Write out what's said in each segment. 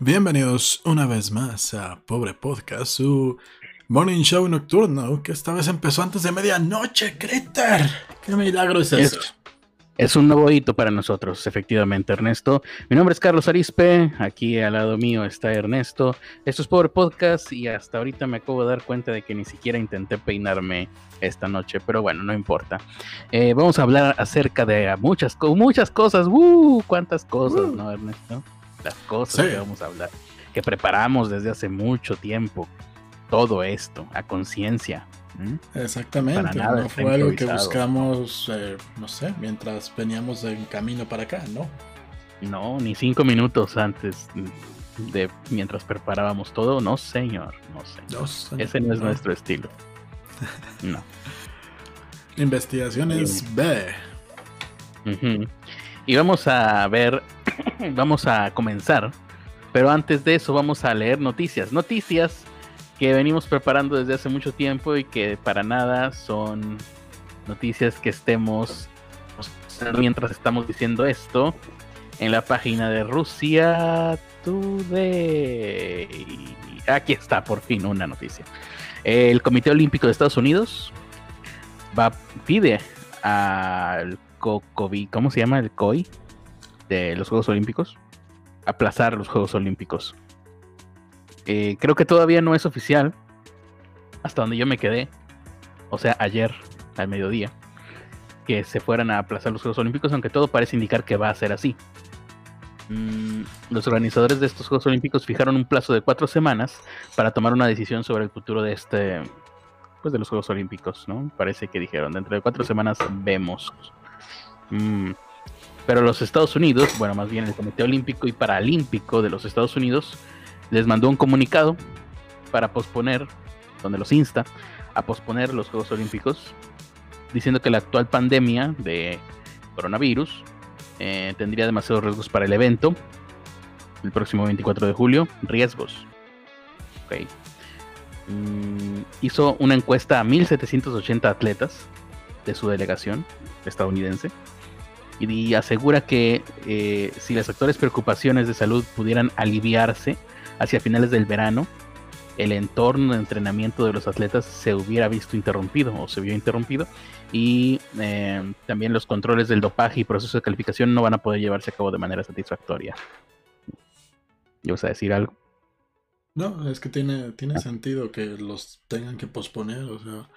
Bienvenidos una vez más a Pobre Podcast, su morning show nocturno que esta vez empezó antes de medianoche, Critter. ¿Qué milagro es eso? Es, es un nuevo hito para nosotros, efectivamente, Ernesto. Mi nombre es Carlos Arispe, aquí al lado mío está Ernesto. Esto es Pobre Podcast y hasta ahorita me acabo de dar cuenta de que ni siquiera intenté peinarme esta noche, pero bueno, no importa. Eh, vamos a hablar acerca de muchas, muchas cosas. ¡Uh! ¿Cuántas cosas, no, Ernesto? Las cosas Sí. que vamos a hablar, que preparamos desde hace mucho tiempo. Todo esto, a conciencia. ¿m? Exactamente, Para nada no fue algo que buscamos, eh, no sé, mientras veníamos en camino para acá, ¿no? No, ni cinco minutos antes de mientras preparábamos todo. No, señor, no. Dos, Ese no es no. nuestro estilo. No. Investigaciones B. Y vamos a ver, vamos a comenzar, pero antes de eso vamos a leer noticias. Noticias que venimos preparando desde hace mucho tiempo y que para nada son noticias que estemos mientras estamos diciendo esto en la página de Rusia Today. Aquí está, por fin, una noticia. El Comité Olímpico de Estados Unidos va, pide al co- COVID, ¿cómo se llama? El COI los Juegos Olímpicos. Aplazar los Juegos Olímpicos. Eh, creo que todavía no es oficial. Hasta donde yo me quedé. O sea, ayer al mediodía. Que se fueran a aplazar los Juegos Olímpicos, aunque todo parece indicar que va a ser así. Mm, los organizadores de estos Juegos Olímpicos fijaron un plazo de cuatro semanas para tomar una decisión sobre el futuro de este, pues de los Juegos Olímpicos, ¿no? Parece que dijeron, dentro de cuatro semanas vemos. Mm, Pero los Estados Unidos, bueno, más bien el Comité Olímpico y Paralímpico de los Estados Unidos, les mandó un comunicado para posponer, donde los insta a posponer los Juegos Olímpicos, diciendo que la actual pandemia de coronavirus eh, tendría demasiados riesgos para el evento, el próximo 24 de julio, riesgos. Mm, hizo una encuesta a 1780 atletas de su delegación estadounidense y, asegura que eh, si las actuales preocupaciones de salud pudieran aliviarse hacia finales del verano, el entorno de entrenamiento de los atletas se hubiera visto interrumpido o se vio interrumpido y eh, también los controles del dopaje y proceso de calificación no van a poder llevarse a cabo de manera satisfactoria. ¿Ibas a decir algo? No, es que tiene, tiene sentido que los tengan que posponer, o sea,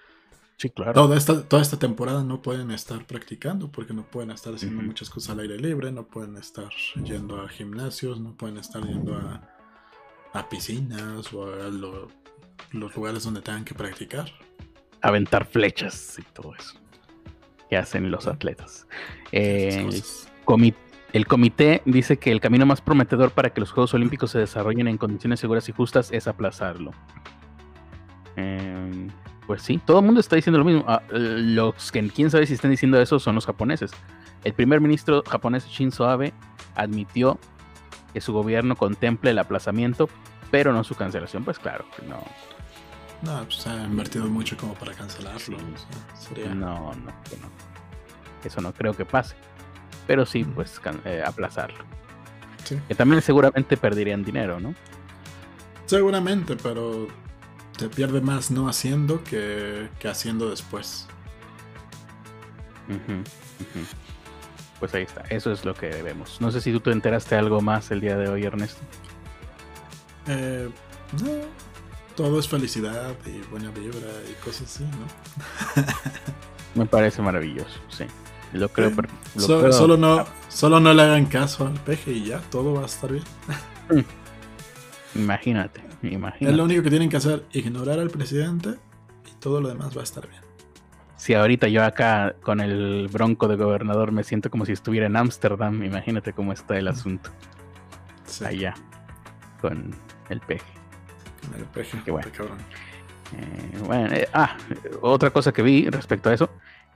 Sí, claro. toda esta, toda esta temporada no pueden estar practicando porque no pueden estar haciendo muchas cosas al aire libre, no pueden estar yendo a gimnasios, no pueden estar yendo a, a piscinas o a lo- los lugares donde tengan que practicar. Aventar flechas y todo eso que hacen los atletas. Eh, el cosas. comi- el comité dice que el camino más prometedor para que los Juegos Olímpicos se desarrollen en condiciones seguras y justas es aplazarlo. Eh, pues sí, todo el mundo está diciendo lo mismo. Ah, los que quién sabe si están diciendo eso son los japoneses. El primer ministro japonés Shinzo Abe admitió que su gobierno contemple el aplazamiento, pero no su cancelación. Pues claro, no, No, pues se ha invertido mucho como para cancelarlo. sería- no, no, que no. Eso no creo que pase. Pero sí, pues eh, aplazarlo. sí. Que también seguramente perderían dinero, ¿no? Seguramente, pero se pierde más no haciendo que, que haciendo después. Pues ahí está, eso es lo que debemos. No sé si tú te enteraste algo más el día de hoy, Ernesto. Eh, no, todo es felicidad y buena vibra y cosas así, ¿no? Me parece maravilloso, sí. Lo creo, Eh, per- lo So- creo- solo, no, solo no le hagan caso al peje y ya, todo va a estar bien. Imagínate, Es imagínate. lo único que tienen que hacer, ignorar al presidente y todo lo demás va a estar bien. Si ahorita yo acá con el bronco de gobernador me siento como si estuviera en Ámsterdam, imagínate cómo está el asunto Sí, allá con el peje. con el peje, Qué bueno. cabrón. Eh, bueno, eh, ah, otra cosa que vi respecto a eso.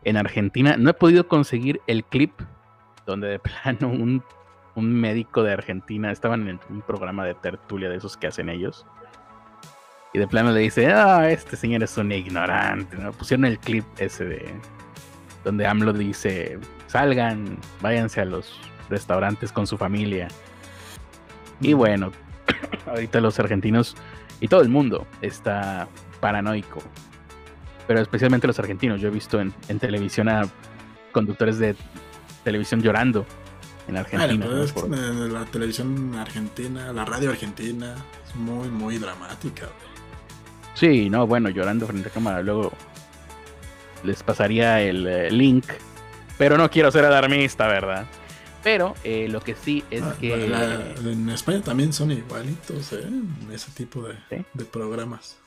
En Argentina no he podido conseguir el clip donde de plano un, un médico de Argentina estaban en un programa de tertulia de esos que hacen ellos. Y de plano le dice, ah, este señor es un ignorante. ¿no? Pusieron el clip ese de donde AMLO dice, salgan, váyanse a los restaurantes con su familia. Y bueno, ahorita los argentinos y todo el mundo está paranoico. Pero especialmente los argentinos. Yo he visto en, en televisión a conductores de televisión llorando en Argentina. Es que la televisión argentina, la radio argentina, es muy, muy dramática. Sí, no, bueno, llorando frente a cámara. Luego les pasaría el eh, link. Pero no quiero ser alarmista, ¿verdad? Pero eh, lo que sí es ah, que. en España también son igualitos, ¿eh? Ese tipo de, de, programas.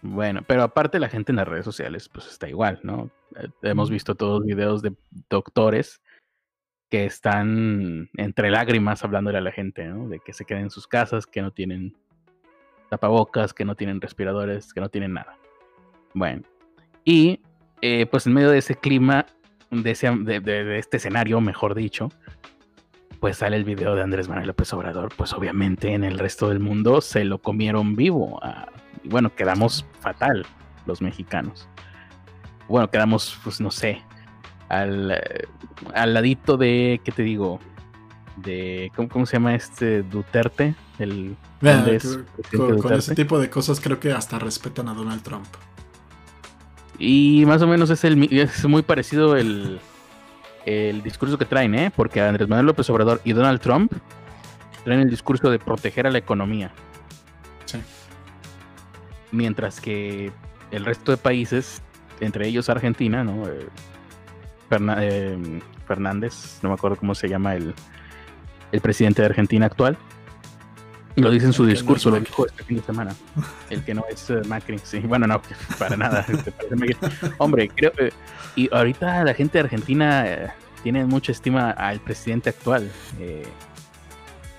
Bueno, pero aparte la gente en las redes sociales, pues está igual, ¿no? Eh, hemos visto todos videos de doctores que están entre lágrimas hablándole a la gente, ¿no? De que se queden en sus casas, que no tienen tapabocas, que no tienen respiradores, que no tienen nada. Bueno, y eh, pues en medio de ese clima, de, ese, de, este escenario, mejor dicho, pues sale el video de Andrés Manuel López Obrador, pues obviamente en el resto del mundo se lo comieron vivo. Ah, y bueno, quedamos fatal los mexicanos. Bueno, quedamos, pues no sé, al, al ladito de, ¿qué te digo? De, ¿cómo, se llama este Duterte? El, con, ese tipo de cosas creo que hasta respetan a Donald Trump. Y más o menos es, el, es muy parecido el, el discurso que traen, ¿eh? Porque Andrés Manuel López Obrador y Donald Trump traen el discurso de proteger a la economía. Sí. Mientras que el resto de países, entre ellos Argentina, ¿no? Eh, eh, Fernández, no me acuerdo cómo se llama el, el presidente de Argentina actual. Lo dice en su discurso, lo dijo este fin de semana. El que no es uh, Macri, sí. Bueno, no, para nada. Hombre, creo que. Y ahorita la gente de Argentina eh, tiene mucha estima al presidente actual. Eh,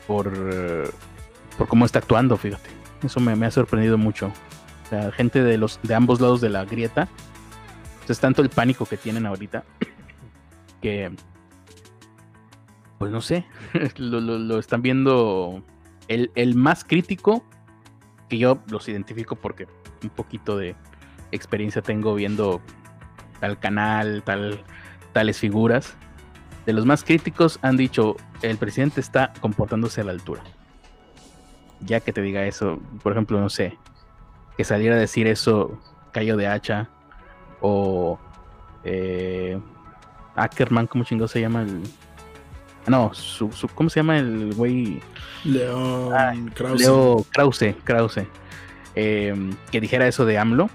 por, por cómo está actuando, fíjate. Eso me, me ha sorprendido mucho. La gente de, los, de ambos lados de la grieta. Es tanto el pánico que tienen ahorita que, pues no sé, lo, están viendo el, más crítico, que yo los identifico porque un poquito de experiencia tengo viendo tal canal, tal, tales figuras. De los más críticos han dicho, el presidente está comportándose a la altura. Ya que te diga eso, por ejemplo, no sé, que saliera a decir eso Cayo de Hacha o eh, Ackerman, ¿cómo chingado se llama el. No, su, ¿cómo se llama el güey? Leo Krause. Leo Krause, Krause. Em, que dijera eso de AMLO,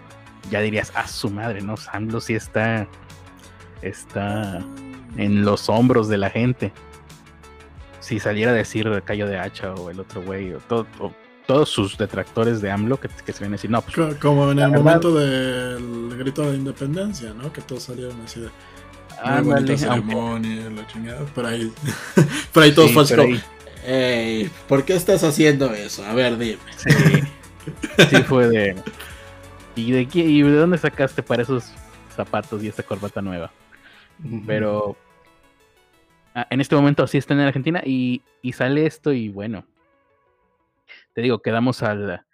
ya dirías, ah, su madre, ¿no? AMLO sí está. Está en los hombros de la gente. Si saliera a decir Cayo de Hacha o el otro güey, o, todo, todos sus detractores de AMLO que, se ven a decir, no, pues, Como en el momento del grito de independencia, ¿no? Que todos salieron así de Ah, bonita ceremonia, la chingada. Por ahí, por ahí todos sí, como, ¿por qué estás haciendo eso? A ver, dime. Sí, sí fue de... ¿Y de, qué, ¿Y de dónde sacaste para esos zapatos y esta corbata nueva? Pero ah, en este momento así está en Argentina y, y sale esto y bueno, te digo, quedamos al,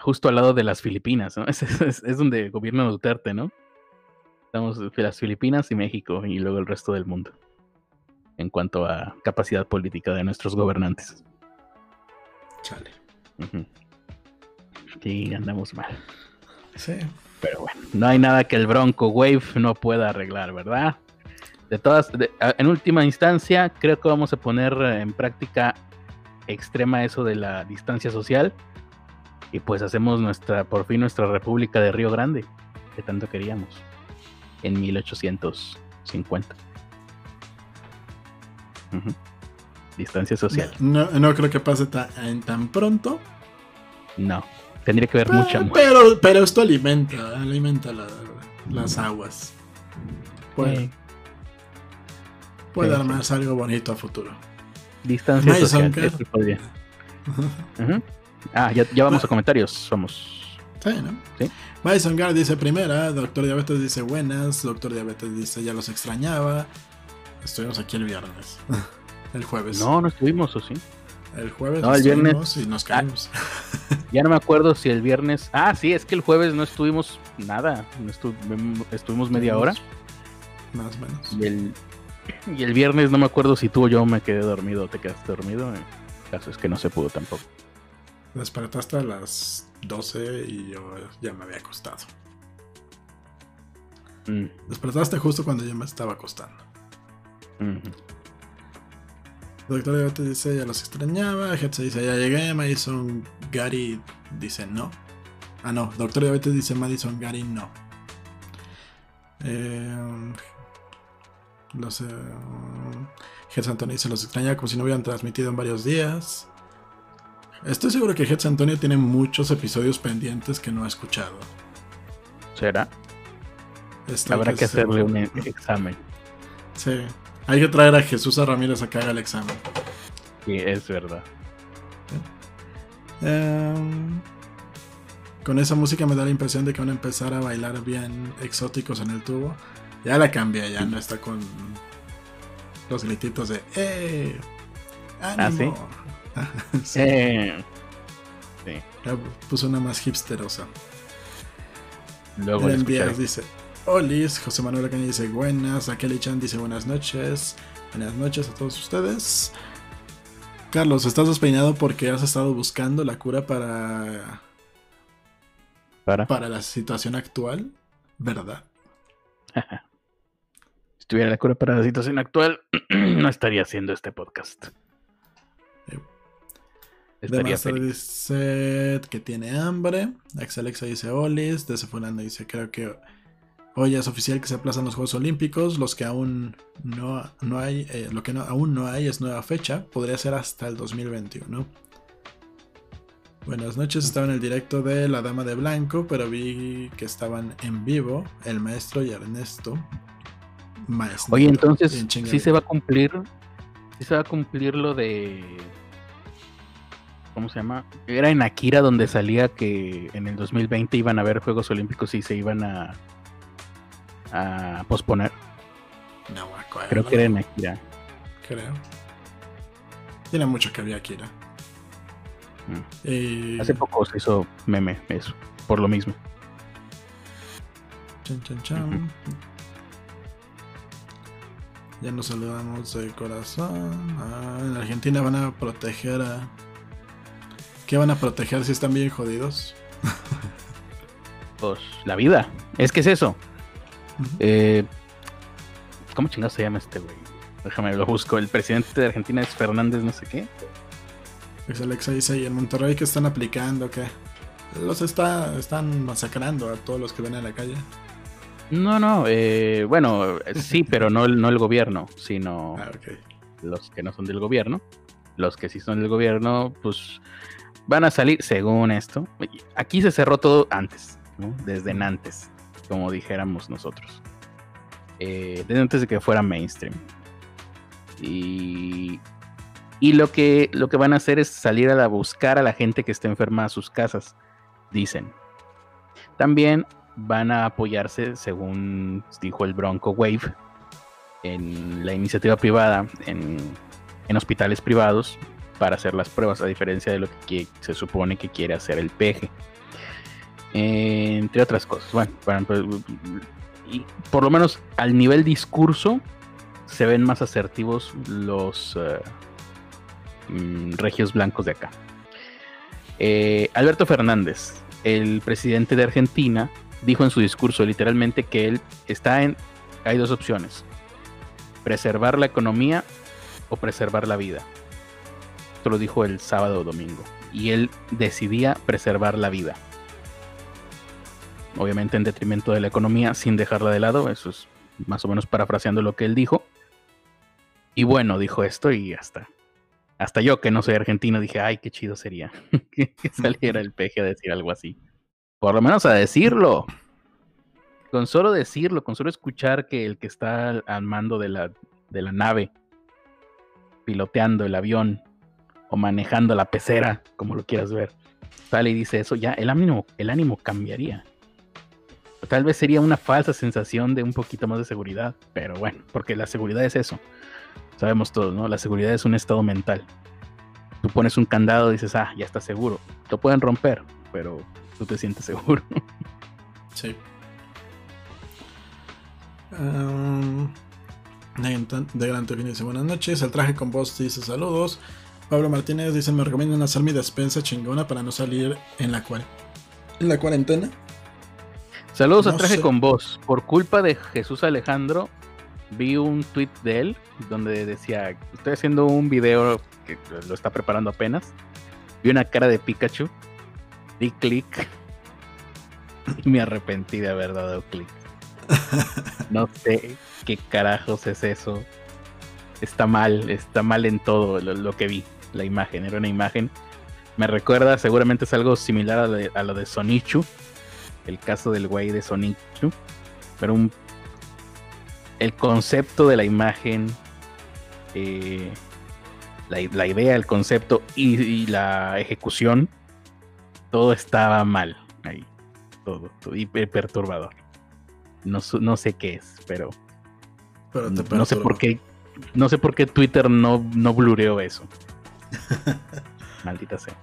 justo al lado de las Filipinas, ¿no? Es, es, es donde gobierna Duterte, ¿no? Estamos las Filipinas y México y luego el resto del mundo. En cuanto a capacidad política de nuestros gobernantes. Chale. Sí, andamos mal. Sí. Pero bueno, no hay nada que el Bronco Wave no pueda arreglar, ¿verdad? De todas, en última instancia, creo que vamos a poner en práctica extrema eso de la distancia social y pues hacemos nuestra, por fin nuestra República de Río Grande, que tanto queríamos en 1850. Distancia social. No, no, creo que pase tan, tan pronto. No, tendría que haber mucha pero, pero esto alimenta, alimenta las aguas. Puede, puede armarse algo bonito a futuro. Distancia social. Ah, ya, ya vamos a comentarios. Vamos. Sí, ¿no? Sí. Bison Guard dice primera, Doctor Diabetes dice buenas, Doctor Diabetes dice ya los extrañaba. Estuvimos aquí el viernes. el jueves. No, no estuvimos, ¿o sí? El jueves no, el viernes y nos caímos. ya no me acuerdo si el viernes. Ah, sí, es que el jueves no estuvimos nada. estuvimos media hora. Más o menos. Y el, y el viernes no me acuerdo si tú o yo me quedé dormido o te quedaste dormido. El caso es que no se pudo tampoco. Despertaste a las 12 y yo ya me había acostado. Mm. Despertaste justo cuando yo me estaba acostando. Doctor te dice, ya los extrañaba. se dice, ya llegué. Madison Gary dice, no. Ah, no. Doctor Diabetes dice, Madison Gary, no. Eh, los, eh, Antonio dice, los extrañaba como si no hubieran transmitido en varios días. Estoy seguro que Heads Antonio tiene muchos episodios pendientes que no ha escuchado. ¿Será? Habrá que, hacerle un examen. Sí. Hay que traer a Jesús a Ramírez a que haga el examen. Sí, es verdad. Em, con esa música me da la impresión de que van a empezar a bailar bien exóticos en el tubo. Ya la cambié, ya no está con los grititos de ¡Eh! ¡Ánimo! ¿Ah, sí? Eh, puso una más hipsterosa. Luego el dice Olis, José Manuel Caña dice buenas, Akeli Chan dice buenas noches, buenas noches a todos ustedes. Carlos, ¿estás despeinado porque has estado buscando la cura para... Para, para la situación actual? ¿Verdad? si tuviera la cura para la situación actual, no estaría haciendo este podcast. Estaría dice que tiene hambre. Alexa dice Olis. Desefulando dice creo que Hoy es oficial que se aplazan los Juegos Olímpicos, los que aún no, no hay, eh, lo que aún no hay es nueva fecha, podría ser hasta el 2021. Buenas noches, estaba en el directo de La Dama de Blanco, pero vi que estaban en vivo el maestro y Ernesto. Maestro. Oye, entonces, ¿sí se va a cumplir? ¿Sí se va a cumplir lo de... ¿Cómo se llama? Era en Akira donde salía que en el 2020 iban a haber Juegos Olímpicos y se iban a a posponer. No Creo que era en Akira. Creo. Tiene mucho que había Akira. Mm. Hace poco se hizo meme eso, por lo mismo. Chan, chan, chan. Ya nos saludamos de corazón. Ah, en Argentina van a proteger a. ¿Qué van a proteger si están bien jodidos? pues la vida. Es que es eso. Eh, ¿Cómo chingados se llama este güey? Déjame lo busco. El presidente de Argentina es Fernández, no sé qué. Pues Alexa dice, ¿y en Monterrey qué están aplicando? ¿Qué? Los está, están masacrando a todos los que ven a la calle. No, no, eh, bueno, sí, pero no, no el gobierno, sino ah, los que no son del gobierno. Los que sí son del gobierno, pues van a salir, según esto. Aquí se cerró todo antes, ¿no? Desde antes como dijéramos nosotros. Eh, desde antes de que fuera mainstream. Y, y lo, que, lo que van a hacer es salir a buscar a la gente que está enferma a sus casas, dicen. También van a apoyarse, según dijo el Bronco Wave, en la iniciativa privada, en, en hospitales privados, para hacer las pruebas, a diferencia de lo que se supone que quiere hacer el PG entre otras cosas. Bueno, y por lo menos al nivel discurso se ven más asertivos los eh, mm, regios blancos de acá. Eh, Alberto Fernández, el presidente de Argentina, dijo en su discurso literalmente que él está en... Hay dos opciones. Preservar la economía o preservar la vida. Esto lo dijo el sábado o domingo. Y él decidía preservar la vida obviamente en detrimento de la economía, sin dejarla de lado, eso es más o menos parafraseando lo que él dijo. Y bueno, dijo esto y hasta, hasta yo que no soy argentino dije, ay, qué chido sería que, saliera el peje a decir algo así. Por lo menos a decirlo. Con solo decirlo, con solo escuchar que el que está al mando de la, de la nave, piloteando el avión o manejando la pecera, como lo quieras ver, sale y dice eso, ya el ánimo, el ánimo cambiaría. Tal vez sería una falsa sensación de un poquito más de seguridad, pero bueno, porque la seguridad es eso. Sabemos todos, ¿no? La seguridad es un estado mental. Tú pones un candado y dices, ah, ya está seguro. Lo pueden romper, pero tú te sientes seguro. Sí. Um, de Gran dice buenas noches. El traje con voz dice saludos. Pablo Martínez dice, me recomiendan hacer mi despensa chingona para no salir en la, en la cuarentena. Saludos a Traje con Voz. Por culpa de Jesús Alejandro, vi un tweet de él donde decía, estoy haciendo un video que lo está preparando apenas. Vi una cara de Pikachu, di clic y me arrepentí de haber dado clic. No sé qué carajos es eso. Está mal, está mal en todo lo que vi la imagen, era una imagen. Me recuerda, seguramente es algo similar a, lo de Sonichu, el caso del güey de Sonichu, pero un, el concepto de la imagen, eh, la, idea, el concepto y, la ejecución, todo estaba mal ahí, todo, y perturbador. No, no sé qué es, pero, no, sé por qué no sé por qué Twitter no, no blureó eso. Maldita sea.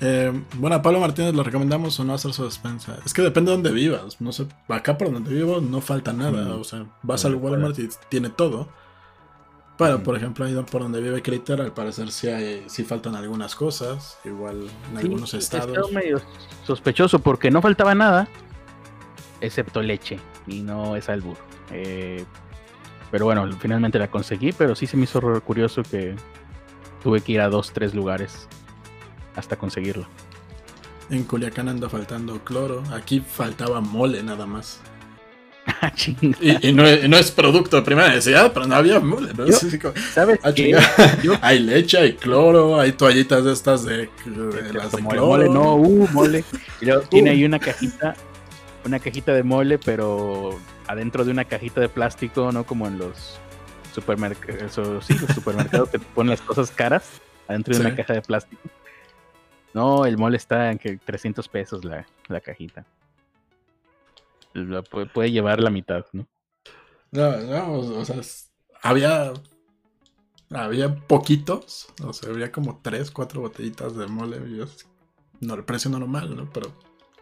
Eh, bueno, a Pablo Martínez le recomendamos o no hacer su despensa. Es que depende de dónde vivas. No sé, acá por donde vivo no falta nada. Mm. O sea, vas al Walmart y tiene todo. Pero, mm. por ejemplo, ahí por donde vive Critter, al parecer sí, hay, faltan algunas cosas. Igual en algunos estados. medio sospechoso porque no faltaba nada, excepto leche. Y no es albur. Eh, pero bueno, finalmente la conseguí, pero sí se me hizo curioso que tuve que ir a dos, tres lugares hasta conseguirlo. En Culiacán anda faltando cloro. Aquí faltaba mole nada más. Ah, y, no es, producto de primera necesidad, pero no había mole. ¿Sabes ah, Hay leche, hay cloro, hay toallitas de estas de, las de cloro. Mole, no, uh, mole. tiene ahí una cajita, una cajita de mole, pero adentro de una cajita de plástico, no como en los supermercados, sí, los supermercados que te ponen las cosas caras adentro de una caja de plástico. No, el mole está en que 300 pesos la, cajita. puede, llevar la mitad, ¿no? No, no, o sea, había había poquitos, o sea, había como 3, 4 botellitas de mole. no, el precio normal, ¿no? Pero,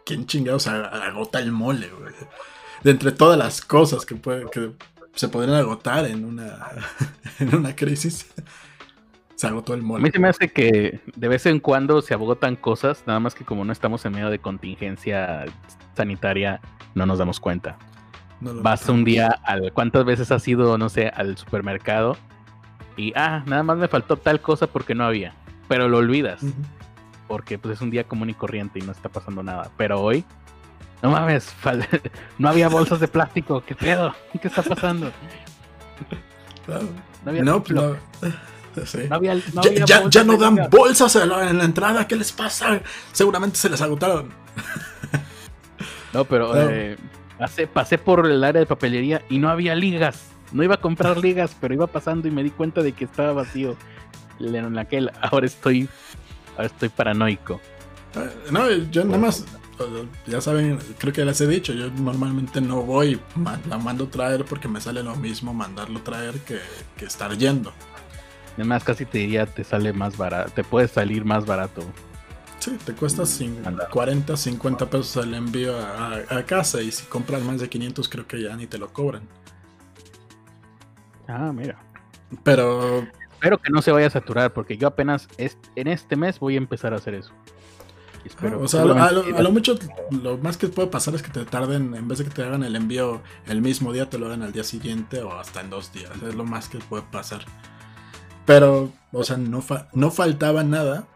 ¿quién chingados agota el mole, güey? De entre todas las cosas que, que se podrían agotar en una, en una crisis, se agotó el mole. A mí se me hace que de vez en cuando se agotan cosas, nada más que como no estamos en medio de contingencia sanitaria, no nos damos cuenta. Vas un día al. ¿Cuántas veces has ido, no sé, al supermercado? Y, ah, nada más me faltó tal cosa porque no había. Pero lo olvidas. Porque pues es un día común y corriente y no está pasando nada. Pero hoy no mames, no había bolsas de plástico. ¿Qué pedo? ¿Qué está pasando? No, había no, no, había, ya, no dan bolsas en la, entrada. ¿Qué les pasa? Seguramente se les agotaron. No, pero eh, pasé, por el área de papelería y no había ligas. No iba a comprar ligas, pero iba pasando y me di cuenta de que estaba vacío en aquel. Ahora estoy, ahora estoy paranoico. Eh, no, yo nada más ya saben, creo que les he dicho, yo normalmente no voy, la mando traer porque me sale lo mismo mandarlo traer que, estar yendo. Además, casi te diría, te sale más barato, te puede salir más barato. Sí, te cuesta 40, 50 pesos el envío a, casa y si compras más de 500 creo que ya ni te lo cobran. Ah, mira. Pero... Espero que no se vaya a saturar porque yo apenas en este mes voy a empezar a hacer eso o sea, a lo, mucho, lo más que puede pasar es que te tarden, en vez de que te hagan el envío el mismo día, te lo hagan al día siguiente o hasta en dos días. Es lo más que puede pasar. Pero, o sea, no, no faltaba nada,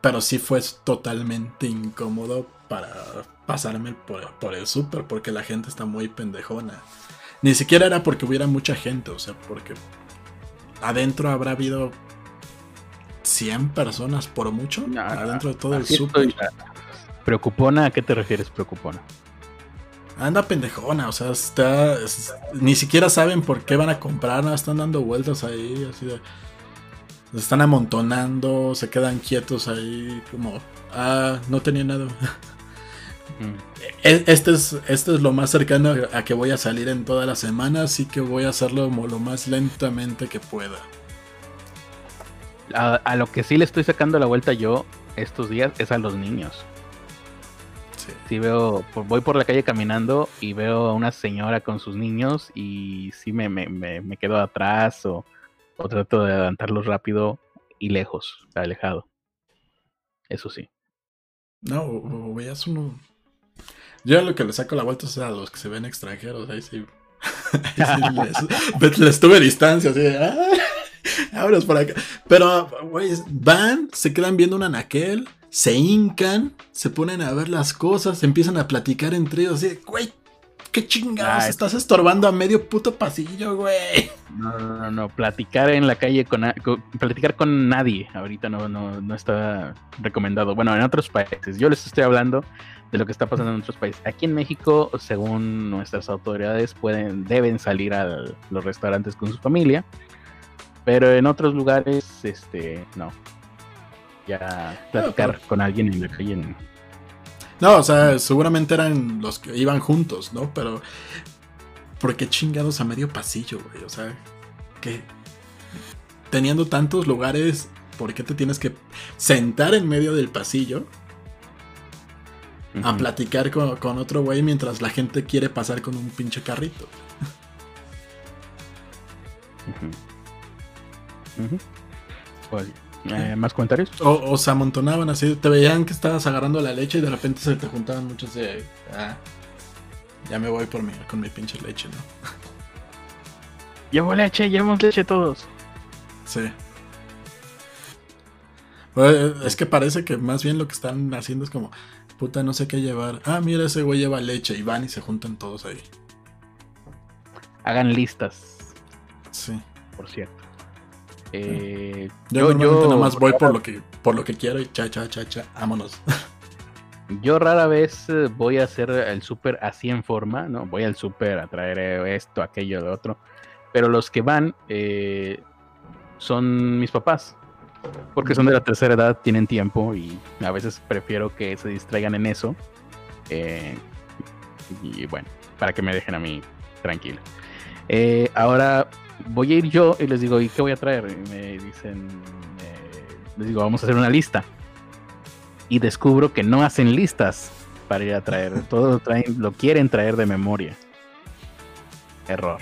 pero sí fue totalmente incómodo para pasarme por, por el súper, porque la gente está muy pendejona. Ni siquiera era porque hubiera mucha gente, o sea, porque adentro habrá habido 100 personas por mucho adentro de todo el super. ¿Preocupona? ¿A qué te refieres, preocupona? Anda pendejona, o sea, está. ni siquiera saben por qué van a comprar, están dando vueltas ahí, así de. Se están amontonando, se quedan quietos ahí, como. Ah, no tenía nada. E, este es, este es lo más cercano a que voy a salir en toda la semana, así que voy a hacerlo lo más lentamente que pueda a, lo que sí le estoy sacando la vuelta yo estos días es a los niños. Sí. veo, voy por la calle caminando y veo a una señora con sus niños y sí me, me, me, quedo atrás o, O trato de adelantarlos rápido y lejos, alejado. Eso sí. No, veas uno. Yo lo que le saco la vuelta es a los que se ven extranjeros. Ahí sí. les, tuve distancia, así de. ¡Ah! por acá. Pero, güey, van, se quedan viendo un anaquel, se hincan, se ponen a ver las cosas, empiezan a platicar entre ellos, así, güey, ¿Qué chingados? Estás estorbando a medio puto pasillo, güey. No, no, no, Platicar en la calle con, platicar con nadie. Ahorita no, no, no está recomendado. Bueno, en otros países. Yo les estoy hablando de lo que está pasando en otros países. Aquí en México, según nuestras autoridades, pueden, deben salir a los restaurantes con su familia. Pero en otros lugares, este, no. Ya platicar con alguien en la calle. No, o sea, seguramente eran los que iban juntos, ¿no? Pero. ¿Por qué chingados a medio pasillo, güey? O sea, que. Teniendo tantos lugares, ¿por qué te tienes que sentar en medio del pasillo? A platicar con, otro güey mientras la gente quiere pasar con un pinche carrito. Eh, ¿Más comentarios? O, se amontonaban así, te veían que estabas agarrando la leche y de repente se te juntaban muchos de... Ah, ya me voy por mi, con mi pinche leche, ¿no? Llevo leche, llevamos leche todos. Sí. Pues, es que parece que más bien lo que están haciendo es como, puta, no sé qué llevar. Ah, mira, ese güey lleva leche y van y se juntan todos ahí. Hagan listas. Sí. Por cierto. Eh, yo, yo, nada más voy por lo que por lo que quiero y cha cha cha cha, vámonos. Yo rara vez eh, voy a hacer el súper así en forma, ¿no? Voy al súper a traer esto, aquello, lo otro. Pero los que van eh, son mis papás. Porque son de la tercera edad, tienen tiempo y a veces prefiero que se distraigan en eso. y bueno, para que me dejen a mí tranquilo. ahora voy a ir yo y les digo, ¿y qué voy a traer? Y me dicen, eh, les digo, vamos a hacer una lista. Y descubro que no hacen listas para ir a traer. Todo traen, lo quieren traer de memoria. Error.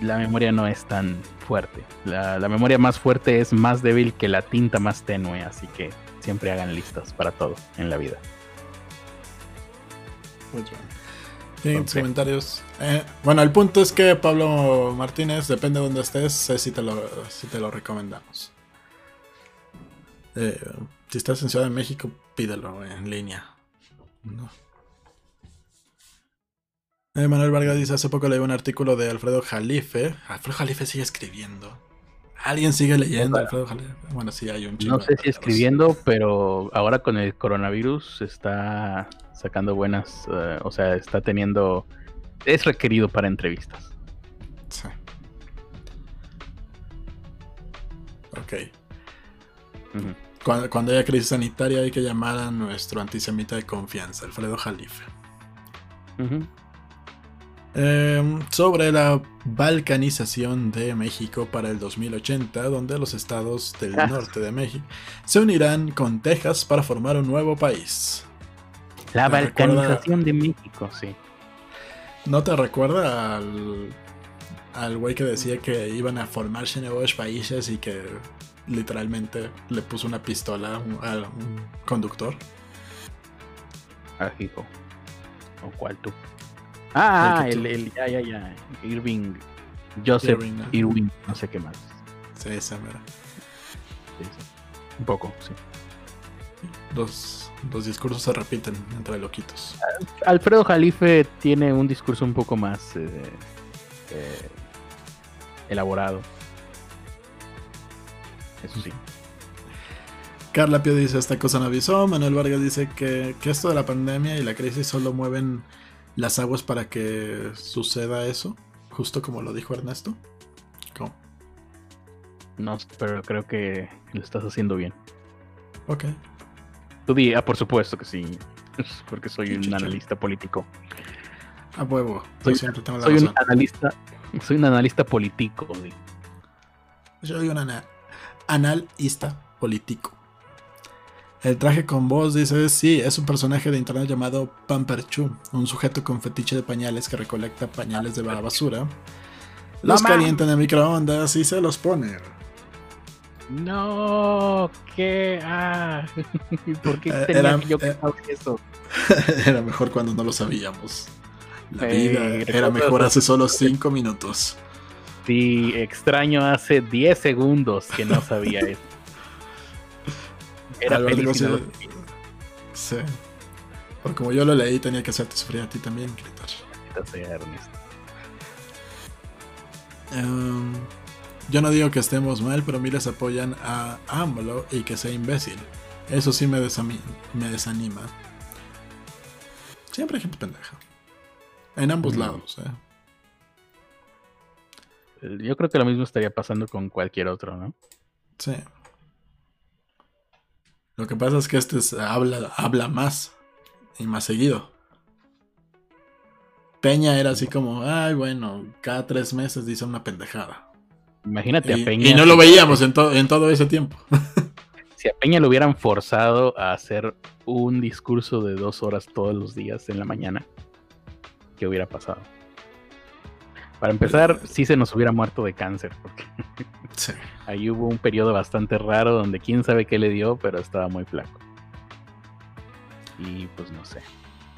la memoria no es tan fuerte. La, memoria más fuerte es más débil que la tinta más tenue, así que siempre hagan listas para todo en la vida. Muy bien. Comentarios. Eh, bueno, el punto es que Pablo Martínez, depende de donde estés, sé si te lo, si te lo recomendamos. Eh, si estás en Ciudad de México, pídelo en línea. Eh, Manuel Vargas dice, hace poco leí un artículo de Alfredo Jalife. Alfredo Jalife sigue escribiendo. ¿Alguien sigue leyendo Alfredo Jalife? Bueno, sí, hay un chico. No sé si escribiendo, pero ahora con el coronavirus está sacando buenas, o sea, está teniendo es requerido para entrevistas. Sí. Ok. cuando, haya crisis sanitaria hay que llamar a nuestro antisemita de confianza, Alfredo Jalife. Em, sobre la balcanización de México para el 2080, donde los estados del ah. norte de México se unirán con Texas para formar un nuevo país. La balcanización de México, sí. ¿No te recuerda al, al güey que decía que iban a formarse nuevos países y que literalmente le puso una pistola a un, conductor? Ah. ¿O cuál tú? Ah, el, el, ya, ya, ya. Irving. Joseph Irving, no. sé qué más. Sí, esa mera. Un poco, sí. Dos los discursos se repiten entre loquitos. Alfredo Jalife tiene un discurso un poco más eh, eh, elaborado. Eso sí. Carla Pio dice, esta cosa no avisó. Manuel Vargas dice que, que esto de la pandemia y la crisis solo mueven las aguas para que suceda eso. Justo como lo dijo Ernesto. ¿Cómo? No, pero creo que lo estás haciendo bien. Ok. Tú di, ah, por supuesto que sí. Porque soy un analista político. A huevo. Soy, un analista. Soy un analista político. Soy un analista político. El traje con voz dice, sí, es un personaje de internet llamado Pamperchu, un sujeto con fetiche de pañales que recolecta pañales de la basura Los calientan en microondas y se los ponen. No, ¿qué? Ah, ¿por qué eh, tenía yo que eh, eso? Era mejor cuando no lo sabíamos. La vida era mejor hace solo 5 minutos. Sí, extraño hace 10 segundos que no sabía eso. Era feliz Sí. Porque como yo lo leí, tenía que hacerte sufrir a ti también, Critter. Um, yo no digo que estemos mal, pero miles apoyan a AMLO y que sea imbécil. Eso sí me, me desanima. Siempre hay gente pendeja. En ambos lados, ¿eh? Yo creo que lo mismo estaría pasando con cualquier otro, ¿no? Sí. Lo que pasa es que este habla, habla más y más seguido. Peña era así como, ay, bueno, cada tres meses dice una pendejada. Imagínate a Peña. Y no lo veíamos en, en todo ese tiempo. si a Peña lo hubieran forzado a hacer un discurso de dos horas todos los días en la mañana, ¿qué hubiera pasado? Para empezar, sí se nos hubiera muerto de cáncer, porque ahí hubo un periodo bastante raro donde quién sabe qué le dio, pero estaba muy flaco. Y pues no sé.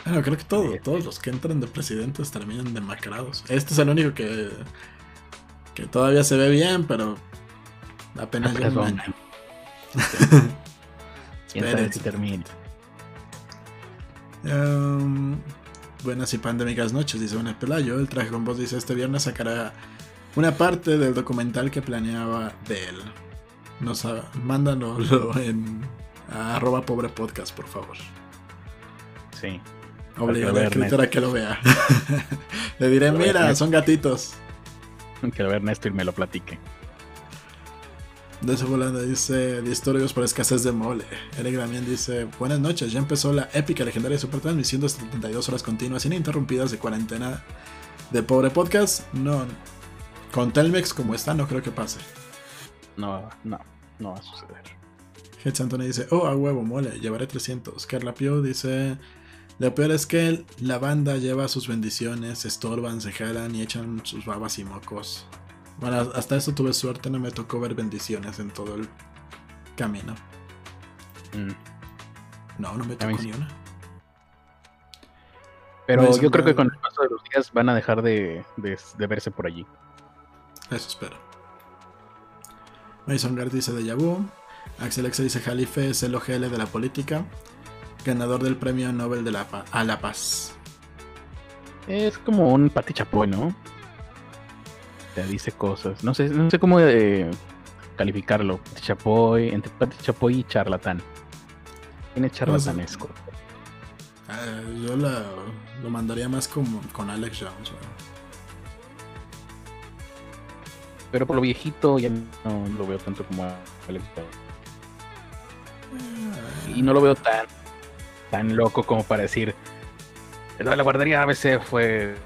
Bueno, creo que todo, todos los que entran de presidentes terminan demacrados. Este es el único que, que todavía se ve bien, pero apenas, ya un año. quién sabe si termina. Um, Buenas y pandémicas noches, dice Buenas Pelayo. El traje con voz dice: Este viernes sacará una parte del documental que planeaba de él. Nos mándanoslo en arroba pobre podcast, por favor. Sí. Obligar a escritora que lo vea. Le diré, mira, son gatitos. Que lo vea Ernesto y me lo platique. De volando dice Disturbios por escasez de mole. Eric también dice: Buenas noches, ya empezó la épica legendaria super transmisión de 72 horas continuas ininterrumpidas de cuarentena de pobre podcast. No, con Telmex como está, no creo que pase. No, no, no va a suceder. Head Anthony dice: Oh, a huevo, mole, llevaré 300. Carla Pio dice: Lo peor es que la banda lleva sus bendiciones, estorban, se jalan y echan sus babas y mocos. Bueno, hasta eso tuve suerte, no me tocó ver bendiciones en todo el camino. Mm. No, no me tocó ni una. Pero yo creo que con el paso de los días van a dejar de, verse por allí. Eso espero. Mason Gard dice de Yabu. Axel Exa dice Jalife es el OGL de la política. Ganador del premio Nobel de la a la Paz. Es como un Pati Chapoy, ¿no? Te dice cosas. No sé, no sé cómo eh, calificarlo. Chapoy, entre Chapoy y charlatán. Tiene charlatanesco. Uh, yo la, lo mandaría más como, con Alex Jones. Pero por lo viejito ya no lo veo tanto como Alex Jones. Y no lo veo tan, tan loco como para decir. La guardería ABC fue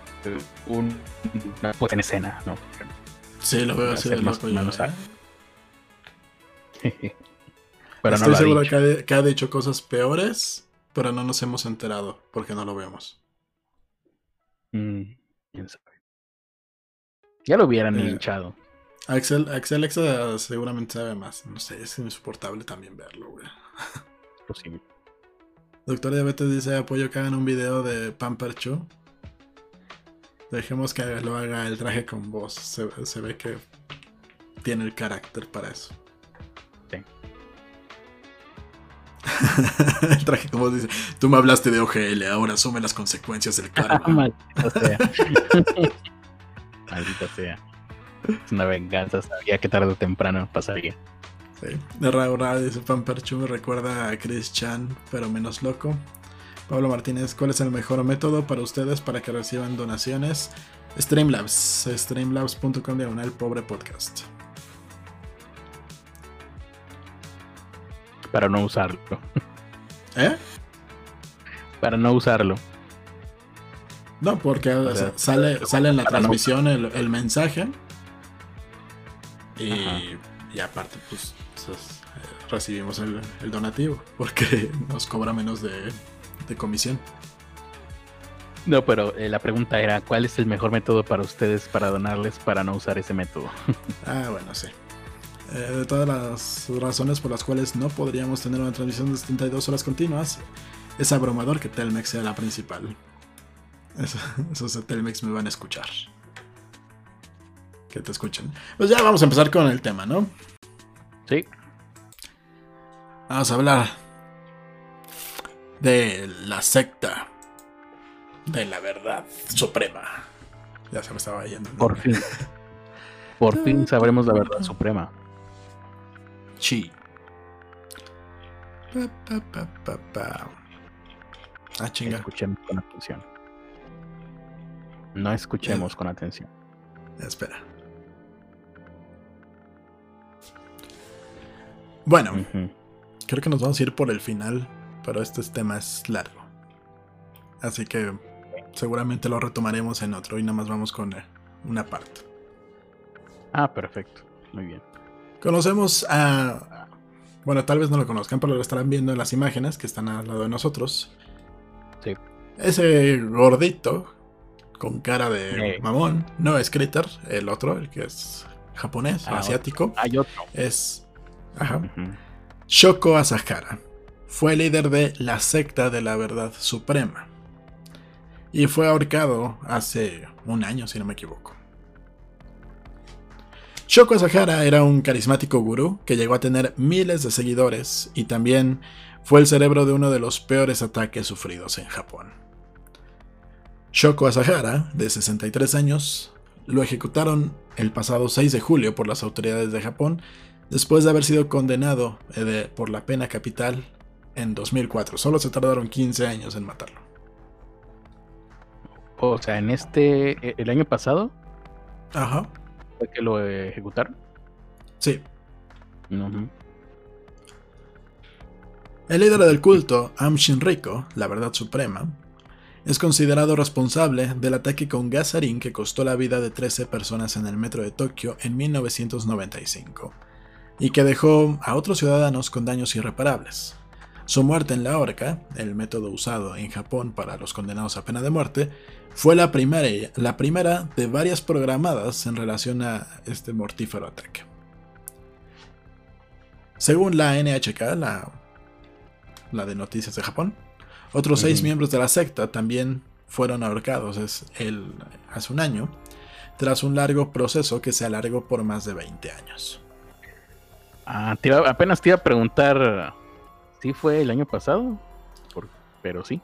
un, una puesta en escena, ¿no? Sí, lo veo así de loco pero Estoy seguro que ha, dicho cosas peores, pero no nos hemos enterado porque no lo vemos. Mm, ya lo hubieran eh, hinchado. Axel, Axel Alexa seguramente sabe más. No sé, es insoportable también verlo, güey. Posible. Doctor Diabetes dice apoyo que hagan un video de Pamper Chu. Dejemos que lo haga el traje con voz. Se, ve que tiene el carácter para eso. Sí. el traje con voz dice: Tú me hablaste de OGL, ahora asume las consecuencias del karma. Maldita sea. Maldita sea. Es una venganza, sabía que tarde o temprano pasaría. Sí. Raúl dice Pamperchu me recuerda a Chris Chan, pero menos loco. Pablo Martínez, ¿cuál es el mejor método para ustedes para que reciban donaciones? Streamlabs, streamlabs.com diagonal pobre podcast. Para no usarlo. ¿Eh? Para no usarlo. No, porque sale, sale en la transmisión el, mensaje. Y, aparte, pues, eh, recibimos el, el donativo. Porque nos cobra menos de de comisión. No, pero eh, la pregunta era, ¿cuál es el mejor método para ustedes para donarles para no usar ese método? ah, bueno, sí. Eh, de todas las razones por las cuales no podríamos tener una transmisión de 72 horas continuas, es abrumador que Telmex sea la principal. esos de Telmex me van a escuchar. Que te escuchen. Pues ya vamos a empezar con el tema, ¿no? Sí. Vamos a hablar de la secta de la verdad suprema. Ya se me estaba yendo. Por fin. Por fin sabremos la verdad suprema. Chi. ah, chinga. Escuchemos con atención. No escuchemos con atención. Espera. Bueno, creo que nos vamos a ir por el final, pero este tema es largo. Así que seguramente lo retomaremos en otro y nada más vamos con una parte. Ah, perfecto. Muy bien. Conocemos a... Bueno, tal vez no lo conozcan, pero lo estarán viendo en las imágenes que están al lado de nosotros. Sí. Ese gordito con cara de mamón no es Critter, el otro, el que es japonés, ah, asiático. Hay otro. Es... Ajá. Shoko Asahara. Fue líder de la secta de la verdad suprema y fue ahorcado hace un año, si no me equivoco. Shoko Asahara era un carismático gurú que llegó a tener miles de seguidores y también fue el cerebro de uno de los peores ataques sufridos en Japón. Shoko Asahara, de 63 años, lo ejecutaron el pasado 6 de julio por las autoridades de Japón después de haber sido condenado eh, por la pena capital en 2004. Solo se tardaron 15 años en matarlo. O sea, en este, e, el año pasado. Ajá. ¿Fue que lo ejecutaron? Sí. El líder del culto, Am Shinriko, la verdad suprema, es considerado responsable del ataque con gasarín que costó la vida de 13 personas en el metro de Tokio en 1995 y que dejó a otros ciudadanos con daños irreparables. Su muerte en la horca, el método usado en Japón para los condenados a pena de muerte, fue la primera, la primera de varias programadas en relación a este mortífero ataque. Según la NHK, la, la de noticias de Japón, otros seis miembros de la secta también fueron ahorcados es el, hace un año, tras un largo proceso que se alargó por más de 20 años. Ah, apenas te iba a preguntar si fue el año pasado, pero sí.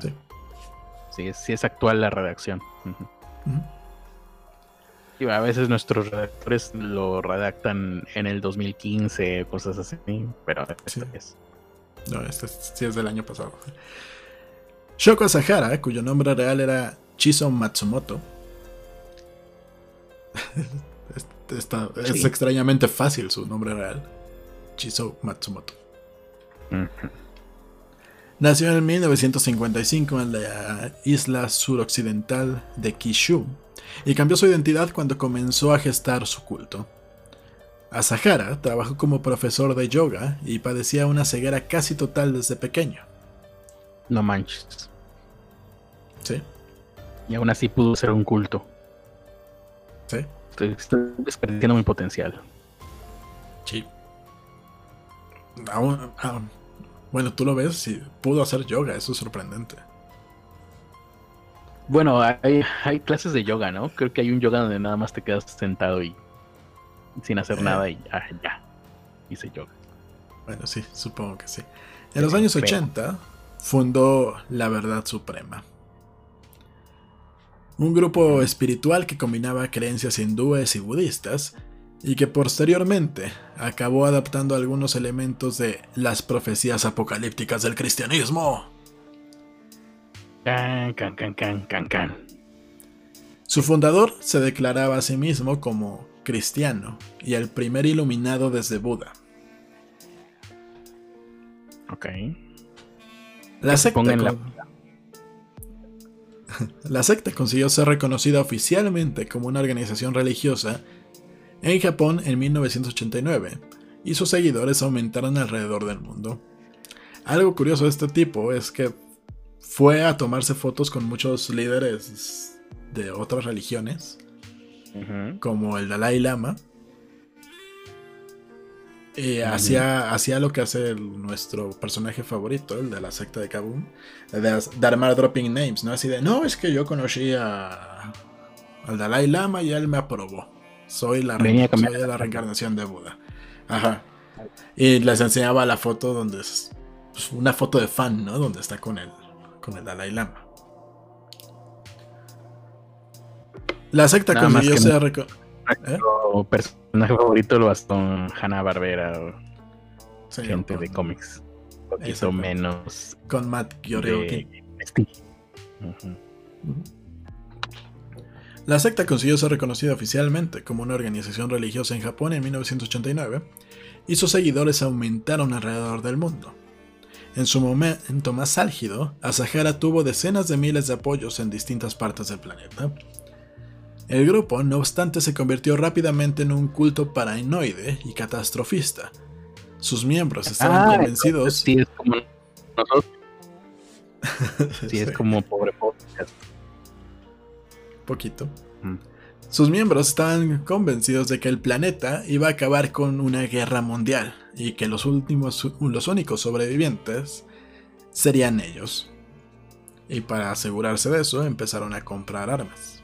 sí sí, es actual la redacción. y a veces nuestros redactores lo redactan en el 2015, cosas así, pero este es. No, este sí es del año pasado. Shoko Asahara, cuyo nombre real era Chiso Matsumoto. es extrañamente fácil su nombre real. Chiso Matsumoto. Nació en 1955 en la isla suroccidental de Kishu y cambió su identidad cuando comenzó a gestar su culto. Asahara trabajó como profesor de yoga y padecía una ceguera casi total desde pequeño. No manches. Sí. Y aún así pudo ser un culto. Sí. Estoy, desperdiciando mi potencial. Sí. aún, bueno, tú lo ves, si pudo hacer yoga, eso es sorprendente. Bueno, hay, hay clases de yoga, ¿no? Creo que hay un yoga donde nada más te quedas sentado y sin hacer eh. nada y ah, ya, hice yoga. Bueno, sí, supongo que sí. En los años 80 fundó La Verdad Suprema. Un grupo espiritual que combinaba creencias hindúes y budistas y que posteriormente acabó adaptando algunos elementos de las profecías apocalípticas del cristianismo. Can, can, can, can, can, can. Su fundador se declaraba a sí mismo como cristiano y el primer iluminado desde Buda. Ok. La secta, la... la secta consiguió ser reconocida oficialmente como una organización religiosa en Japón en 1989 y sus seguidores aumentaron alrededor del mundo. Algo curioso de este tipo es que fue a tomarse fotos con muchos líderes de otras religiones, como el Dalai Lama. Y hacía, hacía lo que hace nuestro personaje favorito, el de la secta de Kabum, de, armar dropping names, ¿no? Así de, no, es que yo conocí a, al Dalai Lama y él me aprobó. Soy la, soy la reencarnación de Buda. Ajá. Y les enseñaba la foto donde es pues, una foto de fan, ¿no? Donde está con el, con el Dalai Lama. La secta Nada consiguió ser. ¿Eh? personaje favorito lo bastó Hanna Barbera o gente de cómics. Hizo menos. Con Matt Giorgio. La secta consiguió ser reconocida oficialmente como una organización religiosa en Japón en 1989 y sus seguidores aumentaron alrededor del mundo. En su momento más álgido, Asahara tuvo decenas de miles de apoyos en distintas partes del planeta. El grupo, no obstante, se convirtió rápidamente en un culto paranoide y catastrofista. Sus miembros estaban ah, convencidos. Sí, es como sí, es como pobre podcast. Poquito. Mm. Sus miembros estaban convencidos de que el planeta iba a acabar con una guerra mundial y que los últimos, los únicos sobrevivientes serían ellos. Y para asegurarse de eso empezaron a comprar armas.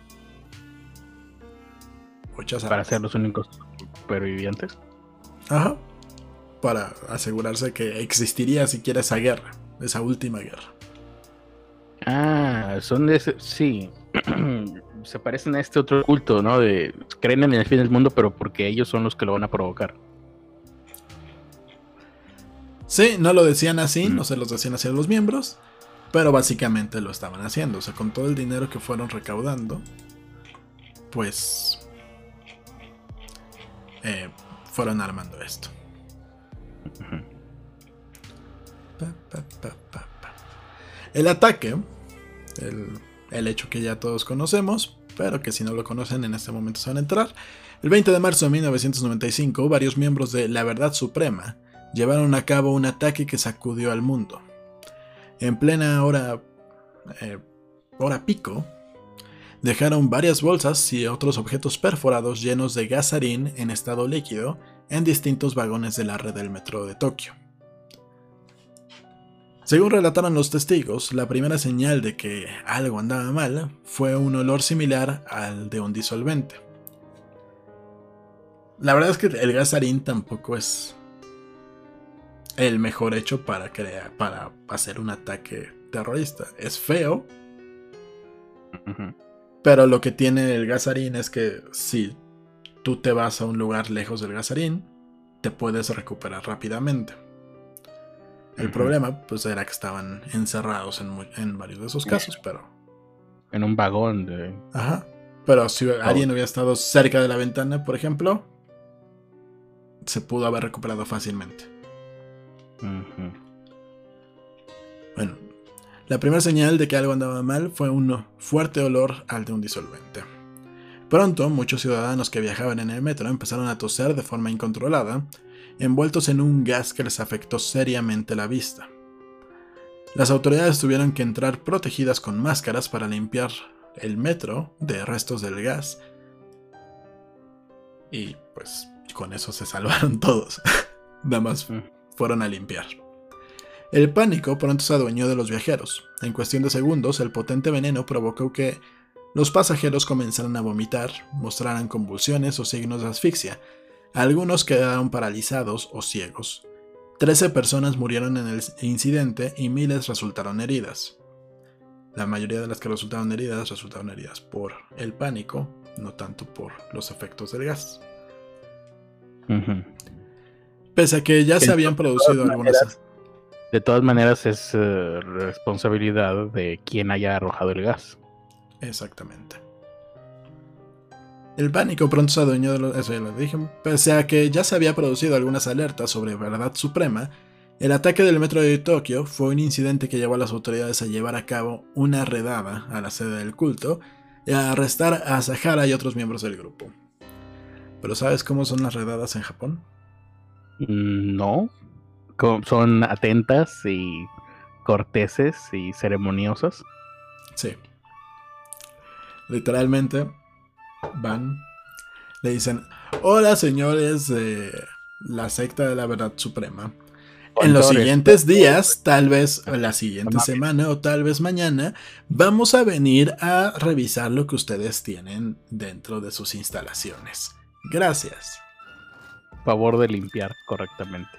Muchas armas. Para ser los únicos supervivientes. Ajá. Para asegurarse que existiría siquiera esa guerra, esa última guerra. Ah, son de ese, sí. se parecen a este otro culto, ¿no? De creen en el fin del mundo, pero porque ellos son los que lo van a provocar. Sí, no lo decían así, mm. no se los decían así a los miembros, pero básicamente lo estaban haciendo. O sea, con todo el dinero que fueron recaudando, pues eh, fueron armando esto. el ataque, el el hecho que ya todos conocemos, pero que si no lo conocen en este momento se van a entrar. El 20 de marzo de 1995, varios miembros de La Verdad Suprema llevaron a cabo un ataque que sacudió al mundo. En plena hora, eh, hora pico, dejaron varias bolsas y otros objetos perforados llenos de gasarín en estado líquido en distintos vagones de la red del metro de Tokio. Según relataron los testigos, la primera señal de que algo andaba mal fue un olor similar al de un disolvente. La verdad es que el gasarín tampoco es el mejor hecho para, crear, para hacer un ataque terrorista. Es feo, pero lo que tiene el gasarín es que si tú te vas a un lugar lejos del gasarín, te puedes recuperar rápidamente. El problema, pues, era que estaban encerrados en, varios de esos casos, pero. En un vagón de. Ajá. Pero si alguien hubiera estado cerca de la ventana, por ejemplo, se pudo haber recuperado fácilmente. Bueno, la primera señal de que algo andaba mal fue un fuerte olor al de un disolvente. Pronto, muchos ciudadanos que viajaban en el metro empezaron a toser de forma incontrolada envueltos en un gas que les afectó seriamente la vista. Las autoridades tuvieron que entrar protegidas con máscaras para limpiar el metro de restos del gas. Y pues con eso se salvaron todos. Nada más mm. fueron a limpiar. El pánico pronto se adueñó de los viajeros. En cuestión de segundos, el potente veneno provocó que los pasajeros comenzaran a vomitar, mostraran convulsiones o signos de asfixia, algunos quedaron paralizados o ciegos. Trece personas murieron en el incidente y miles resultaron heridas. La mayoría de las que resultaron heridas resultaron heridas por el pánico, no tanto por los efectos del gas. Pese a que ya se habían producido algunas... de todas maneras es eh, responsabilidad de quien haya arrojado el gas. Exactamente. El pánico pronto se adueñó de lo, eso ya lo dije, pese a que ya se había producido algunas alertas sobre verdad suprema, el ataque del metro de Tokio fue un incidente que llevó a las autoridades a llevar a cabo una redada a la sede del culto y a arrestar a Sahara y otros miembros del grupo. ¿Pero sabes cómo son las redadas en Japón? Mm, no. Son atentas y corteses y ceremoniosos. Sí. Literalmente van, le dicen, hola señores de la secta de la verdad suprema. En los siguientes días, tal vez la siguiente semana o tal vez mañana, vamos a venir a revisar lo que ustedes tienen dentro de sus instalaciones. Gracias. Favor de limpiar correctamente.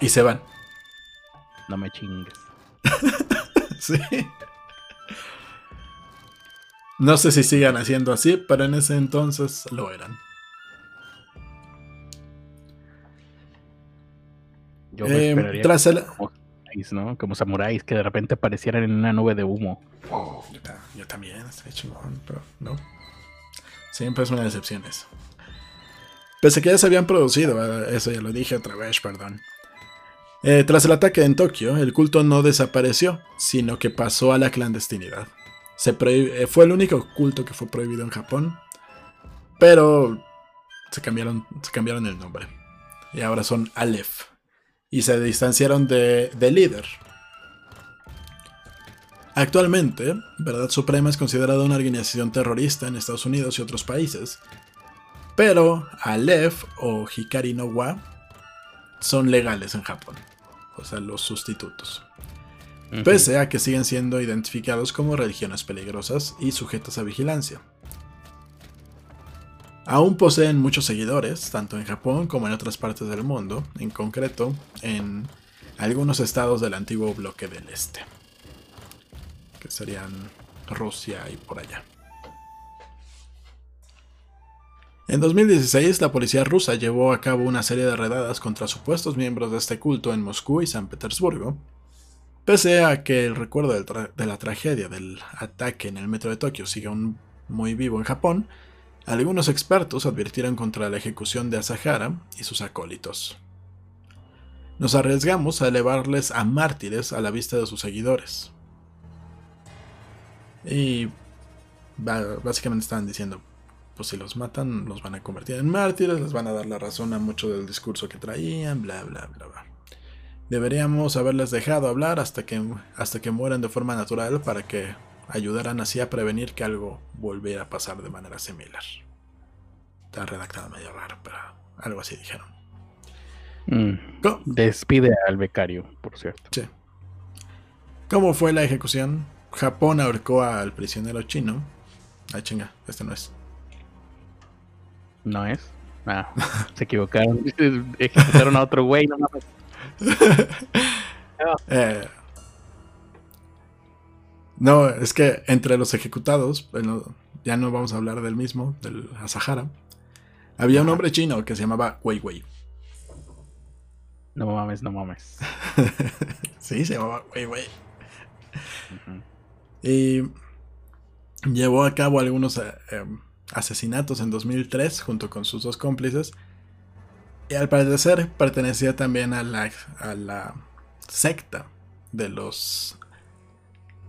Y se van. No me chingues. sí. No sé si sigan haciendo así, pero en ese entonces lo eran. Yo me eh, tras el... como, ¿no? como samuráis que de repente aparecieran en una nube de humo. yo, también, estoy chingón, pero no. Siempre es una decepción eso. Pese a que ya se habían producido, eh, eso ya lo dije otra vez, perdón. Eh, tras el ataque en Tokio, el culto no desapareció, sino que pasó a la clandestinidad. Se fue el único culto que fue prohibido en Japón, pero se cambiaron, se cambiaron el nombre. Y ahora son Aleph y se distanciaron de, líder. Actualmente, Verdad Suprema es considerada una organización terrorista en Estados Unidos y otros países, pero Aleph o Hikari no Wa son legales en Japón, o sea, los sustitutos. Pese a que siguen siendo identificados como religiones peligrosas y sujetas a vigilancia. Aún poseen muchos seguidores, tanto en Japón como en otras partes del mundo, en concreto en algunos estados del antiguo bloque del este, que serían Rusia y por allá. En 2016, la policía rusa llevó a cabo una serie de redadas contra supuestos miembros de este culto en Moscú y San Petersburgo, pese a que el recuerdo de la tragedia del ataque en el metro de Tokio sigue aún muy vivo en Japón, algunos expertos advirtieron contra la ejecución de Asahara y sus acólitos. Nos arriesgamos a elevarles a mártires a la vista de sus seguidores. Y básicamente estaban diciendo, pues si los matan, los van a convertir en mártires, les van a dar la razón a mucho del discurso que traían, bla, bla, bla, bla. Deberíamos haberles dejado hablar hasta que, hasta que mueran de forma natural para que ayudarán así a prevenir que algo volviera a pasar de manera similar. Está redactado medio raro, pero algo así dijeron. Mm. Despide al becario, por cierto. Sí. ¿Cómo fue la ejecución? Japón ahorcó al prisionero chino. Ay, chinga, este no es. No es. Ah, se equivocaron. Ejecutaron a otro güey, no mames. eh, no, es que entre los ejecutados, bueno, ya no vamos a hablar del mismo, del Asahara. Había un hombre chino que se llamaba Wei Wei. No mames, no mames. sí, se llamaba Wei Wei. Y llevó a cabo algunos eh, em, asesinatos en 2003 junto con sus dos cómplices. Y al parecer pertenecía también a la, a la secta de los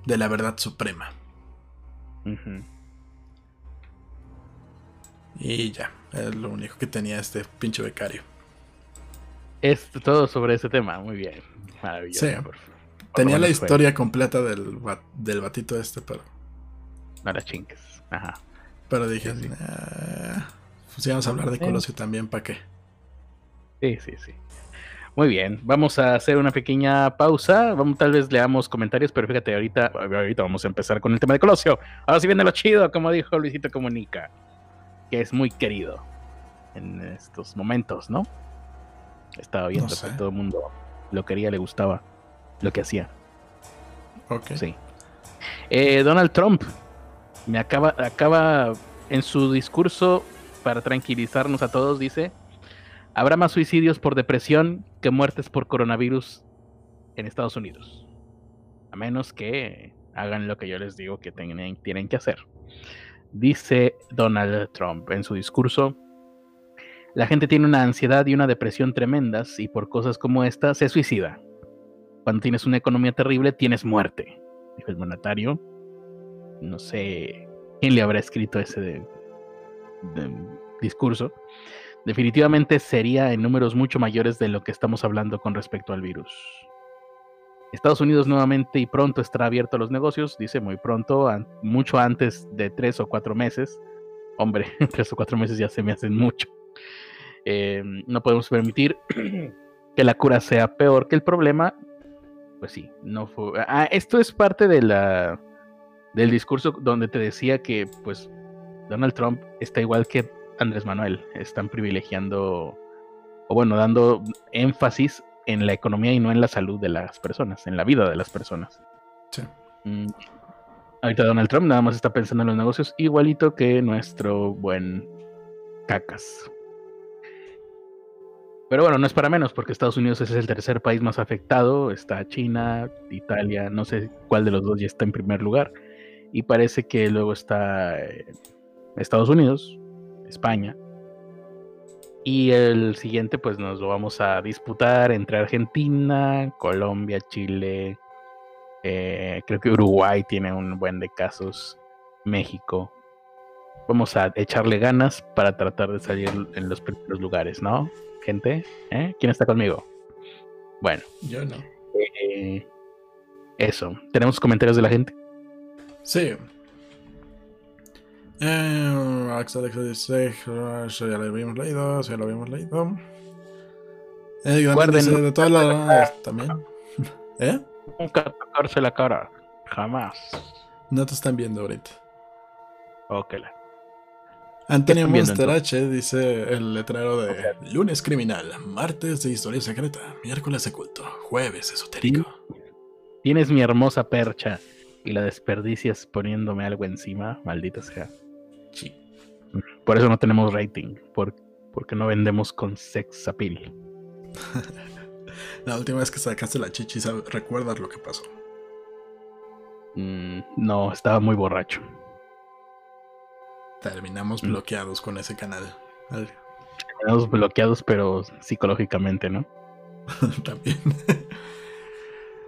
de la verdad suprema. Y ya, es lo único que tenía este pinche becario. Es todo sobre ese tema, muy bien. Maravilloso. Sí. tenía la historia completa del, del batito este, pero. No la chingues. Ajá. Pero dije, pues íbamos a hablar de Colosio también, ¿para qué? Sí, sí, sí. Muy bien, vamos a hacer una pequeña pausa. Vamos, tal vez leamos comentarios, pero fíjate, ahorita, ahorita vamos a empezar con el tema de Colosio. Ahora sí viene lo chido, como dijo Luisito Comunica, que es muy querido en estos momentos, ¿no? Estaba viendo que todo el mundo lo quería, le gustaba lo que hacía. Ok. Sí. Eh, Donald Trump me acaba, acaba en su discurso para tranquilizarnos a todos, dice Habrá más suicidios por depresión que muertes por coronavirus en Estados Unidos. A menos que hagan lo que yo les digo que tienen, que hacer. Dice Donald Trump en su discurso, la gente tiene una ansiedad y una depresión tremendas y por cosas como esta se suicida. Cuando tienes una economía terrible, tienes muerte, dijo el mandatario. No sé quién le habrá escrito ese discurso definitivamente sería en números mucho mayores de lo que estamos hablando con respecto al virus. Estados Unidos nuevamente y pronto estará abierto a los negocios, dice muy pronto, mucho antes de tres o cuatro meses. Hombre, tres o cuatro meses ya se me hacen mucho. Eh, no podemos permitir que la cura sea peor que el problema. Pues sí, no fue. Ah, esto es parte de la del discurso donde te decía que, pues, Donald Trump está igual que Andrés Manuel. Están privilegiando, o bueno, dando énfasis en la economía y no en la salud de las personas, en la vida de las personas. Sí. Mm, ahorita Donald Trump nada más está pensando en los negocios igualito que nuestro buen cacas. Pero bueno, no es para menos, porque Estados Unidos es el tercer país más afectado. Está China, Italia, no sé cuál de los dos ya está en primer lugar. Y parece que luego está eh, Estados Unidos, España, y el siguiente, pues nos lo vamos a disputar entre Argentina, Colombia, Chile. Eh, creo que Uruguay tiene un buen de casos. México. Vamos a echarle ganas para tratar de salir en los primeros lugares, ¿no? Gente, ¿eh? ¿quién está conmigo? Bueno. Yo no. Eh, eso. ¿Tenemos comentarios de la gente? Sí. Eh, Axel dice, ya lo habíamos leído, ya lo habíamos leído. Eh, Guarden de todas las también. ¿Eh? Nunca tocarse la cara, jamás. No te están viendo ahorita. Ok. Antonio Monster H dice el letrero de lunes criminal, martes de historia secreta, miércoles de culto, jueves esotérico. Tienes mi hermosa percha y la desperdicias poniéndome algo encima, maldita sea. Por eso no tenemos rating, porque no vendemos con sex appeal. la última vez que sacaste la chichi, ¿recuerdas lo que pasó? Mm, no, estaba muy borracho. Terminamos mm. bloqueados con ese canal. Terminamos bloqueados, pero psicológicamente, ¿no? También.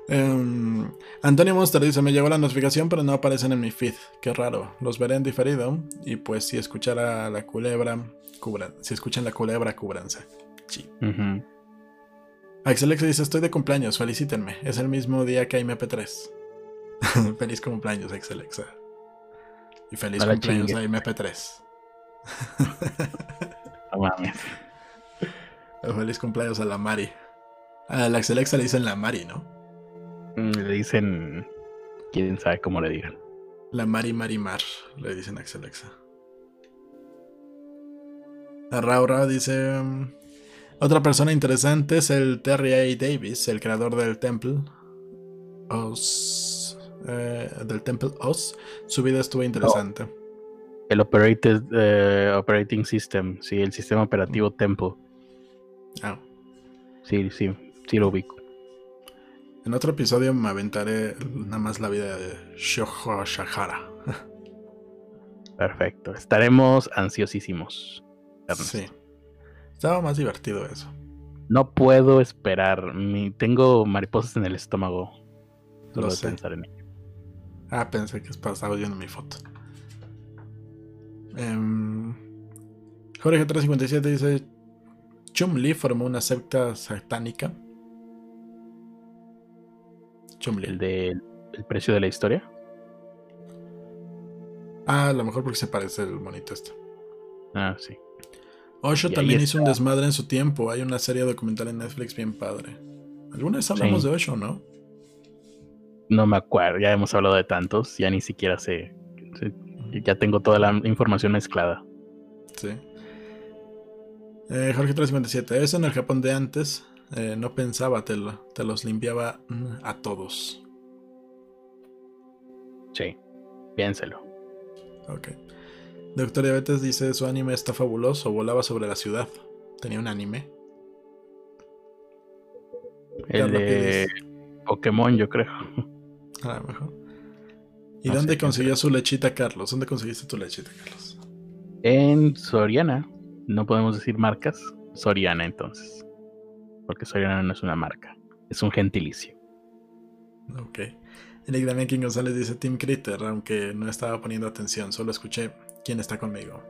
Um, Antonio Monster dice, me llegó la notificación pero no aparecen en mi feed. Qué raro. Los veré en diferido. Y pues si escuchara la culebra, cubran. Si escuchan la culebra, cúbranse. Sí. Axelex dice, estoy de cumpleaños, felicítenme. Es el mismo día que MP3. feliz cumpleaños, Axelexa. Y feliz cumpleaños a MP3. Feliz cumpleaños a la Mari. A la Axelexa le dicen la Mari, ¿no? Mm, le dicen. Quién sabe cómo le digan. La Mari Marimar, le dicen a Axelexa. A Raura dice. Mm, otra persona interesante es el Terry A. Davis, el creador del Temple. Oz. Eh, del Temple Oz. Su vida estuvo interesante. El operated, eh, Operating System, sí, el sistema operativo Temple. Ah. Sí, sí, sí lo ubico. En otro episodio me aventaré nada más la vida de Shoho Shahara. Perfecto. Estaremos ansiosísimos. Sí. Estaba más divertido eso. No puedo esperar. tengo mariposas en el estómago. Solo de pensar en ello. Ah, pensé que estaba viendo mi foto. Um, Jorge 357 dice: Chum Lee formó una secta satánica el del el precio de la historia. Ah, a lo mejor porque se parece el monito este. Ah, sí. Osho también hizo un desmadre en su tiempo. Hay una serie documental en Netflix bien padre. ¿Alguna vez hablamos de Osho, no? No me acuerdo, ya hemos hablado de tantos, ya ni siquiera sé. Ya tengo toda la información mezclada. Sí. Eh, Jorge 357. Eso en el Japón de antes eh, no pensaba, te, te, los limpiaba mm, a todos. Sí, piénselo. Ok. Doctor Diabetes dice: Su anime está fabuloso, volaba sobre la ciudad. Tenía un anime. El de Pokémon, yo creo. A lo mejor. ¿Y dónde consiguió su lechita, Carlos? ¿Dónde conseguiste tu lechita, Carlos? En Soriana. No podemos decir marcas. Soriana, entonces porque Soriana no es una marca, es un gentilicio. Ok. También King González dice Team Critter, aunque no estaba poniendo atención, solo escuché quién está conmigo.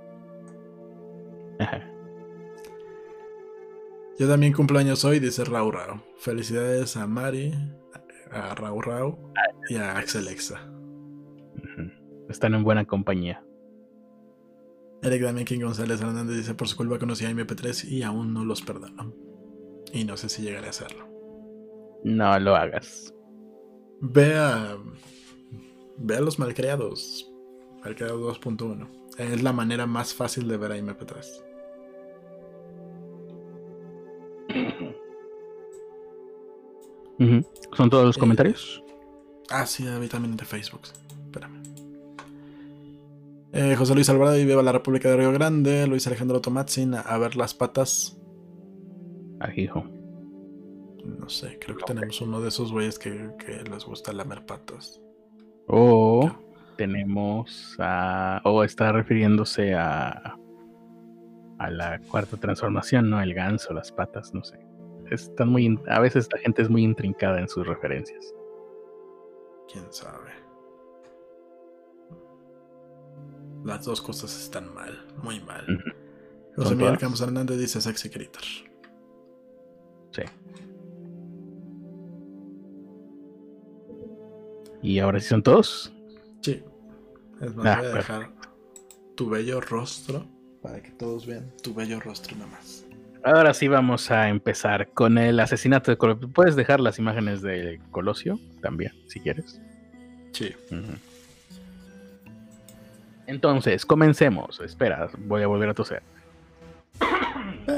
Yo también cumplo años hoy, dice Raura. Felicidades a Mari. a Rau Rau y a Axel Exa. Están en buena compañía. Eric Damián King González Hernández dice: Por su culpa conocí a MP3 y aún no los perdono. Y no sé si llegaré a hacerlo. No lo hagas. Ve a. Ve a los malcriados. Malcriados 2.1. Es la manera más fácil de ver a MP3. ¿Son todos los eh, comentarios? Ah, sí, David también de Facebook. Espérame. Eh, José Luis Alvarado y viva la República de Río Grande. Luis Alejandro Tomatzin a ver las patas. Hijo. No sé, creo que tenemos uno de esos güeyes que, les gusta lamer patas. O tenemos a. O está refiriéndose a. A la cuarta transformación, ¿no? El ganso, las patas, no sé. Están muy. A veces la gente es muy intrincada en sus referencias. Quién sabe. Las dos cosas están mal, muy mal. José Miguel Campos Hernández dice Sexy Critter. Sí. ¿Y ahora sí son todos? Sí. Es más, ah, voy a dejar tu bello rostro para que todos vean tu bello rostro nada más. Ahora sí vamos a empezar con el asesinato de Colosio. ¿Puedes dejar las imágenes de Colosio también, si quieres? Sí. Entonces, comencemos. Espera, voy a volver a toser.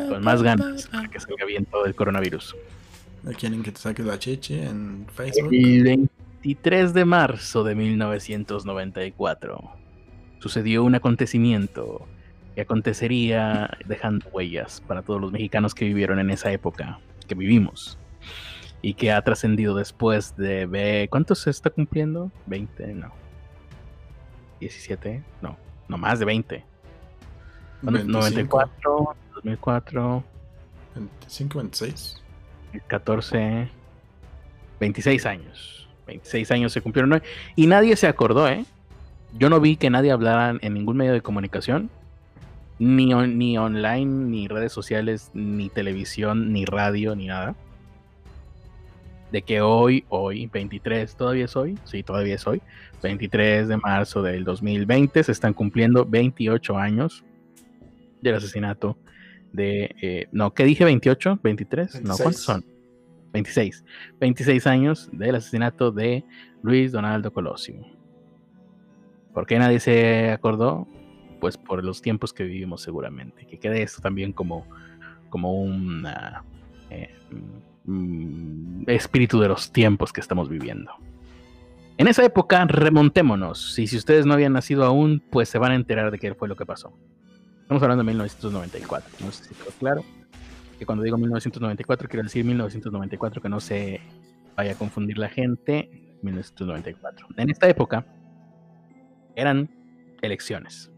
Con más ganas para que salga bien todo el coronavirus. ¿Quieren que te saque la chiche en Facebook? El 23 de marzo de 1994 sucedió un acontecimiento que acontecería dejando huellas para todos los mexicanos que vivieron en esa época, que vivimos, y que ha trascendido después de... ¿Cuántos se está cumpliendo? ¿20? No. ¿17? No, no más de 20. 94, 2004. 25, 26. 14, 26 años. 26 años se cumplieron hoy. Y nadie se acordó, ¿eh? Yo no vi que nadie hablara en ningún medio de comunicación ni, ni online, ni redes sociales, ni televisión, ni radio, ni nada. De que hoy, hoy, 23, ¿todavía es hoy? Sí, todavía es hoy. 23 de marzo del 2020 se están cumpliendo 28 años del asesinato de... Eh, no, ¿qué dije? ¿28? ¿23? No, ¿cuántos son? 26. 26 años del asesinato de Luis Donaldo Colosio. ¿Por qué nadie se acordó? pues por los tiempos que vivimos seguramente. Que quede esto también como, como un eh, mm, espíritu de los tiempos que estamos viviendo. En esa época, remontémonos. Y si ustedes no habían nacido aún, pues se van a enterar de qué fue lo que pasó. Estamos hablando de 1994. No sé si quedó claro. Que cuando digo 1994, quiero decir 1994, que no se vaya a confundir la gente. 1994. En esta época eran elecciones.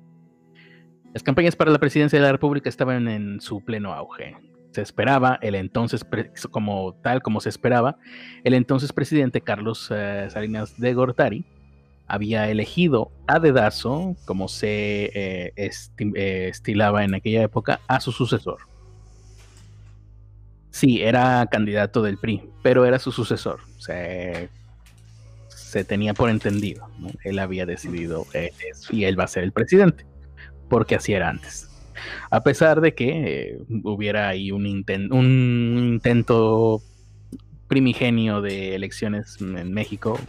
Las campañas para la presidencia de la República estaban en su pleno auge. Se esperaba, el entonces, como tal como se esperaba, el entonces presidente Carlos eh, Salinas de Gortari había elegido a dedazo, como se eh, eh, estilaba en aquella época, a su sucesor. Sí, era candidato del PRI, pero era su sucesor. Se, tenía por entendido. Él había decidido y él va a ser el presidente porque así era antes. A pesar de que eh, hubiera ahí un intento primigenio de elecciones en México,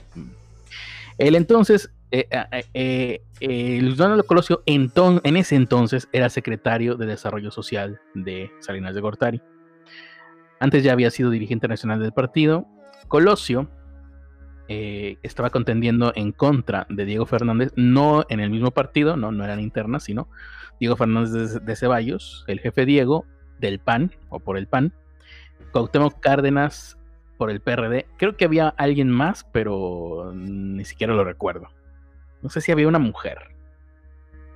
el entonces, eh, eh, eh Donaldo Colosio en ese entonces era secretario de Desarrollo Social de Salinas de Gortari. Antes ya había sido dirigente nacional del partido. Colosio eh, estaba contendiendo en contra de Diego Fernández, no en el mismo partido, no, no eran internas, sino Diego Fernández de, Ceballos, el jefe Diego del PAN o por el PAN, Cuauhtémoc Cárdenas por el PRD. Creo que había alguien más, pero ni siquiera lo recuerdo. No sé si había una mujer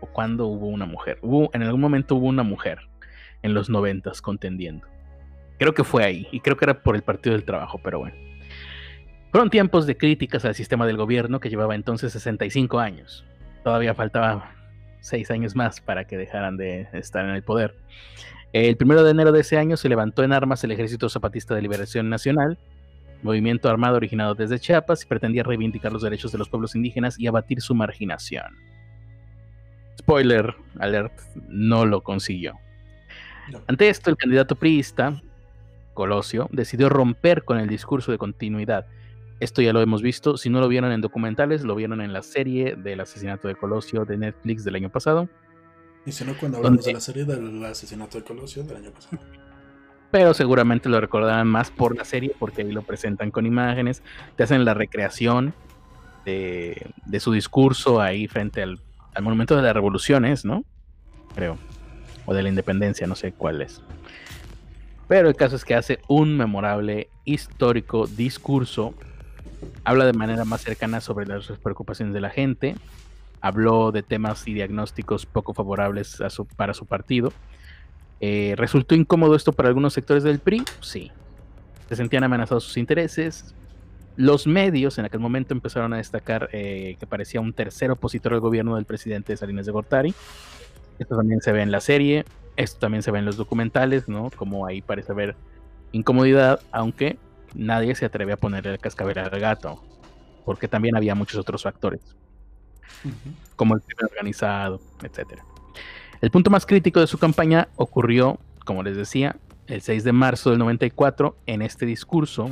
o cuándo hubo una mujer. Hubo, en algún momento hubo una mujer en los noventas contendiendo. Creo que fue ahí y creo que era por el Partido del Trabajo, pero bueno. Fueron tiempos de críticas al sistema del gobierno que llevaba entonces 65 años. Todavía faltaba 6 años más para que dejaran de estar en el poder. El primero de enero de ese año se levantó en armas el Ejército Zapatista de Liberación Nacional movimiento armado originado desde Chiapas y pretendía reivindicar los derechos de los pueblos indígenas y abatir su marginación. Spoiler alert, no lo consiguió. Ante esto, el candidato priista, Colosio, decidió romper con el discurso de continuidad. Esto ya lo hemos visto, si no lo vieron en documentales, lo vieron en la serie del asesinato de Colosio de Netflix del año pasado. Y si no, cuando hablamos de la serie del asesinato de Colosio del año pasado pero seguramente lo recordarán más por la serie porque ahí lo presentan con imágenes, te hacen la recreación de, su discurso ahí frente al, monumento de las revoluciones, ¿no? Creo, o de la independencia, no sé cuál es. Pero el caso es que hace un memorable histórico discurso, habla de manera más cercana sobre las preocupaciones de la gente, habló de temas y diagnósticos poco favorables para su partido, eh, ¿Resultó incómodo esto para algunos sectores del PRI? Sí. Se sentían amenazados sus intereses. Los medios en aquel momento empezaron a destacar eh, que parecía un tercer opositor al gobierno del presidente Salinas de Gortari. Esto también se ve en la serie, esto también se ve en los documentales, ¿no? Como ahí parece haber incomodidad, aunque nadie se atreve a ponerle el cascabel al gato, porque también había muchos otros factores, como el crimen organizado, etcétera. El punto más crítico de su campaña ocurrió, como les decía, el 6 de marzo del 94 en este discurso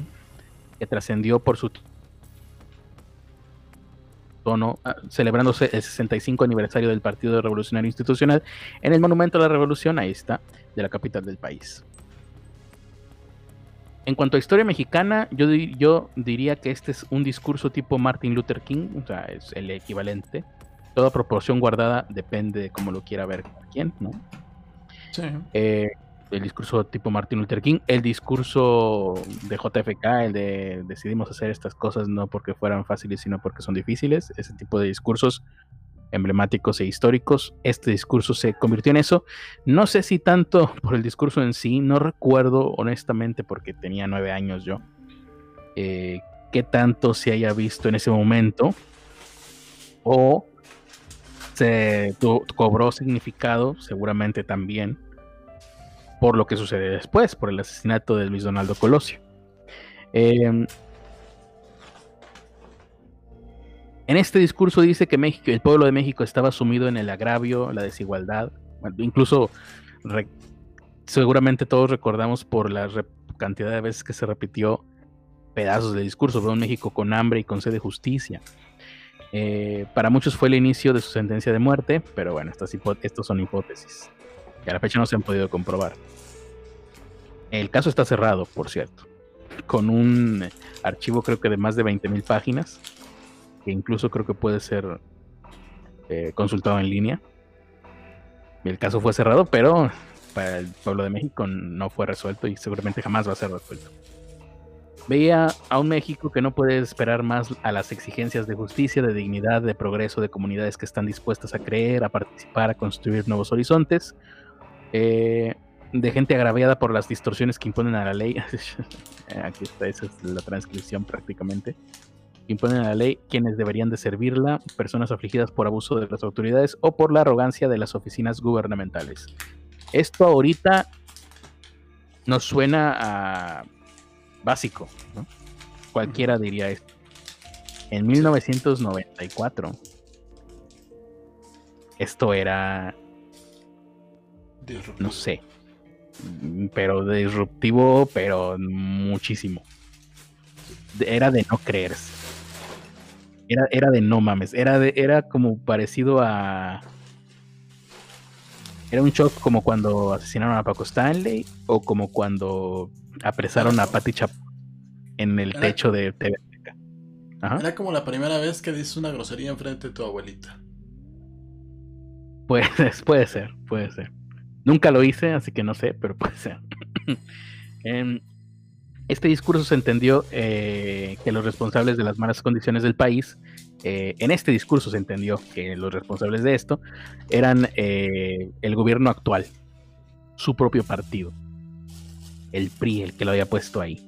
que trascendió por su tono, ah, celebrándose el 65 aniversario del Partido Revolucionario Institucional en el Monumento a la Revolución, ahí está, de la capital del país. En cuanto a historia mexicana, yo, yo diría que este es un discurso tipo Martin Luther King, o sea, es el equivalente toda proporción guardada depende de cómo lo quiera ver quién, ¿no? Sí. Eh, el discurso tipo Martin Luther King, el discurso de JFK, el de decidimos hacer estas cosas no porque fueran fáciles, sino porque son difíciles, ese tipo de discursos emblemáticos e históricos. Este discurso se convirtió en eso. No sé si tanto por el discurso en sí, no recuerdo honestamente porque tenía nueve años yo, eh, qué tanto se haya visto en ese momento o se cobró significado, seguramente también, por lo que sucede después, por el asesinato de Luis Donaldo Colosio. Em, en este discurso dice que México, el pueblo de México estaba sumido en el agravio, la desigualdad, incluso seguramente todos recordamos por la cantidad de veces que se repitió pedazos del discurso, de un México con hambre y con sed de justicia. Eh, para muchos fue el inicio de su sentencia de muerte, pero bueno, estas estos son hipótesis que a la fecha no se han podido comprobar. El caso está cerrado, por cierto, con un archivo creo que de más de 20.000 páginas, que incluso creo que puede ser eh, consultado en línea. El caso fue cerrado, pero para el pueblo de México no fue resuelto y seguramente jamás va a ser resuelto. Veía a un México que no puede esperar más a las exigencias de justicia, de dignidad, de progreso de comunidades que están dispuestas a creer, a participar, a construir nuevos horizontes, eh, de gente agraviada por las distorsiones que imponen a la ley. Aquí está, esa es la transcripción prácticamente. Imponen a la ley quienes deberían de servirla, personas afligidas por abuso de las autoridades o por la arrogancia de las oficinas gubernamentales. Esto ahorita nos suena a básico, ¿no? Cualquiera diría esto. En 1994, esto era, no sé, pero disruptivo, pero muchísimo. Era de no creerse. Era, era de no mames. Era, de, era como parecido a. Era un shock como cuando asesinaron a Paco Stanley o como cuando apresaron a Pati Chap en el techo de TV Era como la primera vez que dices una grosería enfrente de tu abuelita. Pues puede ser, puede ser. Nunca lo hice, así que no sé, pero puede ser. Em, este discurso se entendió eh, que los responsables de las malas condiciones del país, eh, en este discurso se entendió que los responsables de esto eran eh, el gobierno actual, su propio partido el PRI el que lo había puesto ahí.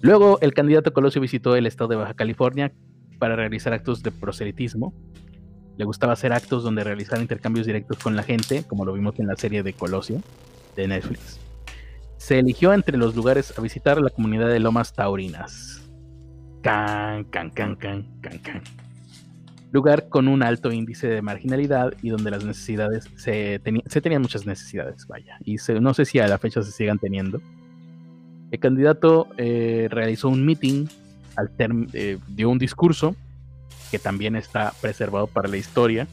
Luego el candidato Colosio visitó el estado de Baja California para realizar actos de proselitismo. Le gustaba hacer actos donde realizar intercambios directos con la gente, como lo vimos en la serie de Colosio de Netflix. Se eligió entre los lugares a visitar la comunidad de Lomas Taurinas. Can, can, can, can, can, can. Lugar con un alto índice de marginalidad y donde las necesidades se, se tenían muchas necesidades, vaya. Y no sé si a la fecha se sigan teniendo. El candidato eh, realizó un meeting, al eh, dio un discurso que también está preservado para la historia,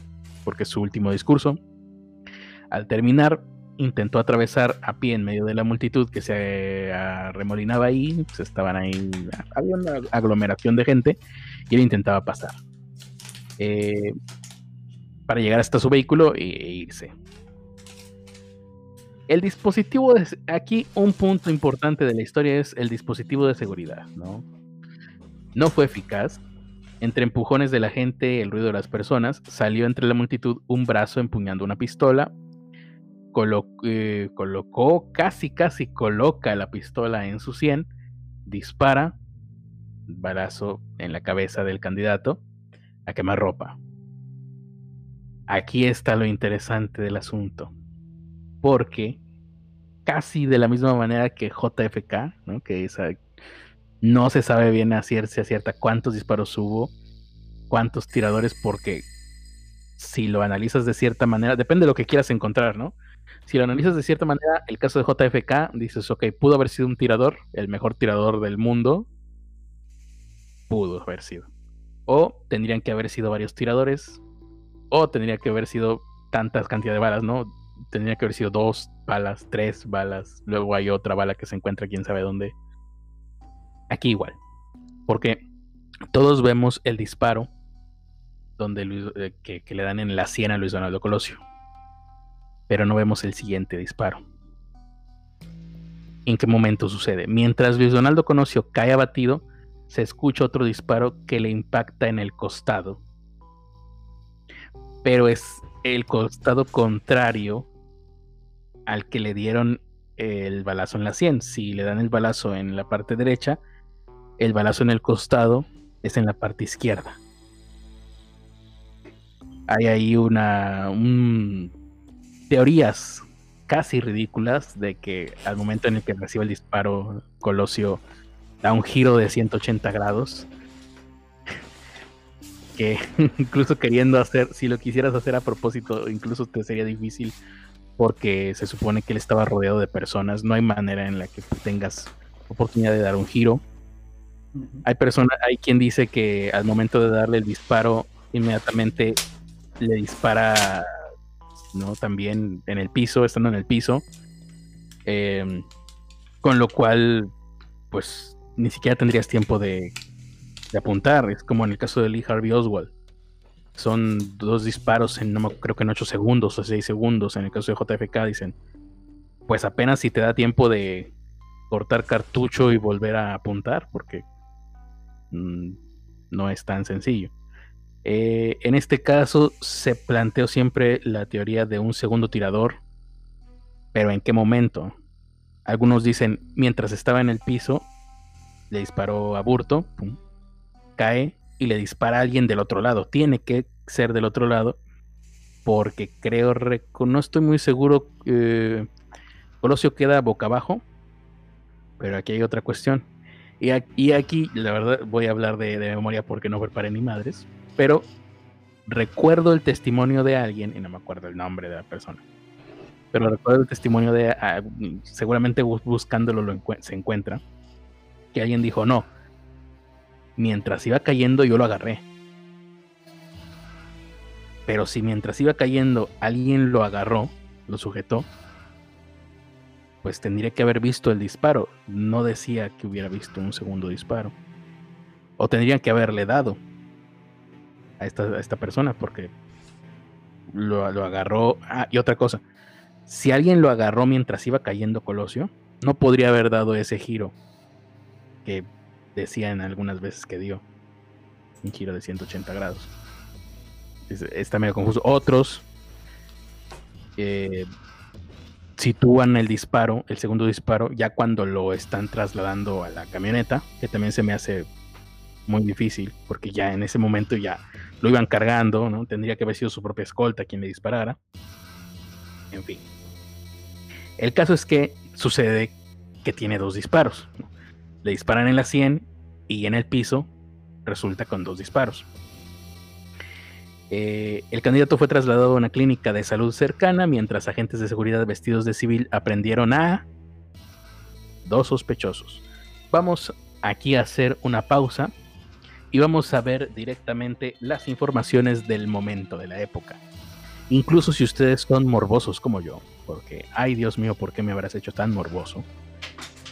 porque es su último discurso. Al terminar, intentó atravesar a pie en medio de la multitud que se remolinaba ahí, pues estaban ahí, había una aglomeración de gente y él intentaba pasar eh, para llegar hasta su vehículo e, irse. El dispositivo, de, aquí un punto importante de la historia es el dispositivo de seguridad, ¿no? No fue eficaz. Entre empujones de la gente, el ruido de las personas, salió entre la multitud un brazo empuñando una pistola, eh, colocó, casi, casi coloca la pistola en su sien, dispara, balazo en la cabeza del candidato, a quemar ropa. Aquí está lo interesante del asunto, porque casi de la misma manera que JFK, ¿no? que no se sabe bien a cierta, a cierta cuántos disparos hubo, cuántos tiradores, porque si lo analizas de cierta manera, depende de lo que quieras encontrar, ¿no? Si lo analizas de cierta manera, el caso de JFK, dices, ok, pudo haber sido un tirador, el mejor tirador del mundo, pudo haber sido. O tendrían que haber sido varios tiradores, o tendría que haber sido tantas cantidades de balas, ¿no? Tendría que haber sido dos balas, tres balas, luego hay otra bala que se encuentra quién sabe dónde. Aquí igual, porque todos vemos el disparo donde eh, que, que, le dan en la sien a Luis Donaldo Colosio pero no vemos el siguiente disparo. ¿En qué momento sucede? Mientras Luis Donaldo Conocio cae abatido, se escucha otro disparo que le impacta en el costado. Pero es el costado contrario al que le dieron el balazo en la sien. Si le dan el balazo en la parte derecha, el balazo en el costado es en la parte izquierda. Hay ahí una, un teorías casi ridículas de que al momento en el que recibe el disparo, Colosio da un giro de 180 grados. Que incluso queriendo hacer, si lo quisieras hacer a propósito, incluso te sería difícil porque se supone que él estaba rodeado de personas. No hay manera en la que tengas oportunidad de dar un giro. Hay personas, hay quien dice que al momento de darle el disparo, inmediatamente le dispara ¿no? También en el piso, estando en el piso. Em, con lo cual, pues ni siquiera tendrías tiempo de, apuntar. Es como en el caso de Lee Harvey Oswald. Son dos disparos en, no creo que en 8 segundos o 6 segundos. En el caso de JFK dicen, pues apenas si te da tiempo de cortar cartucho y volver a apuntar, porque mm, no es tan sencillo. Eh, en este caso se planteó siempre la teoría de un segundo tirador, pero ¿en qué momento? Algunos dicen mientras estaba en el piso, le disparó a Burto, cae y le dispara a alguien del otro lado. Tiene que ser del otro lado, porque creo, no estoy muy seguro, eh, Colosio queda boca abajo, pero aquí hay otra cuestión. Y aquí, la verdad, voy a hablar de, de memoria porque no preparé ni madres pero recuerdo el testimonio de alguien, y no me acuerdo el nombre de la persona, pero recuerdo el testimonio de, ah, seguramente buscándolo lo se encuentra, que alguien dijo, no, mientras iba cayendo yo lo agarré. Pero si mientras iba cayendo alguien lo agarró, lo sujetó, pues tendría que haber visto el disparo. No decía que hubiera visto un segundo disparo. O tendrían que haberle dado a esta, persona porque lo, agarró. Ah, y otra cosa, si alguien lo agarró mientras iba cayendo Colosio, no podría haber dado ese giro que decían algunas veces que dio. Un giro de 180 grados. está medio confuso. Otros eh, sitúan el disparo, el segundo disparo, ya cuando lo están trasladando a la camioneta, que también se me hace muy difícil, porque ya en ese momento ya lo iban cargando, ¿no? Tendría que haber sido su propia escolta quien le disparara. En fin. El caso es que sucede que tiene dos disparos. Le disparan en la 100 y en el piso resulta con dos disparos. Eh, el candidato fue trasladado a una clínica de salud cercana mientras agentes de seguridad vestidos de civil aprendieron a dos sospechosos. Vamos aquí a hacer una pausa y vamos a ver directamente las informaciones del momento de la época. Incluso si ustedes son morbosos como yo, porque, ay Dios mío, ¿por qué me habrás hecho tan morboso?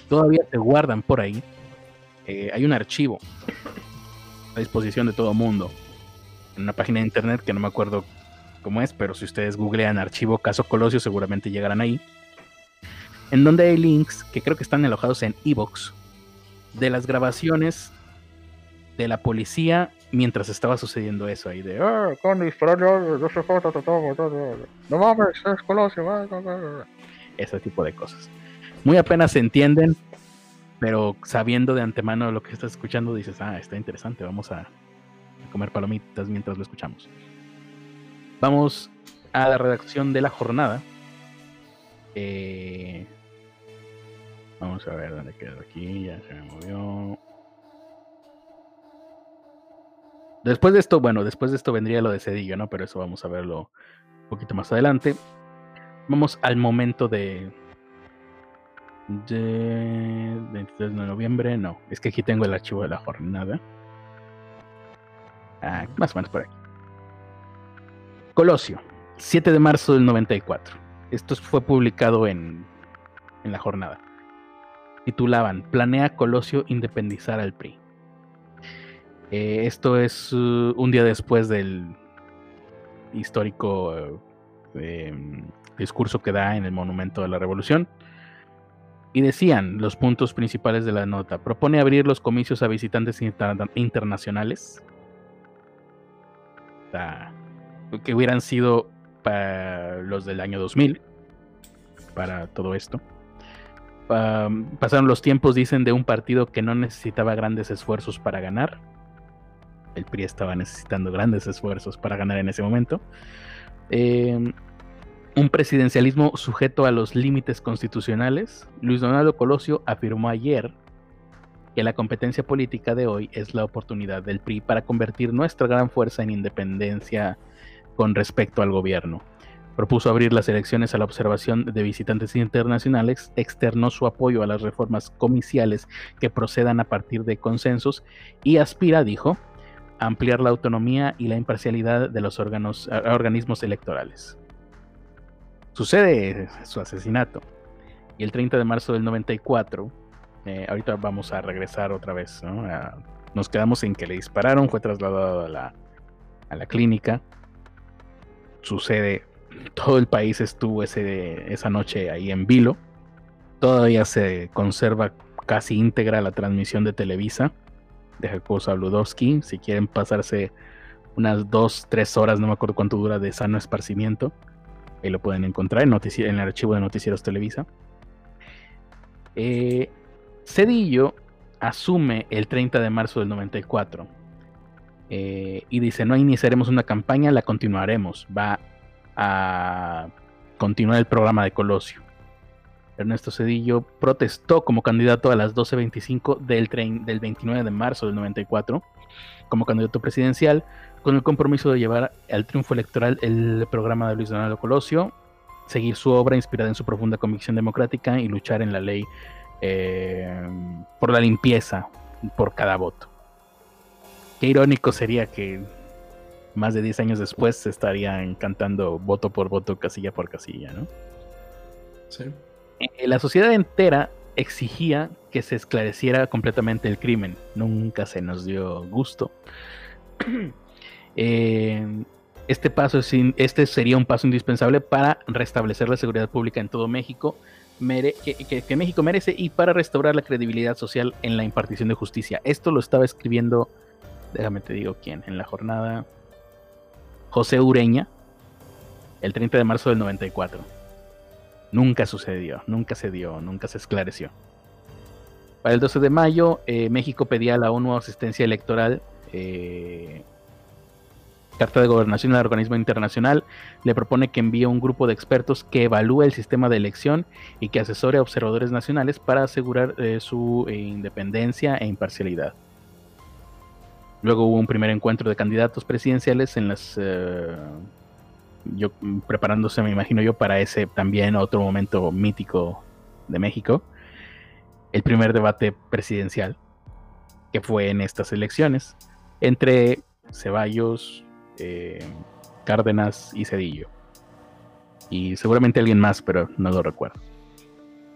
Todavía se guardan por ahí. Eh, hay un archivo a disposición de todo mundo en una página de internet que no me acuerdo cómo es, pero si ustedes googlean archivo caso Colosio seguramente llegarán ahí. En donde hay links que creo que están alojados en Evox de las grabaciones de la policía mientras estaba sucediendo eso ahí de ah, no mames, es Colosio, ese tipo de cosas. Muy apenas se entienden, pero sabiendo de antemano lo que estás escuchando dices, ah, está interesante, vamos a, comer palomitas mientras lo escuchamos. Vamos a la redacción de la jornada. Eh, vamos a ver dónde quedó aquí, ya se me movió. Después de esto, bueno, después de esto vendría lo de Cedillo, ¿no? Pero eso vamos a verlo un poquito más adelante. Vamos al momento de. De 23 de noviembre, no, es que aquí tengo el archivo de la jornada. Ah, más o menos por aquí. Colosio, 7 de marzo del 94. Esto fue publicado en, en la jornada. Titulaban Planea Colosio independizar al PRI. Eh, esto es uh, un día después del histórico eh, em, discurso que da en el Monumento de la Revolución. Y decían los puntos principales de la nota. Propone abrir los comicios a visitantes internacionales. que hubieran sido para los del año 2000. Para todo esto. pasaron los tiempos, dicen, de un partido que no necesitaba grandes esfuerzos para ganar el PRI estaba necesitando grandes esfuerzos para ganar en ese momento. Em, un presidencialismo sujeto a los límites constitucionales. Luis Donaldo Colosio afirmó ayer que la competencia política de hoy es la oportunidad del PRI para convertir nuestra gran fuerza en independencia con respecto al gobierno. Propuso abrir las elecciones a la observación de visitantes internacionales, externó su apoyo a las reformas comiciales que procedan a partir de consensos y aspira, dijo, ampliar la autonomía y la imparcialidad de los órganos, organismos electorales. Sucede su asesinato. Y el 30 de marzo del 94, eh, ahorita vamos a regresar otra vez, nos quedamos en que le dispararon, fue trasladado a la, a la clínica, sucede, todo el país estuvo ese, esa noche ahí en vilo, todavía se conserva casi íntegra la transmisión de Televisa de Jacobo Sabludowski. Si quieren pasarse unas dos, tres horas, no me acuerdo cuánto dura, de sano esparcimiento, ahí lo pueden encontrar en, en el archivo de Noticieros Televisa. Eh, Cedillo asume el 30 de marzo del 94 eh, y dice, no iniciaremos una campaña, la continuaremos. Va a continuar el programa de Colosio. Ernesto Cedillo protestó como candidato a las 12.25 del, del 29 de marzo del 94 como candidato presidencial con el compromiso de llevar al triunfo electoral el programa de Luis Donaldo Colosio, seguir su obra inspirada en su profunda convicción democrática y luchar en la ley eh, por la limpieza por cada voto. Qué irónico sería que más de 10 años después se estarían cantando voto por voto, casilla por casilla, ¿no? Sí. Eh, la sociedad entera exigía que se esclareciera completamente el crimen. Nunca se nos dio gusto. Eh, este, paso este sería un paso indispensable para restablecer la seguridad pública en todo México, que, México merece y para restaurar la credibilidad social en la impartición de justicia. Esto lo estaba escribiendo, déjame te digo quién, en la jornada José Ureña, el 30 de marzo del 94. Nunca sucedió, nunca se dio, nunca se esclareció. Para el 12 de mayo, eh, México pedía a la ONU asistencia electoral eh, Carta de Gobernación del Organismo Internacional le propone que envíe un grupo de expertos que evalúe el sistema de elección y que asesore a observadores nacionales para asegurar eh, su independencia e imparcialidad. Luego hubo un primer encuentro de candidatos presidenciales en las... Yo preparándose, me imagino yo, para ese también otro momento mítico de México. El primer debate presidencial que fue en estas elecciones entre Ceballos, eh, Cárdenas y Cedillo. Y seguramente alguien más, pero no lo recuerdo.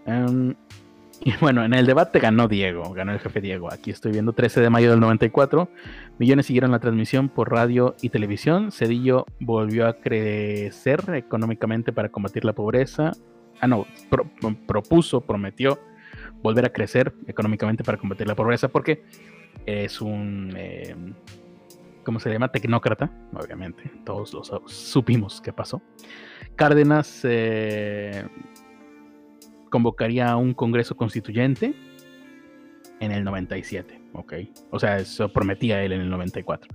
Em, y bueno, en el debate ganó Diego, ganó el jefe Diego. Aquí estoy viendo 13 de mayo del 94. Millones siguieron la transmisión por radio y televisión. Cedillo volvió a crecer económicamente para combatir la pobreza. Ah, no, propuso, prometió volver a crecer económicamente para combatir la pobreza porque es un, eh, ¿cómo se llama? Tecnócrata, obviamente. Todos lo supimos qué pasó. Cárdenas eh, convocaría a un Congreso Constituyente en el 97, ¿ok? O sea, eso prometía él en el 94.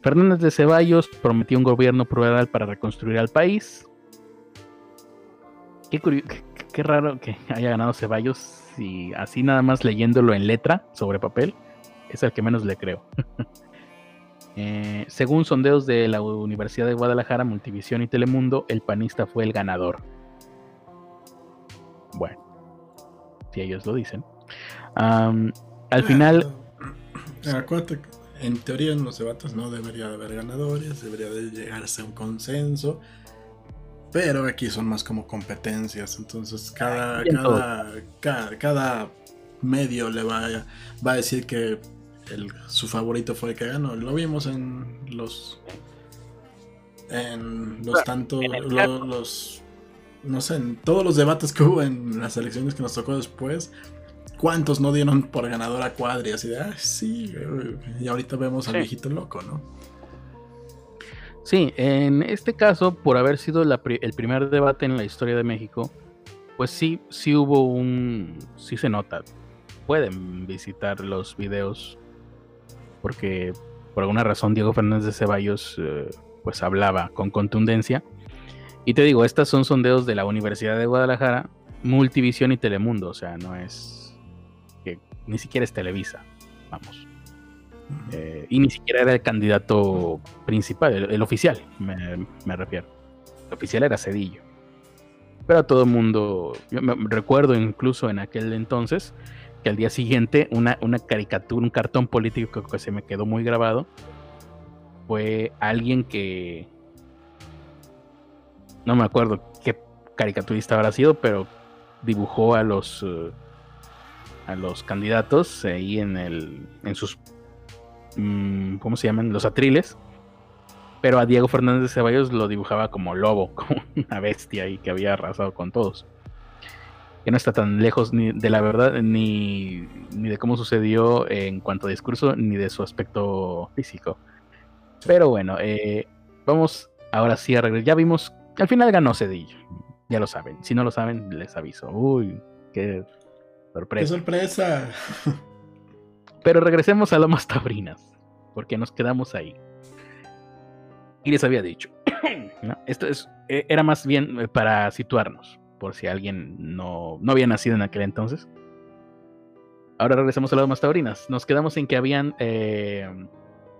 Fernández de Ceballos prometió un gobierno plural para reconstruir al país. Qué, qué, raro que haya ganado Ceballos y así nada más leyéndolo en letra sobre papel. Es el que menos le creo. Eh, según sondeos de la Universidad de Guadalajara, Multivisión y Telemundo, el panista fue el ganador. Bueno, si ellos lo dicen. al final. en teoría en los debates no debería de haber ganadores, debería de llegarse a un consenso. Pero aquí son más como competencias, entonces cada, cada, cada, medio le va va a decir que su favorito fue el que ganó. Lo vimos en los. En los tantos. Los, No sé, en todos los debates que hubo en las elecciones que nos tocó después. ¿Cuántos no dieron por ganador a Cuadri? Así de, ah, sí. Y ahorita vemos al viejito loco, ¿no? Sí, en este caso, por haber sido el primer debate en la historia de México, pues sí, sí hubo un. Sí se nota. Pueden visitar los videos porque por alguna razón Diego Fernández de Ceballos eh, pues hablaba con contundencia. Y te digo, estas son sondeos de la Universidad de Guadalajara, Multivisión y Telemundo, o sea, no es ni siquiera es Televisa, vamos. Eh, y ni siquiera era el candidato principal, el, oficial, me, refiero. El oficial era Cedillo. Pero a todo el mundo, yo me recuerdo incluso en aquel entonces, que al día siguiente una, una caricatura, un cartón político que se me quedó muy grabado, fue alguien que... No me acuerdo qué caricaturista habrá sido, pero dibujó a los... Eh, a los candidatos ahí en el en sus mm, ¿cómo se llaman? los atriles pero a Diego Fernández de Ceballos lo dibujaba como lobo, como una bestia y que había arrasado con todos que no está tan lejos ni de la verdad ni, de cómo sucedió en cuanto a discurso ni de su aspecto físico. Pero bueno, eh, vamos ahora sí a regresar. Ya vimos, al final ganó Cedillo. Ya lo saben. Si no lo saben, les aviso. Uy, qué sorpresa. Qué sorpresa. Pero regresemos a Lomas Tabrinas, porque nos quedamos ahí. Y les había dicho, esto es, eh, era más bien eh, para situarnos por si alguien no, había nacido en aquel entonces. Ahora regresamos a las taurinas. Nos quedamos en que habían eh,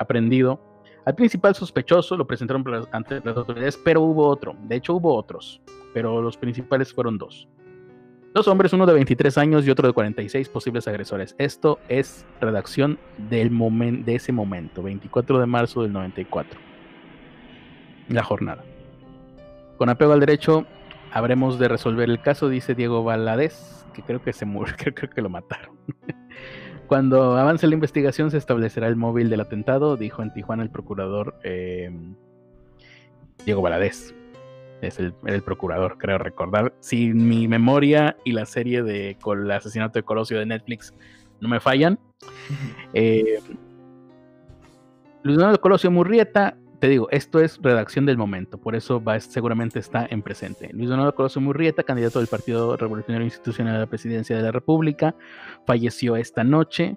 aprendido al principal sospechoso, lo presentaron ante las autoridades, pero hubo otro. De hecho, hubo otros, pero los principales fueron dos. Dos hombres, uno de 23 años y otro de 46 posibles agresores. Esto es redacción del de ese momento, 24 de marzo del 94. La jornada. Con apego al derecho, habremos de resolver el caso, dice Diego Valadez, que creo que se murió, creo, que lo mataron. Cuando avance la investigación se establecerá el móvil del atentado, dijo en Tijuana el procurador em, Diego Valadez. Es el, el, procurador, creo recordar. Si mi memoria y la serie de con el asesinato de Colosio de Netflix no me fallan. Eh, Luis Donaldo Colosio Murrieta te digo, esto es redacción del momento, por eso va, seguramente está en presente. Luis Donaldo Colosio Murrieta, candidato del Partido Revolucionario Institucional a la presidencia de la República, falleció esta noche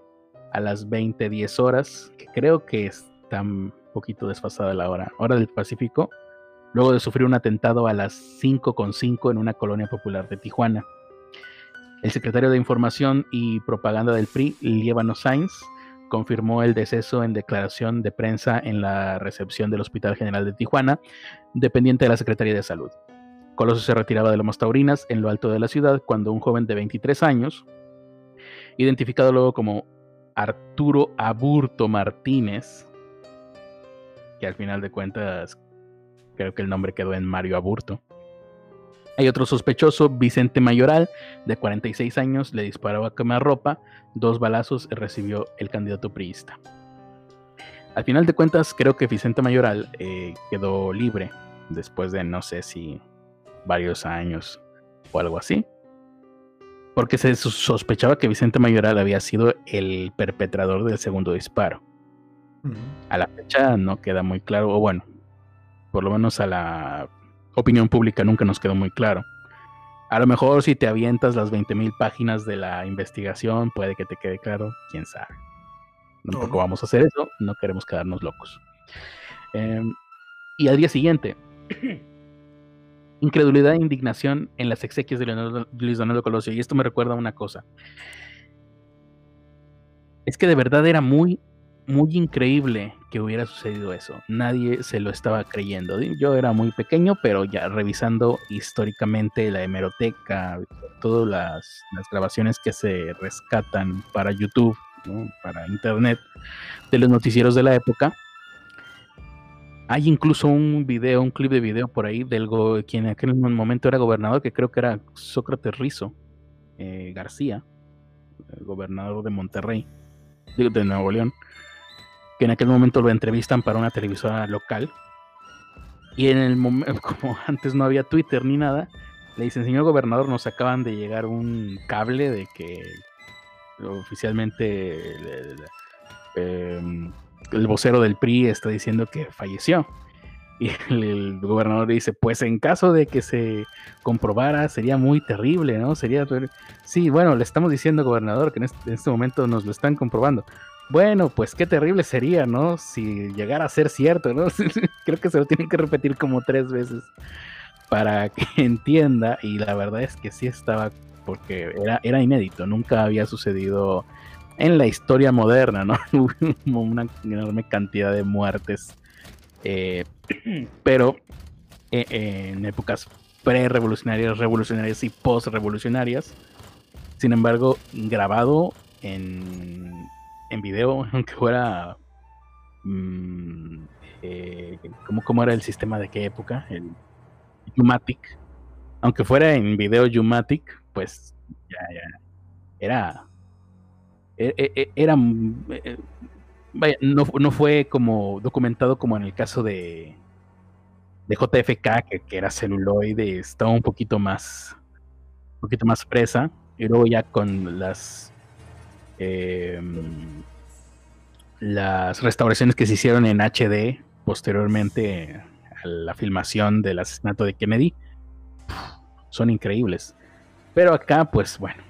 a las 20:10 horas, que creo que están poquito desfasada la hora, hora del Pacífico, luego de sufrir un atentado a las 5.5 en una colonia popular de Tijuana. El secretario de Información y Propaganda del PRI, Lievano Sainz, confirmó el deceso en declaración de prensa en la recepción del Hospital General de Tijuana, dependiente de la Secretaría de Salud. Colosio se retiraba de Lomas Taurinas, en lo alto de la ciudad, cuando un joven de 23 años, identificado luego como Arturo Aburto Martínez, que al final de cuentas creo que el nombre quedó en Mario Aburto. Hay otro sospechoso, Vicente Mayoral, de 46 años, le disparó a quemarropa, dos balazos y recibió el candidato priista. Al final de cuentas, creo que Vicente Mayoral eh, quedó libre después de no sé si varios años o algo así. Porque se sospechaba que Vicente Mayoral había sido el perpetrador del segundo disparo. A la fecha no queda muy claro, o bueno, por lo menos a la opinión pública nunca nos quedó muy claro. A lo mejor si te avientas las 20.000 páginas de la investigación, puede que te quede claro, quién sabe. Tampoco vamos a hacer eso, no queremos quedarnos locos. Em, y al día siguiente, incredulidad e indignación en las exequias de Luis Donaldo Colosio. Y esto me recuerda a una cosa. Es que de verdad era muy, muy increíble que hubiera sucedido eso. Nadie se lo estaba creyendo. Yo era muy pequeño, pero ya revisando históricamente la hemeroteca, todas las, grabaciones que se rescatan para YouTube, para Internet, de los noticieros de la época, hay incluso un video, un clip de video por ahí del quien en aquel momento era gobernador, que creo que era Sócrates Rizo eh, García, el gobernador de Monterrey, de Nuevo León, que en aquel momento lo entrevistan para una televisora local. Y en el momento, como antes no había Twitter ni nada, le dicen, señor gobernador, nos acaban de llegar un cable de que oficialmente em, el vocero del PRI está diciendo que falleció. Y el, gobernador dice, pues en caso de que se comprobara, sería muy terrible, ¿no? Sería... Sí, bueno, le estamos diciendo, gobernador, que en este, en este momento nos lo están comprobando. Bueno, pues qué terrible sería, ¿no? Si llegara a ser cierto, ¿no? Creo que se lo tienen que repetir como tres veces para que entienda. Y la verdad es que sí estaba, porque era, era inédito, nunca había sucedido en la historia moderna, ¿no? Una enorme cantidad de muertes, eh, pero eh, en épocas pre-revolucionarias, revolucionarias y post-revolucionarias. Sin embargo, grabado en, en video, aunque fuera... Mm, eh, ¿cómo, era el sistema de qué época? El Umatic. Aunque fuera en video Umatic, pues ya, ya. Era e, e, e, era eh, vaya, no, no, fue como documentado como en el caso de, de JFK, que, que, era celuloide, estaba un poquito más un poquito más presa, y luego ya con las em, las restauraciones que se hicieron en HD posteriormente a la filmación del asesinato de Kennedy son increíbles. Pero acá, pues bueno,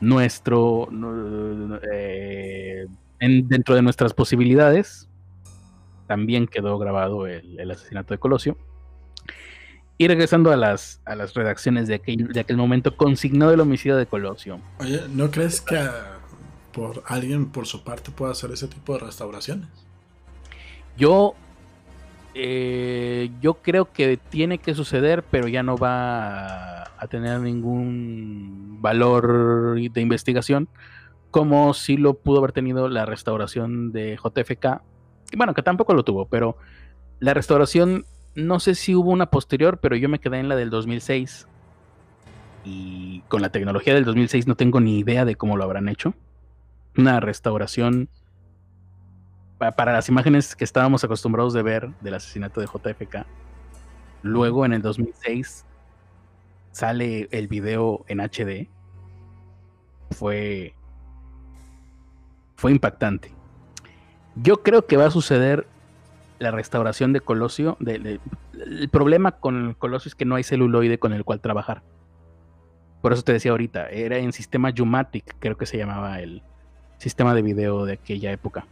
nuestro eh, dentro de nuestras posibilidades también quedó grabado el, asesinato de Colosio. Y regresando a las, a las redacciones de aquel, de aquel momento, consignó el homicidio de Colosio. Oye, ¿no crees que por alguien por su parte pueda hacer ese tipo de restauraciones? Yo eh, yo creo que tiene que suceder, pero ya no va a tener ningún valor de investigación, como si lo pudo haber tenido la restauración de JFK. Bueno, que tampoco lo tuvo, pero la restauración, no sé si hubo una posterior, pero yo me quedé en la del 2006. Y con la tecnología del 2006 no tengo ni idea de cómo lo habrán hecho. Una restauración para las imágenes que estábamos acostumbrados de ver del asesinato de JFK. Luego en el 2006 sale el video en HD. Fue fue impactante. Yo creo que va a suceder la restauración de Colosio. el problema con el Colosio es que no hay celuloide con el cual trabajar. Por eso te decía ahorita, era en sistema Jumatic, creo que se llamaba el sistema de video de aquella época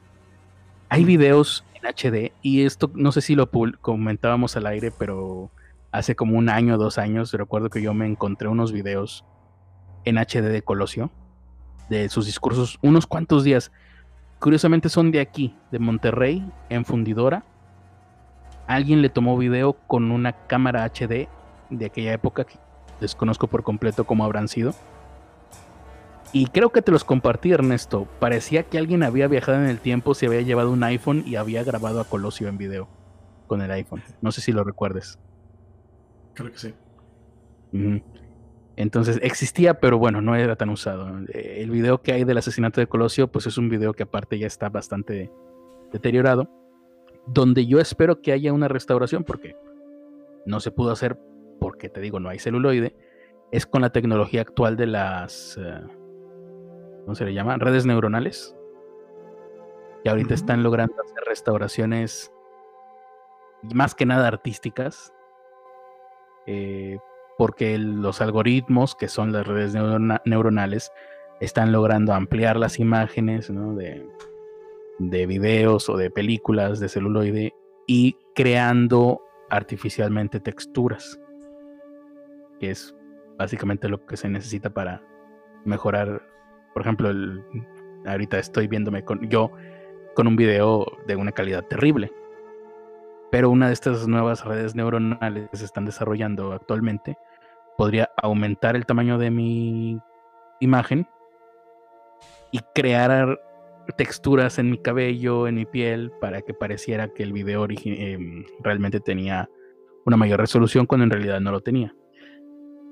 Hay videos en HD y esto no sé si lo comentábamos al aire, pero hace como un año o dos años recuerdo que yo me encontré unos videos en HD de Colosio, de sus discursos, unos cuantos días. Curiosamente son de aquí, de Monterrey, en Fundidora. Alguien le tomó video con una cámara HD de aquella época, que desconozco por completo cómo habrán sido. Y creo que te los compartí, Ernesto. Parecía que alguien había viajado en el tiempo, se había llevado un iPhone y había grabado a Colosio en video con el iPhone. No sé si lo recuerdes. Creo que sí. Entonces existía, pero bueno, no era tan usado. El video que hay del asesinato de Colosio, pues es un video que aparte ya está bastante deteriorado, donde yo espero que haya una restauración, porque no se pudo hacer, porque te digo, no hay celuloide, es con la tecnología actual de las, eh, ¿cómo se le llama? Redes neuronales, que ahorita están logrando hacer restauraciones más que nada artísticas, eh, porque los algoritmos, que son las redes neuronales, están logrando ampliar las imágenes de, de videos o de películas de celuloide y creando artificialmente texturas, que es básicamente lo que se necesita para mejorar. Por ejemplo, ahorita estoy viéndome con yo con un video de una calidad terrible pero una de estas nuevas redes neuronales que se están desarrollando actualmente podría aumentar el tamaño de mi imagen y crear texturas en mi cabello, en mi piel, para que pareciera que el video em, realmente tenía una mayor resolución cuando en realidad no lo tenía.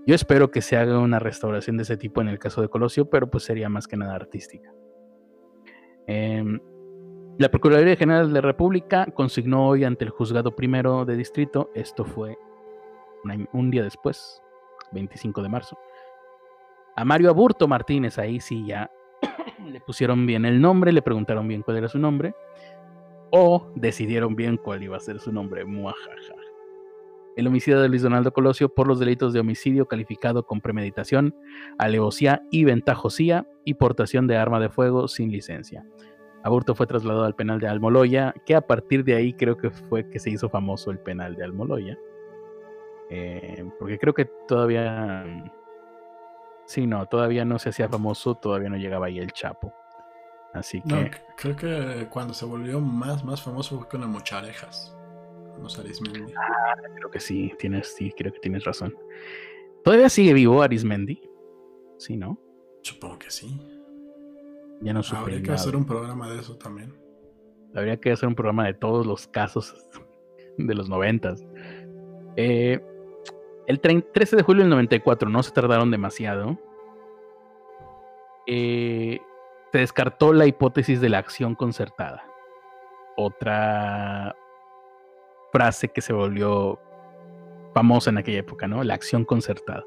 Yo espero que se haga una restauración de ese tipo en el caso de Colosio, pero pues sería más que nada artística. Em, la Procuraduría General de la República consignó hoy ante el Juzgado Primero de Distrito, esto fue un día después, 25 de marzo, a Mario Aburto Martínez, ahí sí ya le pusieron bien el nombre, le preguntaron bien cuál era su nombre, o decidieron bien cuál iba a ser su nombre, muajaja. El homicidio de Luis Donaldo Colosio por los delitos de homicidio calificado con premeditación, alevosía y ventajosía y portación de arma de fuego sin licencia. Aburto fue trasladado al penal de Almoloya, que a partir de ahí creo que fue que se hizo famoso el penal de Almoloya. Eh, porque creo que todavía... Sí, no, todavía no se hacía famoso, todavía no llegaba ahí el Chapo. Así que... No, creo que cuando se volvió más, más famoso fue con el Mocharejas. Los Arismendi. Ah, creo que sí, tienes, sí, creo que tienes razón. ¿Todavía sigue vivo Arismendi? Sí, ¿no? Supongo que sí. Ya no Habría que hacer un programa de eso también. Habría que hacer un programa de todos los casos de los noventas. Eh, el 13 de julio del 94, no se tardaron demasiado. Eh, se descartó la hipótesis de la acción concertada. Otra frase que se volvió famosa en aquella época, ¿no? La acción concertada.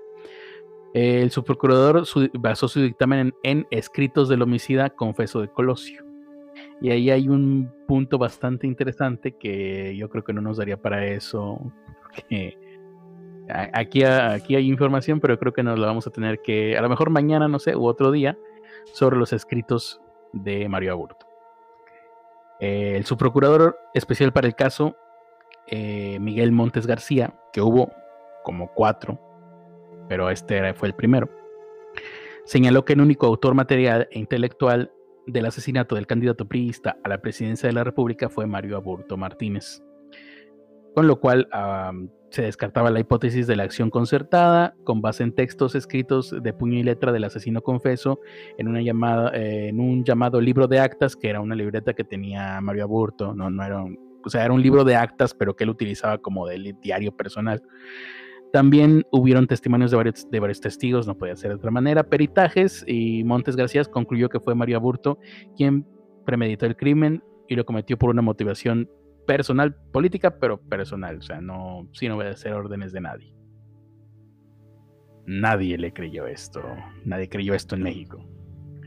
El subprocurador basó su dictamen en, escritos del homicida confeso de Colosio. Y ahí hay un punto bastante interesante que yo creo que no nos daría para eso. aquí, aquí hay información, pero creo que nos la vamos a tener que, a lo mejor mañana, no sé, u otro día, sobre los escritos de Mario Aburto. El subprocurador especial para el caso, eh, Miguel Montes García, que hubo como cuatro pero este fue el primero, señaló que el único autor material e intelectual del asesinato del candidato priista a la presidencia de la República fue Mario Aburto Martínez, con lo cual se descartaba la hipótesis de la acción concertada con base en textos escritos de puño y letra del asesino confeso en, un llamado libro de actas, que era una libreta que tenía Mario Aburto, no, no era o sea, era un libro de actas, pero que él utilizaba como del diario personal. También hubieron testimonios de varios, de varios testigos, no podía ser de otra manera, peritajes, y Montes García concluyó que fue Mario Aburto quien premeditó el crimen y lo cometió por una motivación personal, política, pero personal, o sea, no sin obedecer órdenes de nadie. Nadie le creyó esto, nadie creyó esto en México.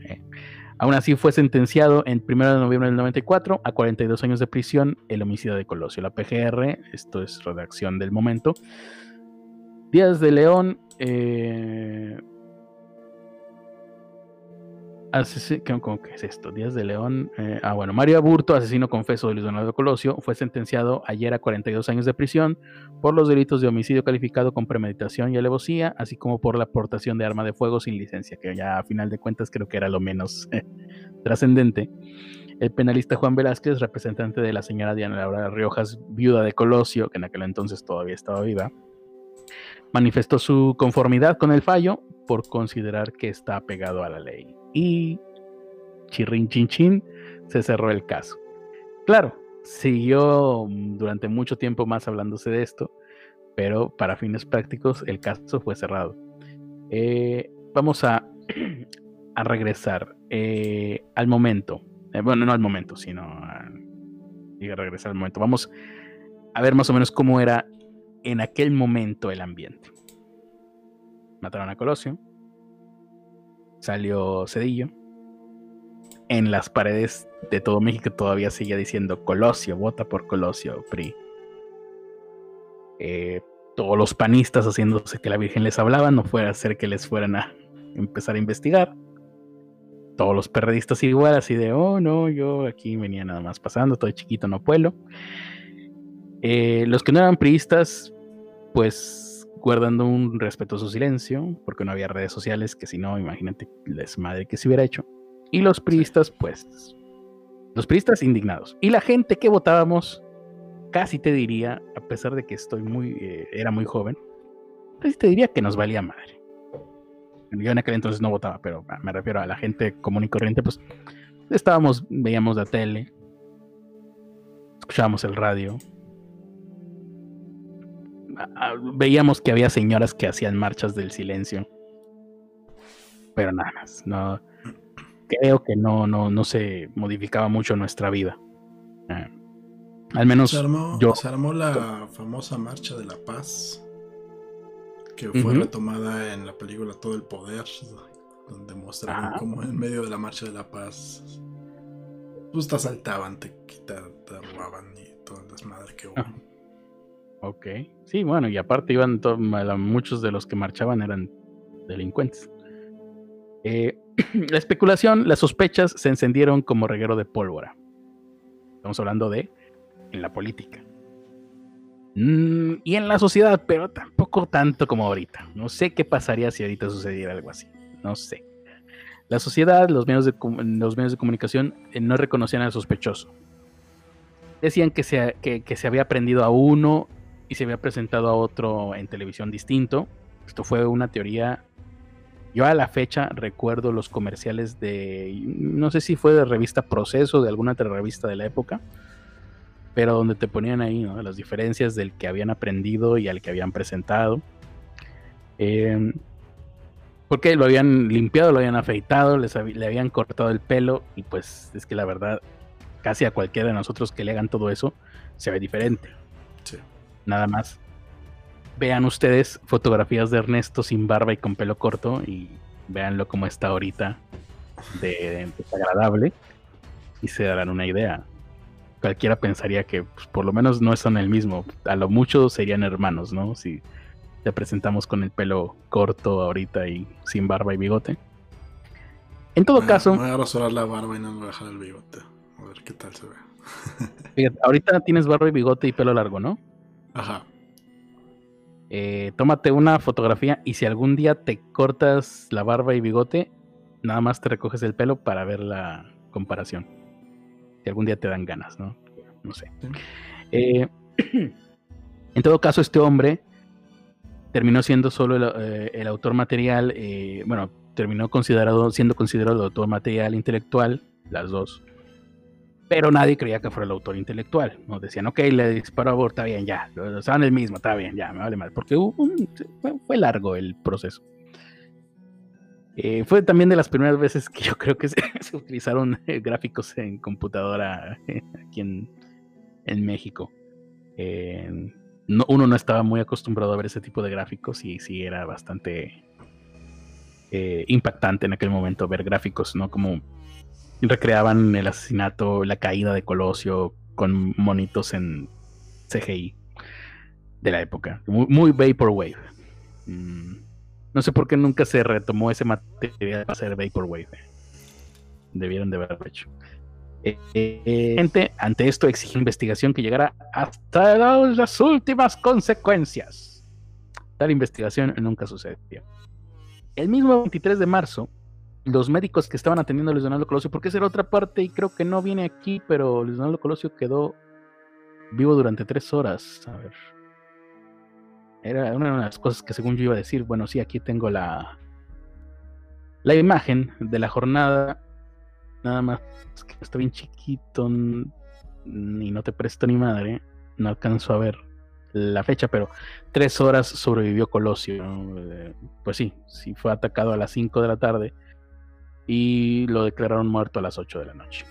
¿eh? Aún así fue sentenciado en 1 de noviembre del 94 a 42 años de prisión el homicidio de Colosio. La PGR, esto es redacción del momento, Díaz de León. Eh, ¿Cómo que es esto? Díaz de León. Eh, ah, bueno, Mario Aburto, asesino confeso de Luis Donaldo Colosio, fue sentenciado ayer a 42 años de prisión por los delitos de homicidio calificado con premeditación y alevosía, así como por la aportación de arma de fuego sin licencia, que ya a final de cuentas creo que era lo menos eh, trascendente. El penalista Juan Velázquez, representante de la señora Diana Laura Riojas, viuda de Colosio, que en aquel entonces todavía estaba viva, manifestó su conformidad con el fallo por considerar que está apegado a la ley y chirrin chin chin se cerró el caso. Claro, siguió durante mucho tiempo más hablándose de esto, pero para fines prácticos el caso fue cerrado. Eh, vamos a, regresar eh, al momento. Eh, bueno, no al momento, sino a, a regresar al momento. Vamos a ver más o menos cómo era en aquel momento el ambiente. Mataron a Colosio, salió Cedillo. En las paredes de todo México todavía sigue diciendo Colosio, vota por Colosio, PRI. Eh, todos los panistas haciéndose que la Virgen les hablaba, no fuera a ser que les fueran a empezar a investigar. Todos los periodistas igual, así de, oh no, yo aquí venía nada más pasando, todo chiquito, no puedo. Eh, los que no eran priistas, pues guardando un respetuoso silencio, porque no había redes sociales, que si no, imagínate la madre que se hubiera hecho. Y los priistas, pues, los priistas indignados. Y la gente que votábamos, casi te diría, a pesar de que estoy muy, eh, era muy joven, casi te diría que nos valía madre. Yo en aquel entonces no votaba, pero me refiero a la gente común y corriente, pues estábamos, veíamos la tele, escuchábamos el radio, veíamos que había señoras que hacían marchas del silencio. Pero nada más, no creo que no, no, no se modificaba mucho nuestra vida. Eh, al menos se armó, yo. Se armó la famosa marcha de la paz. Que fue retomada en la película Todo el Poder. Donde mostraron como en medio de la marcha de la paz. Pues te asaltaban, te quitaban, te robaban y todo el desmadre que hubo. Ok. Sí, bueno, y aparte iban muchos de los que marchaban eran delincuentes. Eh, la especulación, las sospechas se encendieron como reguero de pólvora. Estamos hablando de en la política. Mm, y en la sociedad, pero tampoco tanto como ahorita. No sé qué pasaría si ahorita sucediera algo así. No sé. La sociedad, los medios de, los medios de comunicación eh, no reconocían al sospechoso. Decían que se, que se había prendido a uno y se había presentado a otro en televisión distinto. Esto fue una teoría. Yo a la fecha recuerdo los comerciales de, no sé si fue de revista Proceso, de alguna otra revista de la época, pero donde te ponían ahí las diferencias del que habían aprendido y al que habían presentado. Eh, porque lo habían limpiado, lo habían afeitado, les le habían cortado el pelo y pues es que la verdad, casi a cualquiera de nosotros que le hagan todo eso, se ve diferente nada más. Vean ustedes fotografías de Ernesto sin barba y con pelo corto y véanlo como está ahorita de, desagradable y se darán una idea. Cualquiera pensaría que pues, por lo menos no son el mismo. A lo mucho serían hermanos, ¿no? Si te presentamos con el pelo corto ahorita y sin barba y bigote. En todo caso. voy a rasurar la barba y no me voy a dejar el bigote. A ver qué tal se ve. ahorita tienes barba y bigote y pelo largo, ¿no? Ajá. Eh, tómate una fotografía y si algún día te cortas la barba y bigote, nada más te recoges el pelo para ver la comparación. Si algún día te dan ganas, ¿no? No sé. Eh, en todo caso, este hombre terminó siendo solo el, eh, autor material, bueno, terminó considerado, siendo considerado el autor material intelectual, las dos, pero nadie creía que fuera el autor intelectual. Nos decían, ok, le disparó a Bor, está bien, ya, lo saben el mismo, está bien, ya, me vale mal, porque fue, largo el proceso. Eh, fue también de las primeras veces que yo creo que se, utilizaron eh, gráficos en computadora eh, aquí en, México. uno no estaba muy acostumbrado a ver ese tipo de gráficos y sí era bastante impactante en aquel momento ver gráficos, ¿no? Como recreaban el asesinato, la caída de Colosio con monitos en CGI de la época. Muy, Vaporwave. Mm, no sé por qué nunca se retomó ese material para hacer Vaporwave. debieron de haberlo hecho. Eh, eh, gente, ante esto exigió investigación que llegara hasta las últimas consecuencias. Tal investigación nunca sucedió. El mismo 23 de marzo, los médicos que estaban atendiendo a Luis Donaldo Colosio, porque esa era otra parte y creo que no viene aquí, pero Luis Donaldo Colosio quedó vivo durante tres horas. A ver. Era una de las cosas que según yo iba a decir, bueno, sí, aquí tengo la, la imagen de la jornada. Nada más que está bien chiquito y no te presto ni madre. No alcanzo a ver la fecha, pero tres horas sobrevivió Colosio. Eh, pues sí, sí fue atacado a las 5 de la tarde y lo declararon muerto a las 8 de la noche.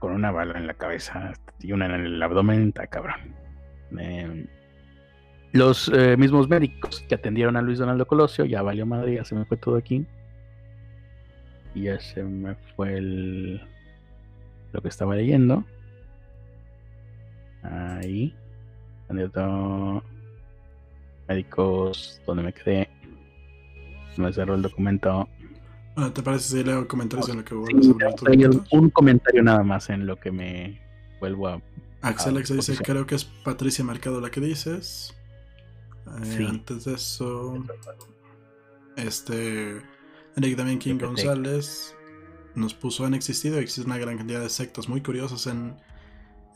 Con una bala en la cabeza y una en el abdomen, está cabrón. Em, los eh, mismos médicos que atendieron a Luis Donaldo Colosio, ya valió madre, ya se me fue todo aquí. Y ya se me fue el, lo que estaba leyendo. Ahí. Médicos, donde me quedé. Me cerró el documento. Ah, ¿Te parece si leo comentarios en lo que Un comentario nada más en lo que me vuelvo a. Axel Alex dice: Creo que es Patricia Mercado la que dices. Eh, antes de eso, este. Enrique también King González nos puso: Han existido existe una gran cantidad de sectas muy curiosas en.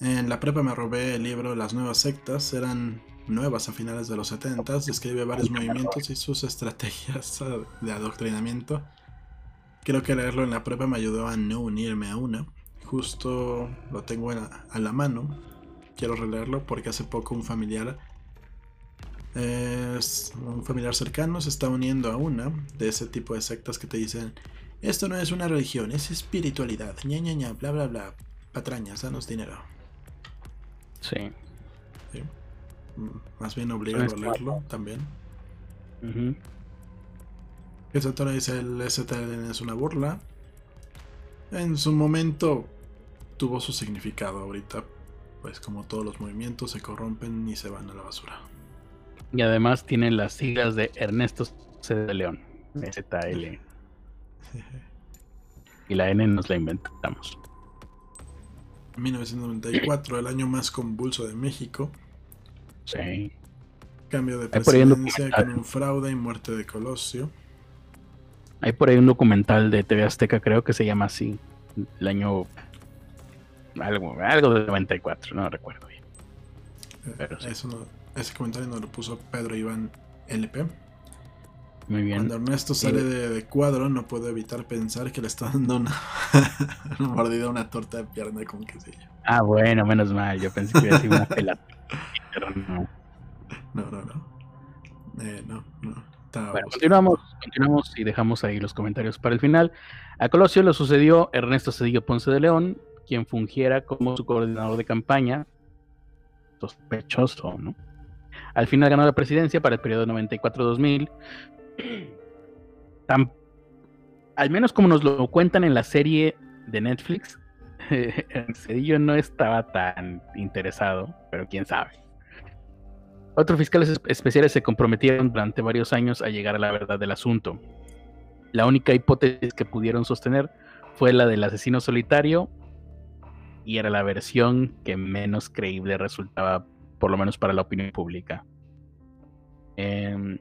En la prepa me robé el libro Las nuevas sectas, eran nuevas a finales de los 70, describe varios movimientos y sus estrategias de adoctrinamiento. Creo que leerlo en la prepa me ayudó a no unirme a una. Justo lo tengo a la mano. Quiero releerlo porque hace poco un familiar es un familiar cercano se está uniendo a una de ese tipo de sectas que te dicen esto no es una religión, es espiritualidad, ña ña ña, bla bla bla, patrañas, danos dinero. Sí. Mm, más bien obligado a leerlo también. Uh dice el STN es una burla. En su momento tuvo su significado ahorita. Pues como todos los movimientos se corrompen y se van a la basura. Y además tienen las siglas de Ernesto C. de León, ZL. y la N nos la inventamos. 1994, el año más convulso de México. Sí. Cambio de presidencia con un fraude y muerte de Colosio. Hay por ahí un documental de TV Azteca, creo que se llama así. El año. Algo, algo de 94, no recuerdo bien. Eh, eso ese comentario nos lo puso Pedro Iván LP. Muy bien. Cuando Ernesto sale de, cuadro, no puedo evitar pensar que le está dando una, una mordida a una torta de pierna con quesillo. Ah, bueno, menos mal. Yo pensé que iba a decir una pelada. Pero no. No, no, no. Eh, no, no. Bueno, continuamos, continuamos y dejamos ahí los comentarios para el final. A Colosio le sucedió Ernesto Cedillo Ponce de León, quien fungiera como su coordinador de campaña. Sospechoso, ¿no? Al final ganó la presidencia para el periodo 94-2000 al menos como nos lo cuentan en la serie de Netflix, Cedillo no estaba tan interesado, pero quién sabe. Otros fiscales especiales se comprometieron durante varios años a llegar a la verdad del asunto. La única hipótesis que pudieron sostener fue la del asesino solitario y era la versión que menos creíble resultaba, por lo menos para la opinión pública. Eh,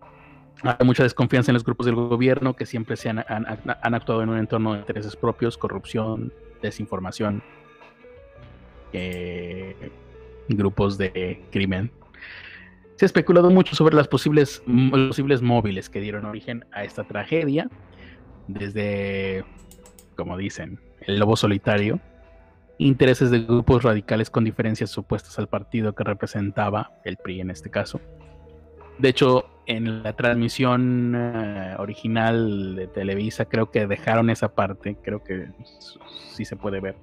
hay mucha desconfianza en los grupos del gobierno que siempre se han, actuado en un entorno de intereses propios, corrupción, desinformación, eh, grupos de crimen. Se ha especulado mucho sobre las posibles, los posibles móviles que dieron origen a esta tragedia, desde, como dicen, el lobo solitario, intereses de grupos radicales con diferencias supuestas al partido que representaba, el PRI en este caso. De hecho, en la transmisión eh, original de Televisa creo que dejaron esa parte, creo que sí se puede ver,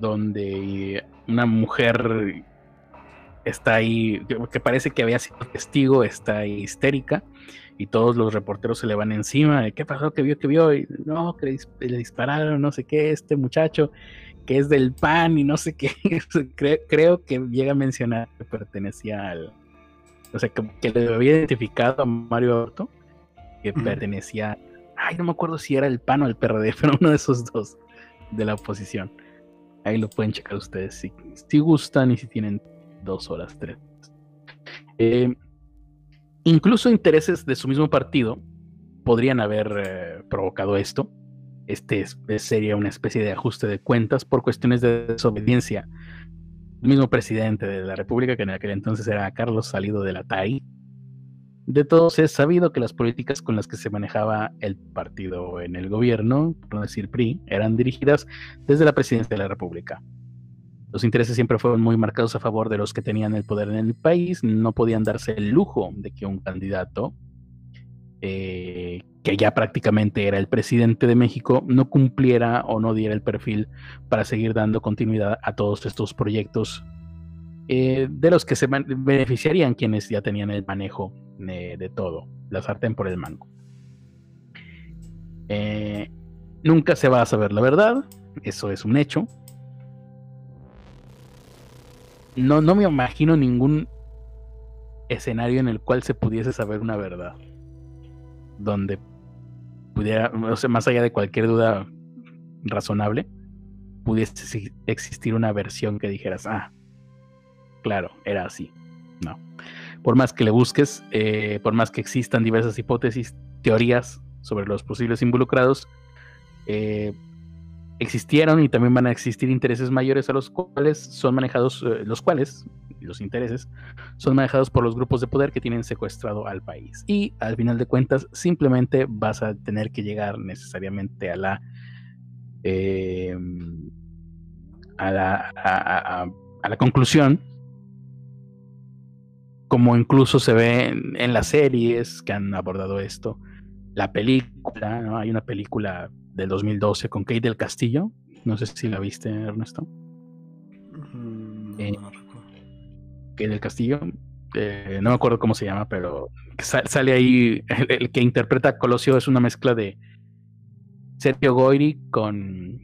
donde una mujer está ahí, que parece que había sido testigo, está ahí histérica y todos los reporteros se le van encima, ¿qué pasó? ¿Qué vio? ¿Qué vio? Y, no, que le dispararon, no sé qué, este muchacho que es del PAN y no sé qué, creo que llega a mencionar que pertenecía al, o sea, que, le había identificado a Mario Orto, que pertenecía Ay, no me acuerdo si era el PAN o el PRD, pero uno de esos dos de la oposición. Ahí lo pueden checar ustedes si, si gustan y si tienen dos horas, tres. Eh, incluso intereses de su mismo partido podrían haber eh, provocado esto. Este sería una especie de ajuste de cuentas por cuestiones de desobediencia. El mismo presidente de la República, que en aquel entonces era Carlos Salido de la TAI, de todos es sabido que las políticas con las que se manejaba el partido en el gobierno, por no decir PRI, eran dirigidas desde la presidencia de la República. Los intereses siempre fueron muy marcados a favor de los que tenían el poder en el país, no podían darse el lujo de que un candidato, eh, que ya prácticamente era el presidente de México, no cumpliera o no diera el perfil para seguir dando continuidad a todos estos proyectos eh, de los que se beneficiarían quienes ya tenían el manejo de, todo, la sartén por el mango. Eh, nunca se va a saber la verdad, eso es un hecho. No, no me imagino ningún escenario en el cual se pudiese saber una verdad. Donde pudiera, o sea, más allá de cualquier duda razonable, pudiese existir una versión que dijeras, ah, claro, era así. No. Por más que le busques, eh, por más que existan diversas hipótesis, teorías sobre los posibles involucrados, eh, existieron y también van a existir intereses mayores a los cuales son manejados, eh, los cuales, los intereses, son manejados por los grupos de poder que tienen secuestrado al país. Y al final de cuentas, simplemente vas a tener que llegar necesariamente a la... a la, a la conclusión como incluso se ve en, las series que han abordado esto. La película. Hay una película del 2012 con Kate del Castillo. No sé si la viste, Ernesto. Mm, eh, Kate del Castillo. Eh, no me acuerdo cómo se llama, pero sale ahí. El, que interpreta a Colosio es una mezcla de Sergio Goyri con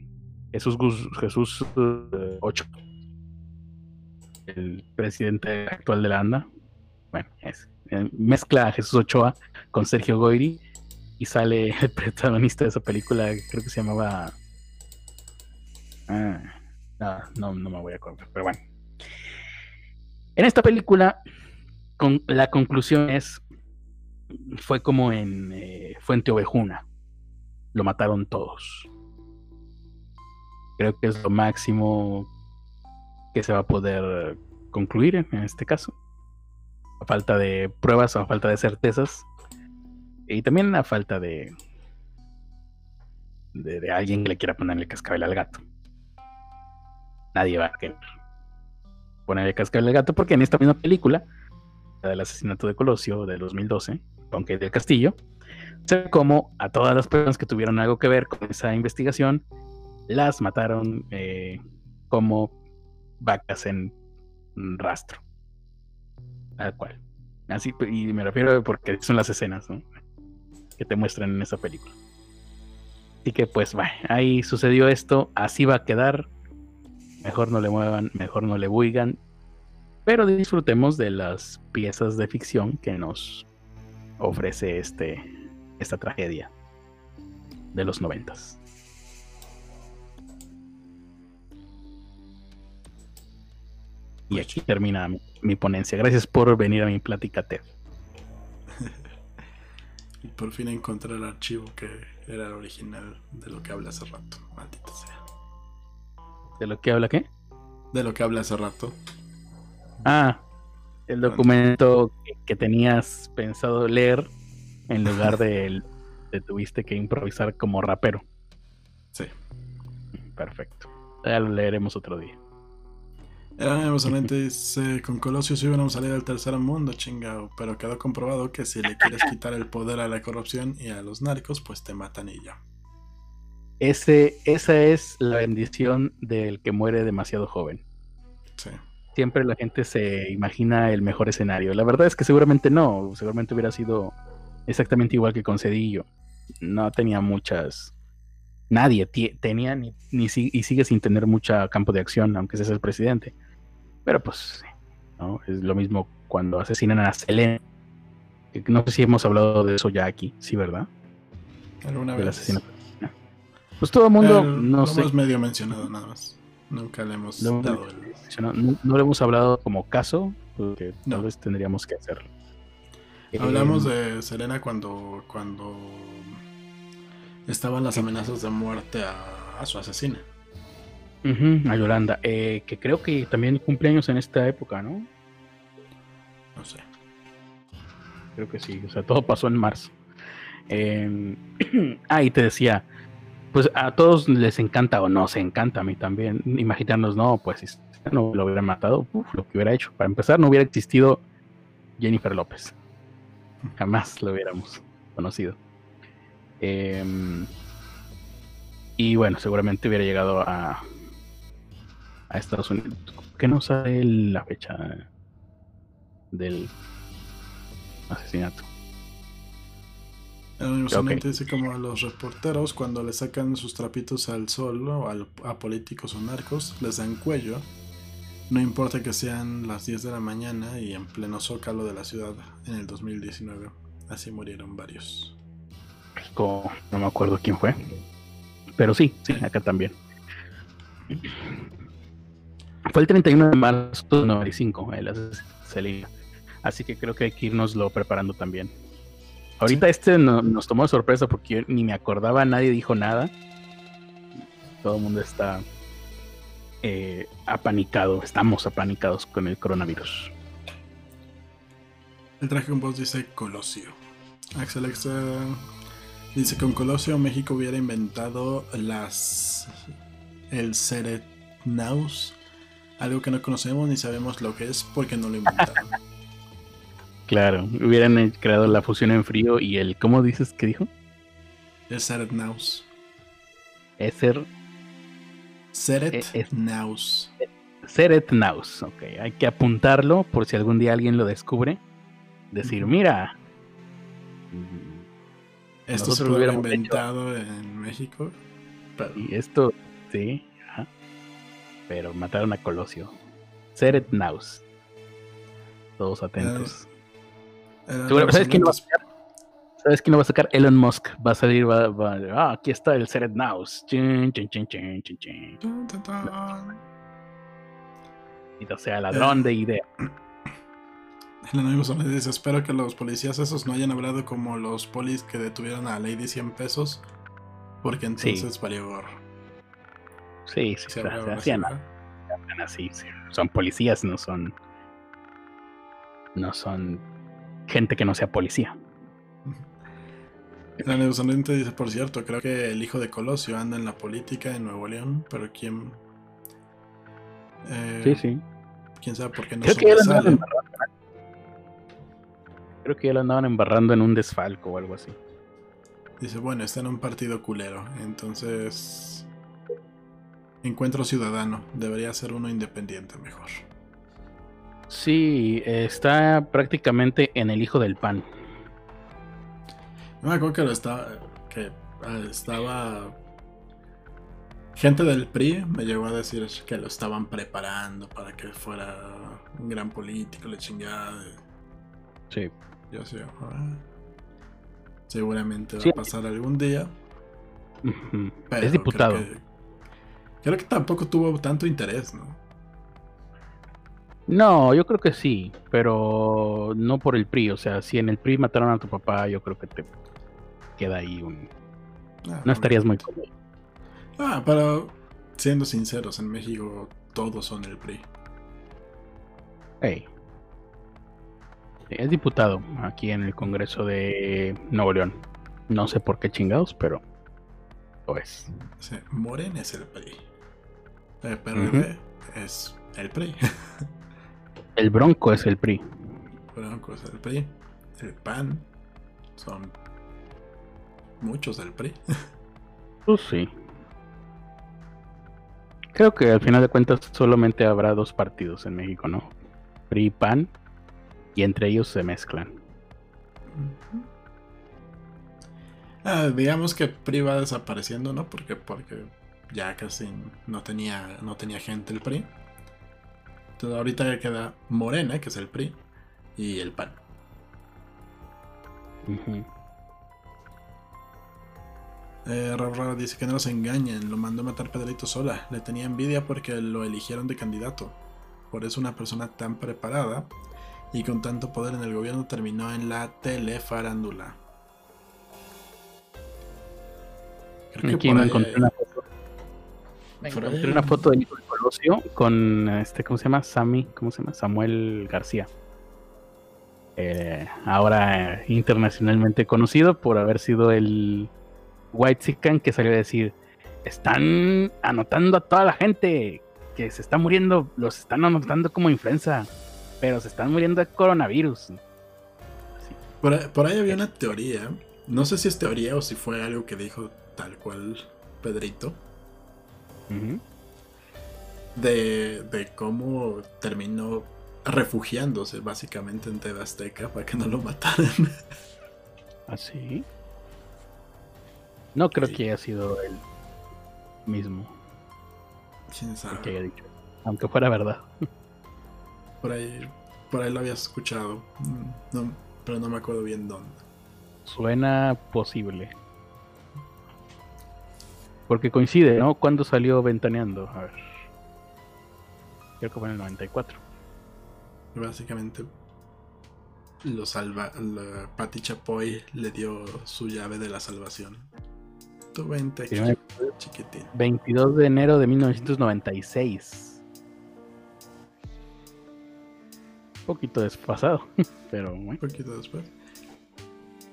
Jesús, Jesús eh, Ocho, el presidente actual de la ANDA bueno, es, mezcla a Jesús Ochoa con Sergio Goyri y sale el protagonista de esa película, creo que se llamaba... Ah, no, no, me voy a acordar, pero bueno. En esta película, con, la conclusión es, fue como en eh, Fuente Ovejuna, lo mataron todos. Creo que es lo máximo que se va a poder concluir en este caso a falta de pruebas o a falta de certezas. Y también a falta de, de, alguien que le quiera ponerle cascabel al gato. Nadie va a querer ponerle cascabel al gato porque en esta misma película, la del asesinato de Colosio de 2012, aunque del Castillo, se ve como a todas las personas que tuvieron algo que ver con esa investigación, las mataron eh, como vacas en rastro. Tal cual. Así, y me refiero porque son las escenas que te muestran en esa película. Así que pues, va, ahí sucedió esto, así va a quedar. Mejor no le muevan, mejor no le buigan. Pero disfrutemos de las piezas de ficción que nos ofrece este, esta tragedia de los noventas. Y aquí termina mi, ponencia. Gracias por venir a mi plática, Ted. Y por fin encontré el archivo que era el original de lo que habla hace rato. Maldita sea. ¿De lo que habla qué? De lo que habla hace rato. Ah, el documento que, tenías pensado leer en lugar de, de tuviste que improvisar como rapero. Sí. Perfecto. Ya lo leeremos otro día. Era emocionante, con Colosio sí íbamos a salir al tercer mundo, chingado. Pero quedó comprobado que si le quieres quitar el poder a la corrupción y a los narcos, pues te matan y ya. Ese, esa es la bendición del que muere demasiado joven. Sí. Siempre la gente se imagina el mejor escenario. La verdad es que seguramente no. Seguramente hubiera sido exactamente igual que con Cedillo. No tenía muchas nadie tenía ni, ni, y sigue sin tener mucho campo de acción, aunque ese es el presidente. Pero pues, ¿no? Es lo mismo cuando asesinan a Selene. No sé si hemos hablado de eso ya aquí, sí, ¿verdad? ¿Alguna vez? Pues todo el mundo, no sé. hemos medio mencionado nada más. Nunca le hemos dado el... no, le hemos hablado como caso, porque tal vez tendríamos que hacerlo. Hablamos eh, de Selena cuando, cuando estaban las amenazas de muerte a, su asesina. A Yolanda, eh, que creo que también cumpleaños en esta época, ¿no? No sé. Creo que sí, o sea, todo pasó en marzo. Eh, ah, y te decía, pues a todos les encanta o no se encanta a mí también imaginarnos, no, pues si no lo hubiera matado, lo que hubiera hecho. Para empezar, no hubiera existido Jennifer López. Jamás lo hubiéramos conocido. Em, y bueno, seguramente hubiera llegado a, a Estados Unidos. ¿Qué no sabe la fecha del asesinato? Usualmente dice como a los reporteros cuando le sacan sus trapitos al sol o a políticos o narcos, les dan cuello. No importa que sean las 10 de la mañana y en pleno zócalo de la ciudad en el 2019. Así murieron varios. no me acuerdo quién fue. Pero sí, sí, acá también. Fue el 31 de marzo de 95, el Así que creo que hay que irnoslo preparando también. Ahorita este nos tomó de sorpresa porque ni me acordaba, nadie dijo nada. Todo el mundo está eh, apanicado, estamos apanicados con el coronavirus. El traje con voz dice Colosio. Axel dice con Colosio México hubiera inventado las el Ceretnaus, algo que no conocemos ni sabemos lo que es porque no lo inventaron. Claro, hubieran creado la fusión en frío y el. ¿Cómo dices que dijo? El Seret Naus. Eser. Seret e, Naus. Seret Naus, ok. Hay que apuntarlo por si algún día alguien lo descubre. Decir, mira. Esto se lo hubiera inventado en México. Y esto, sí. Pero mataron a Colosio. Seret Naus. Todos atentos. ¿Sabes quién, va a sacar? ¿Sabes quién lo va a sacar? Elon Musk. Va a salir, va, va ah, aquí está el Seret Naus. Chin, chin, chin, chin, chin, chin. Y o sea, ladrón de idea. El enemigo me dice, espero que los policías esos no hayan hablado como los polis que detuvieron a Lady 100 pesos, porque entonces sí. valió gorro. Sí, sí, se hacían así. Son policías, no son... No son gente que no sea policía. La Neusamente dice, por cierto, creo que el hijo de Colosio anda en la política en Nuevo León, pero quién... Eh, sí, sí. ¿Quién sabe por qué no creo que, embarrando, creo que ya lo andaban embarrando en un desfalco o algo así. Dice, bueno, está en un partido culero, entonces... Encuentro ciudadano, debería ser uno independiente mejor. Sí, está prácticamente en el hijo del pan. No me acuerdo que, estaba, que ah, estaba... Gente del PRI me llegó a decir que lo estaban preparando para que fuera un gran político, le chingada. Sí. Yo sé, ah, seguramente va a pasar algún día. es diputado. creo que tampoco tuvo tanto interés, ¿no? No, yo creo que sí, pero no por el PRI. O sea, si en el PRI mataron a tu papá, yo creo que te queda ahí un. Ah, no estarías muy cómodo. Ah, pero siendo sinceros, en México todos son el PRI. Hey. Es diputado aquí en el Congreso de Nuevo León. No sé por qué chingados, pero lo es. Sí, Morena es el PRI. El PRD es el PRI. El Bronco es el PRI. El Bronco es el PRI. El PAN son muchos del PRI. Pues sí. Creo que al final de cuentas solamente habrá dos partidos en México, ¿no? PRI y PAN. Y entre ellos se mezclan. Ah, digamos que PRI va desapareciendo, ¿no? Porque, porque ya casi no tenía, no tenía gente el PRI ahorita ya queda Morena, que es el PRI, y el PAN. Eh, dice que no los engañen, lo mandó a matar Pedrito sola. Le tenía envidia porque lo eligieron de candidato. Por eso una persona tan preparada y con tanto poder en el gobierno terminó en la telefarándula. Creo que me encontré una foto. Me encontré una foto de Nicolás Colosio con este, ¿cómo se llama? Sammy, ¿cómo se llama? Samuel García. Eh, ahora internacionalmente conocido por haber sido el White Sican que salió a decir: Están anotando a toda la gente que se está muriendo, los están anotando como influenza, pero se están muriendo de coronavirus. Por, ahí había una teoría, no sé si es teoría o si fue algo que dijo tal cual Pedrito, de, de cómo terminó refugiándose básicamente en TV Azteca para que no lo mataran. ¿Así? ¿Ah, no creo que haya sido él mismo. ¿Quién sabe? Que haya dicho. Aunque fuera verdad. Por ahí, por ahí lo había escuchado. Mm, pero no me acuerdo bien dónde. Suena posible. Porque coincide, ¿no? ¿Cuándo salió Ventaneando? A ver. Creo que fue en el 94. Básicamente lo salva. La Patti Chapoy le dio su llave de la salvación. Tu 20, chiquitín. 22 de enero de 1996. Un poquito desfasado, pero bueno. Un poquito después.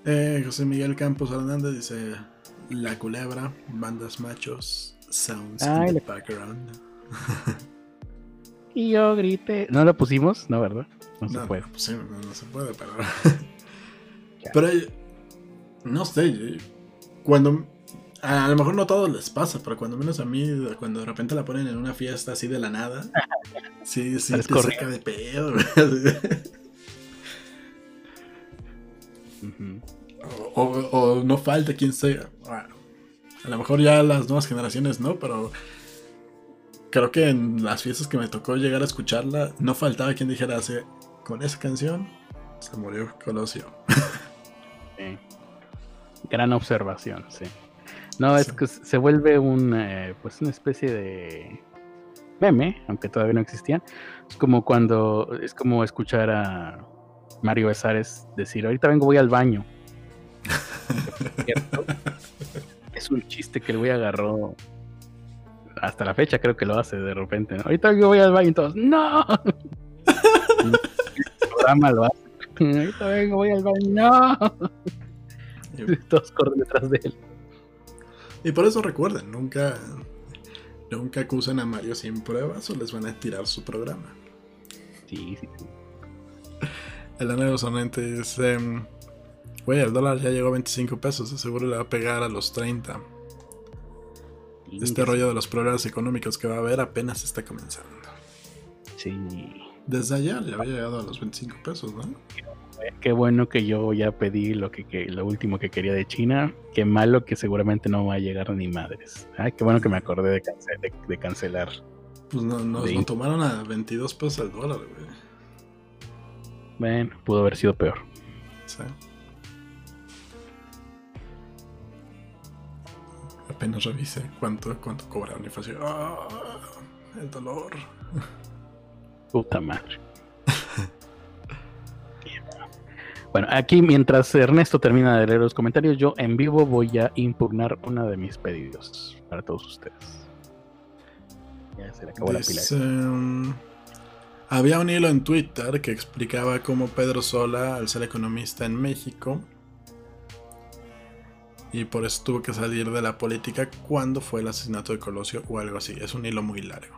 Eh, José Miguel Campos Hernández dice: La culebra, bandas machos, sounds in the background. Y yo grité. ¿No lo pusimos? No, ¿verdad? No, se puede. No, se puede, pero. pero no sé. Cuando. A, lo mejor no todo les pasa, pero cuando menos a mí, cuando de repente la ponen en una fiesta así de la nada, sí, sí, te saca de pedo. o, o, no falta quien sea. a lo mejor ya las nuevas generaciones no, pero creo que en las fiestas que me tocó llegar a escucharla, no faltaba quien dijera así, con esa canción se murió Colosio. Sí. Gran observación, sí. No, es que se vuelve un, eh, pues una especie de meme, aunque todavía no existían. Es como cuando, es como escuchar a Mario Besares decir, ahorita vengo, voy al baño. es un chiste que el güey agarró hasta la fecha creo que lo hace de repente. Ahorita yo voy al baño y todos, ¡No! el programa lo hace. Ahorita vengo, voy al baño, ¡No! todos corren detrás de él. Y por eso recuerden, nunca, nunca acusen a Mario sin pruebas o les van a tirar su programa. Sí, sí, sí. El anhelo sonante dice, güey, el dólar ya llegó a 25 pesos, seguro le va a pegar a los 30. Este rollo de los problemas económicos que va a haber apenas está comenzando. Sí. Desde allá ya había llegado a los 25 pesos, ¿no? Qué bueno que yo ya pedí lo que, lo último que quería de China. Qué malo que seguramente no va a llegar ni madres. Ay, qué bueno que me acordé de, de, cancelar. Pues no, nos tomaron a 22 pesos el dólar, güey. Bueno, pudo haber sido peor. Sí. Apenas revise cuánto, cuánto cobraron y fue así, ¡ah! El dolor. Puta madre. bueno, aquí mientras Ernesto termina de leer los comentarios, yo en vivo voy a impugnar una de mis pedidos para todos ustedes. Ya se le acabó la pila. Um, había un hilo en Twitter que explicaba cómo Pedro Sola, al ser economista en México, y por eso tuvo que salir de la política cuando fue el asesinato de Colosio o algo así. Es un hilo muy largo.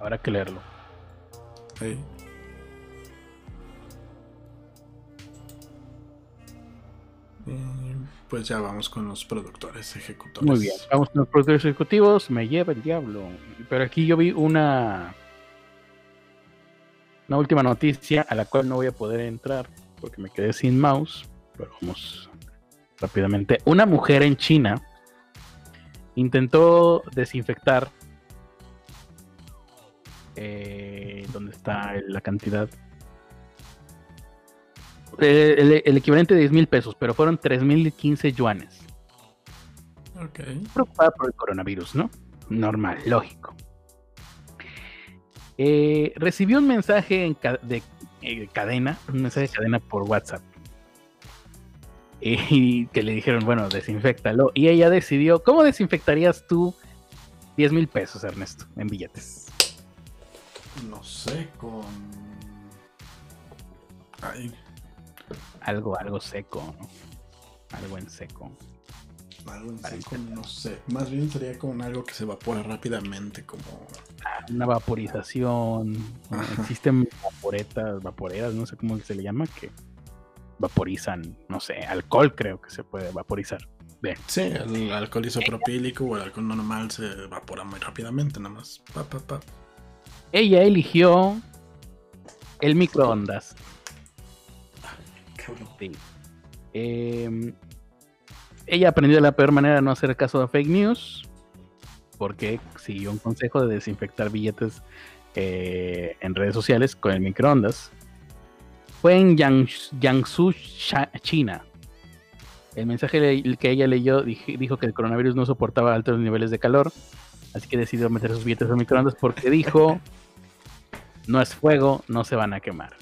Habrá que leerlo. pues ya vamos con los productores ejecutores. Muy bien, vamos con los productores ejecutivos. Me lleva el diablo. Pero aquí yo vi una. Una última noticia a la cual no voy a poder entrar porque me quedé sin mouse. Pero vamos rápidamente. Una mujer en China intentó desinfectar eh, donde está la cantidad. Eh, el, equivalente de 10 mil pesos, pero fueron 3 mil 15 yuanes. Preocupada por el coronavirus, ¿no? Normal, lógico. Eh, recibió un mensaje de eh, cadena, un mensaje de cadena por WhatsApp. Y que le dijeron, bueno, desinfectalo. Y ella decidió, ¿cómo desinfectarías tú 10 mil pesos, Ernesto, en billetes? No sé, con... Algo, algo seco, ¿no? Algo en seco. Algo en seco, no sé. Más bien sería con algo que se evapora rápidamente, como... Ah, una vaporización. Existen vaporetas, vaporeras, no sé cómo se le llama, que vaporizan, no sé, alcohol creo que se puede vaporizar. Bien. Sí, el alcohol isopropílico o el alcohol normal se evapora muy rápidamente, nada más. Ella eligió el microondas. Sí. Em, ella aprendió de la peor manera de no hacer caso a fake news porque siguió un consejo de desinfectar billetes eh, en redes sociales con el microondas. Fue en Jiangsu, China. El mensaje que ella leyó dijo que el coronavirus no soportaba altos niveles de calor, así que decidió meter sus billetes en microondas porque dijo, no es fuego, no se van a quemar.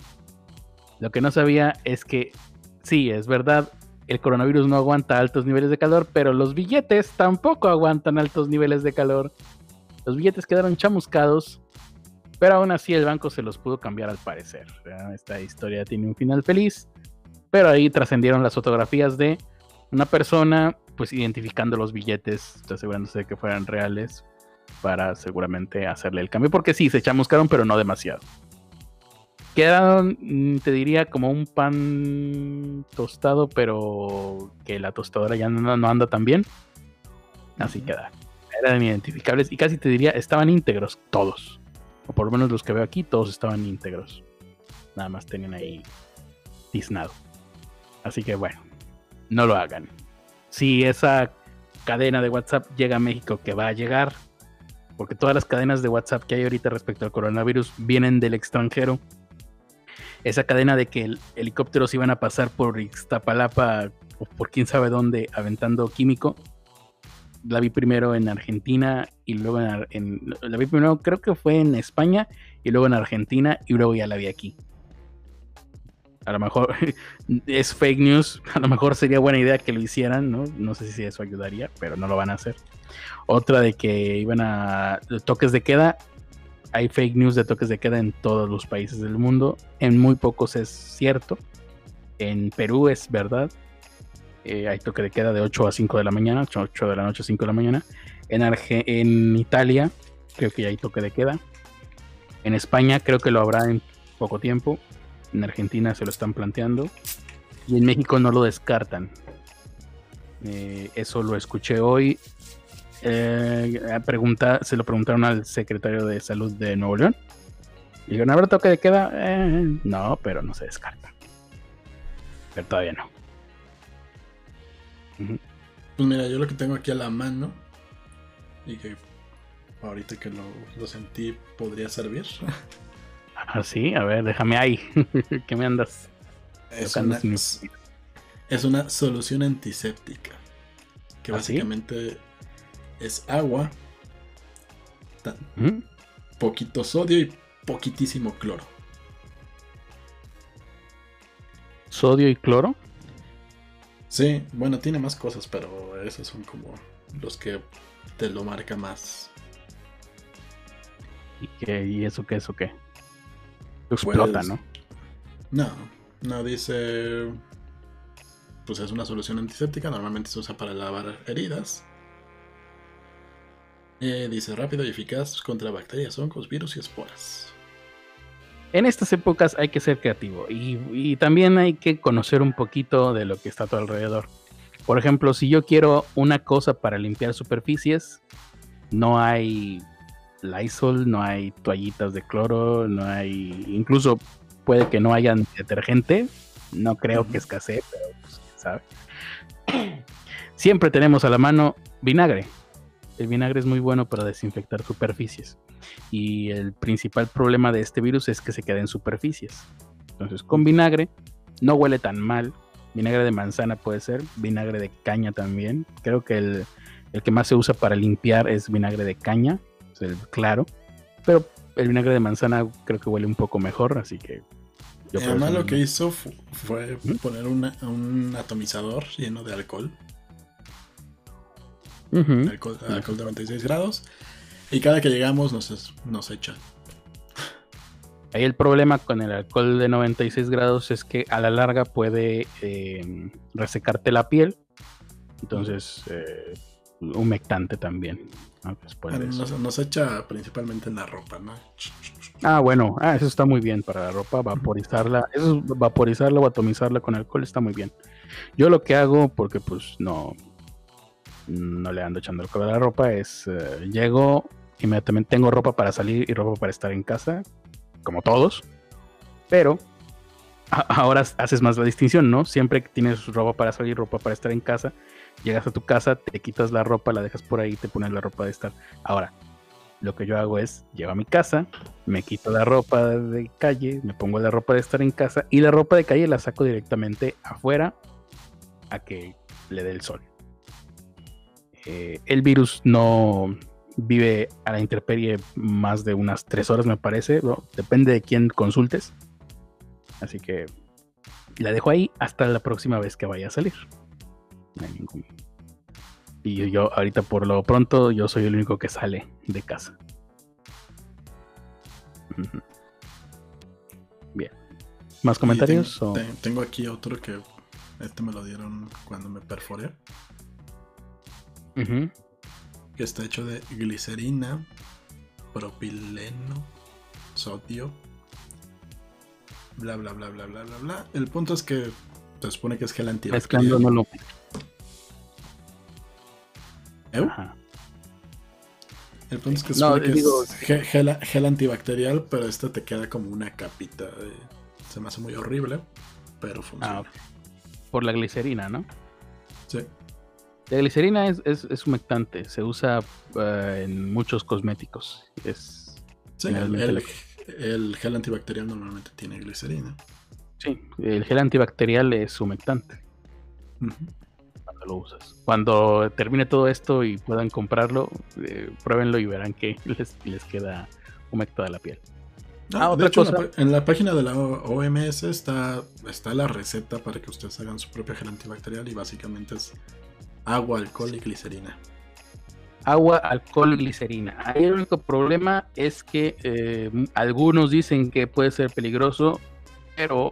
Lo que no sabía es que sí, es verdad, el coronavirus no aguanta altos niveles de calor, pero los billetes tampoco aguantan altos niveles de calor. Los billetes quedaron chamuscados, pero aún así el banco se los pudo cambiar al parecer. Esta historia tiene un final feliz, pero ahí trascendieron las fotografías de una persona, pues identificando los billetes, asegurándose de que fueran reales, para seguramente hacerle el cambio, porque sí, se chamuscaron, pero no demasiado. Quedaron, mm, te diría, como un pan tostado, pero que la tostadora ya no, anda tan bien. Así queda. Eran identificables y casi te diría, estaban íntegros todos. O por lo menos los que veo aquí, todos estaban íntegros. Nada más tenían ahí tiznado. Así que bueno, no lo hagan. Si esa cadena de WhatsApp llega a México, que va a llegar, porque todas las cadenas de WhatsApp que hay ahorita respecto al coronavirus vienen del extranjero esa cadena de que el, helicópteros iban a pasar por Iztapalapa o por quién sabe dónde aventando químico. La vi primero en Argentina y luego en, la vi primero creo que fue en España y luego en Argentina y luego ya la vi aquí. A lo mejor es fake news, a lo mejor sería buena idea que lo hicieran, ¿no? No sé si eso ayudaría, pero no lo van a hacer. Otra de que iban a toques de queda, hay fake news de toques de queda en todos los países del mundo. En muy pocos es cierto. En Perú es verdad. Eh, hay toque de queda de 8 a 5 de la mañana, 8 de la noche a 5 de la mañana. En, en Italia creo que ya hay toque de queda. En España creo que lo habrá en poco tiempo. En Argentina se lo están planteando. Y en México no lo descartan. Eh, eso lo escuché hoy eh, pregunta, se lo preguntaron al secretario de salud de Nuevo León. Y dijeron, ¿habrá toque de queda? Eh, no, pero no se descarta. Pero todavía no. Pues mira, yo lo que tengo aquí a la mano y que ahorita que lo, sentí podría servir. Ah, sí, a ver, déjame ahí. ¿Qué me andas? Es una, es una solución antiséptica. Que ¿Ah, básicamente es agua, ¿Mm? poquito sodio y poquitísimo cloro. ¿Sodio y cloro? Sí, bueno, tiene más cosas, pero esos son como los que te lo marca más. ¿Y, qué, y eso qué, eso qué? Explota, pues, ¿no? No, no dice. Pues es una solución antiséptica, normalmente se usa para lavar heridas. Eh, dice rápido y eficaz contra bacterias, hongos, virus y esporas. En estas épocas hay que ser creativo y, también hay que conocer un poquito de lo que está a tu alrededor. Por ejemplo, si yo quiero una cosa para limpiar superficies, no hay Lysol, no hay toallitas de cloro, no hay. Incluso puede que no haya detergente. No creo que escasee, pero pues, sabe. Siempre tenemos a la mano vinagre el vinagre es muy bueno para desinfectar superficies. Y el principal problema de este virus es que se queda en superficies. Entonces, con vinagre no huele tan mal. Vinagre de manzana puede ser, vinagre de caña también. Creo que el, El que más se usa para limpiar es vinagre de caña, es el claro. Pero el vinagre de manzana creo que huele un poco mejor, así que. Yo además lo que hizo fue poner un atomizador lleno de alcohol. Alcohol, alcohol de 96 grados. Y cada que llegamos nos, nos echa. Ahí el problema con el alcohol de 96 grados es que a la larga puede eh, resecarte la piel. Entonces, eh, humectante también. nos, echa principalmente en la ropa, ¿no? Ah, bueno, ah, eso está muy bien para la ropa, vaporizarla. Eso, vaporizarla o atomizarla con alcohol está muy bien. Yo lo que hago, porque pues no, no le ando echando alcohol a la ropa, es eh, llego, inmediatamente tengo ropa para salir y ropa para estar en casa, como todos, pero ahora haces más la distinción, ¿no? Siempre que tienes ropa para salir, ropa para estar en casa, llegas a tu casa, te quitas la ropa, la dejas por ahí, te pones la ropa de estar. Ahora, lo que yo hago es, llego a mi casa, me quito la ropa de calle, me pongo la ropa de estar en casa y la ropa de calle la saco directamente afuera a que le dé el sol. Eh, el virus no, vive a la intemperie más de unas tres horas, me parece. depende de quién consultes. Así que la dejo ahí hasta la próxima vez que vaya a salir. No hay ningún. Y yo, ahorita por lo pronto, yo soy el único que sale de casa. Bien. ¿Más comentarios? Tengo, aquí otro que este me lo dieron cuando me perforé que está hecho de glicerina, propileno, sodio, bla bla bla bla bla bla bla. El punto es que se supone que es gel antibacterial. No lo... ¿Eh? El punto es que, es gel, antibacterial, pero este te queda como una capita. Se me hace muy horrible, pero funciona. Ah, por la glicerina, ¿no? Sí. La glicerina es, es, humectante, se usa eh, en muchos cosméticos. Es sí, el, gel antibacterial normalmente tiene glicerina. Sí, el gel antibacterial es humectante. Cuando lo usas. Cuando termine todo esto y puedan comprarlo, eh, pruébenlo y verán que les, les queda humectada la piel. ah, otra cosa. En la, página de la OMS está, está la receta para que ustedes hagan su propio gel antibacterial y básicamente es Agua, alcohol y glicerina. Agua, alcohol y glicerina. Ahí el único problema es que eh, algunos dicen que puede ser peligroso, pero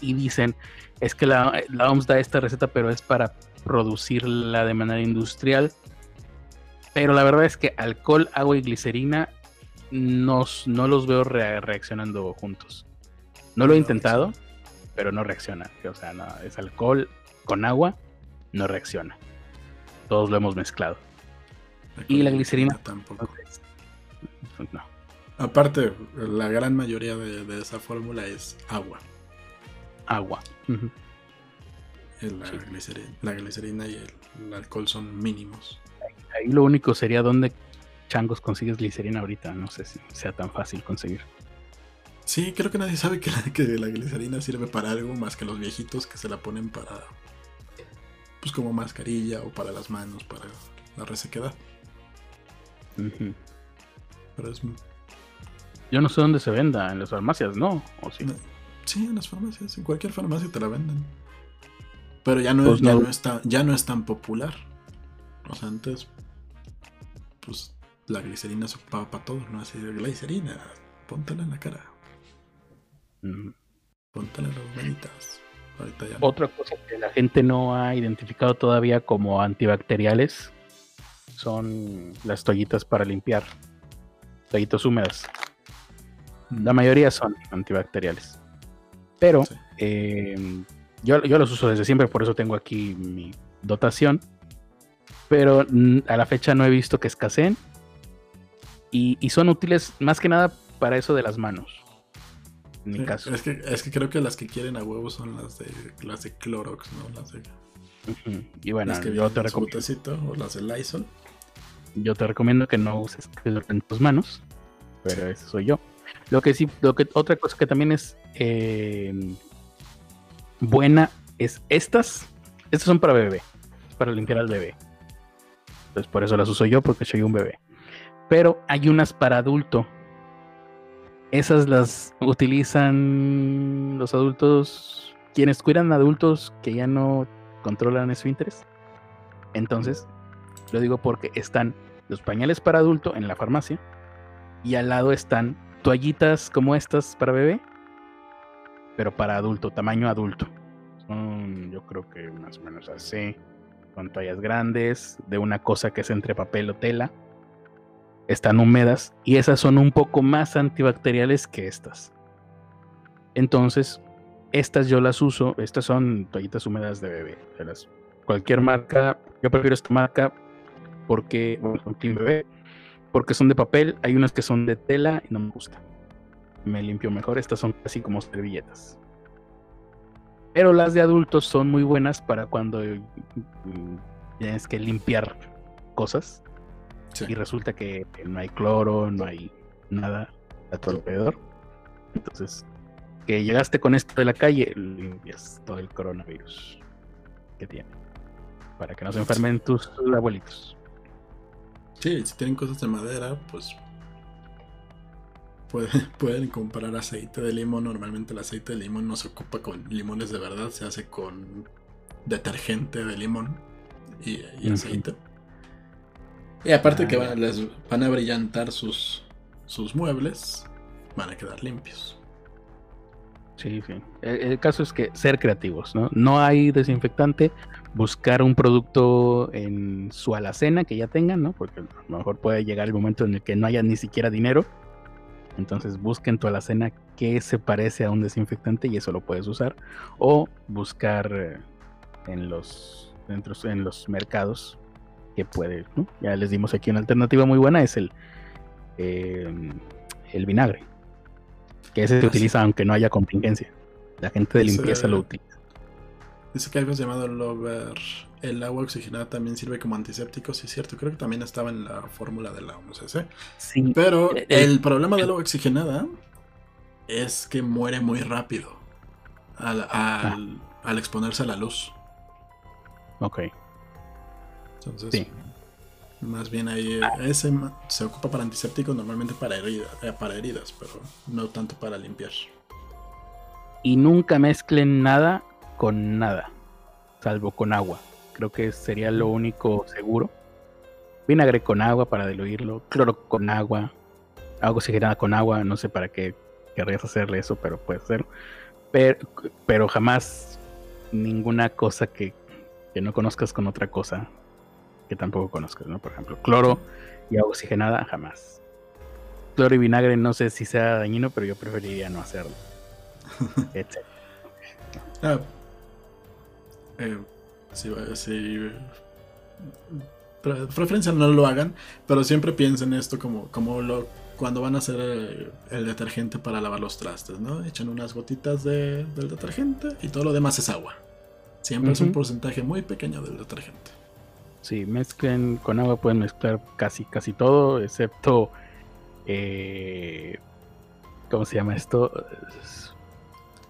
y dicen es que la, OMS da esta receta, pero es para producirla de manera industrial. Pero la verdad es que alcohol, agua y glicerina no los veo reaccionando juntos. No lo he intentado, pero no reacciona. O sea, no, es alcohol con agua, no reacciona. Todos lo hemos mezclado. Y la glicerina tampoco. No. Aparte, la gran mayoría de, esa fórmula es agua. Agua. la, glicerina, y el, alcohol son mínimos. Ahí lo único sería dónde changos consigues glicerina ahorita. No sé si sea tan fácil conseguir. Sí, creo que nadie sabe que que la glicerina sirve para algo más que los viejitos que se la ponen para pues como mascarilla o para las manos, para la resequedad. Pero es... Yo no sé dónde se venda, en las farmacias, ¿no? ¿O sí? sí, en las farmacias, en cualquier farmacia te la venden. Pero ya no, es, pues ya no. está, ya no es tan popular. O sea, antes, pues la glicerina se ocupaba para todo, ¿no? Así de glicerina, póntela en la cara. Póntela en las manitas. Otra cosa que la gente no ha identificado todavía como antibacteriales son las toallitas para limpiar, toallitas húmedas. Mm. La mayoría son antibacteriales. Pero em, yo, los uso desde siempre, por eso tengo aquí mi dotación. Pero a la fecha no he visto que escaseen. y son útiles más que nada para eso de las manos mi caso. Es que, es que creo que las que quieren a huevo son las de las de Clorox, ¿no? Las de. Y bueno, yo te recomiendo. O las de Lysol. Yo te recomiendo que no uses en tus manos. Pero eso soy yo. Lo que sí, lo que otra cosa que también es eh, buena es estas. Estas son para bebé. Para limpiar al bebé. Entonces por eso las uso yo, porque soy un bebé. Pero hay unas para adulto. Esas las utilizan los adultos, quienes cuidan adultos que ya no controlan su interés. Entonces, lo digo porque están los pañales para adulto en la farmacia y al lado están toallitas como estas para bebé, pero para adulto, tamaño adulto. Son, yo creo que más o menos así, con toallas grandes, de una cosa que es entre papel o tela. Están húmedas y esas son un poco más antibacteriales que estas. Entonces, estas yo las uso, estas son toallitas húmedas de bebé. cualquier marca, yo prefiero esta marca porque, bueno, Clean Bebé, porque son de papel, hay unas que son de tela y no me gusta. Me limpio mejor, estas son casi como servilletas. Pero las de adultos son muy buenas para cuando mm, tienes que limpiar cosas y resulta que no hay cloro, no hay nada a tu alrededor. Entonces, que llegaste con esto de la calle, limpias todo el coronavirus que tiene. Para que no se enfermen tus abuelitos. Sí, si tienen cosas de madera, pues pueden, pueden comprar aceite de limón. Normalmente el aceite de limón no se ocupa con limones de verdad, se hace con detergente de limón y, aceite. Y aparte que ah. van, les van a brillantar sus, sus muebles, van a quedar limpios. Sí, sí. El, caso es que ser creativos, ¿no? No hay desinfectante, buscar un producto en su alacena que ya tengan, ¿no? Porque a lo mejor puede llegar el momento en el que no haya ni siquiera dinero. Entonces busquen tu alacena que se parece a un desinfectante y eso lo puedes usar. O buscar eh, en los, dentro, en los mercados que puede, ¿no? Ya les dimos aquí una alternativa muy buena, es el, eh, el vinagre que ese se ah, utiliza aunque no haya contingencia. La gente de limpieza lo utiliza. Dice que algo llamado Lover. El agua oxigenada también sirve como antiséptico, sí es cierto. Creo que también estaba en la fórmula de la OMS. Sí. Pero eh, eh, el problema del agua oxigenada es que muere muy rápido al, al, ah. exponerse a la luz. Ok. Entonces, sí. Más bien ahí ese se ocupa para antisépticos normalmente para heridas, eh, para heridas, pero no tanto para limpiar. Y nunca mezclen nada con nada, salvo con agua. Creo que sería lo único seguro. Vinagre con agua para diluirlo, cloro con agua, agua oxigenada con agua, no sé para qué querrías hacerle eso, pero puede ser. Pero, pero jamás ninguna cosa que, que no conozcas con otra cosa que tampoco conozco, ¿no? Por ejemplo, cloro y agua oxigenada, jamás. Cloro y vinagre no sé si sea dañino, pero yo preferiría no hacerlo. ah, eh, sí, sí, preferencia no lo hagan, pero siempre piensen esto como, como lo, cuando van a hacer el, el, detergente para lavar los trastes, ¿no? Echan unas gotitas de, del detergente y todo lo demás es agua. Siempre es un porcentaje muy pequeño del detergente. Sí, mezclen con agua, pueden mezclar casi, casi todo, excepto. Eh, ¿Cómo se llama esto?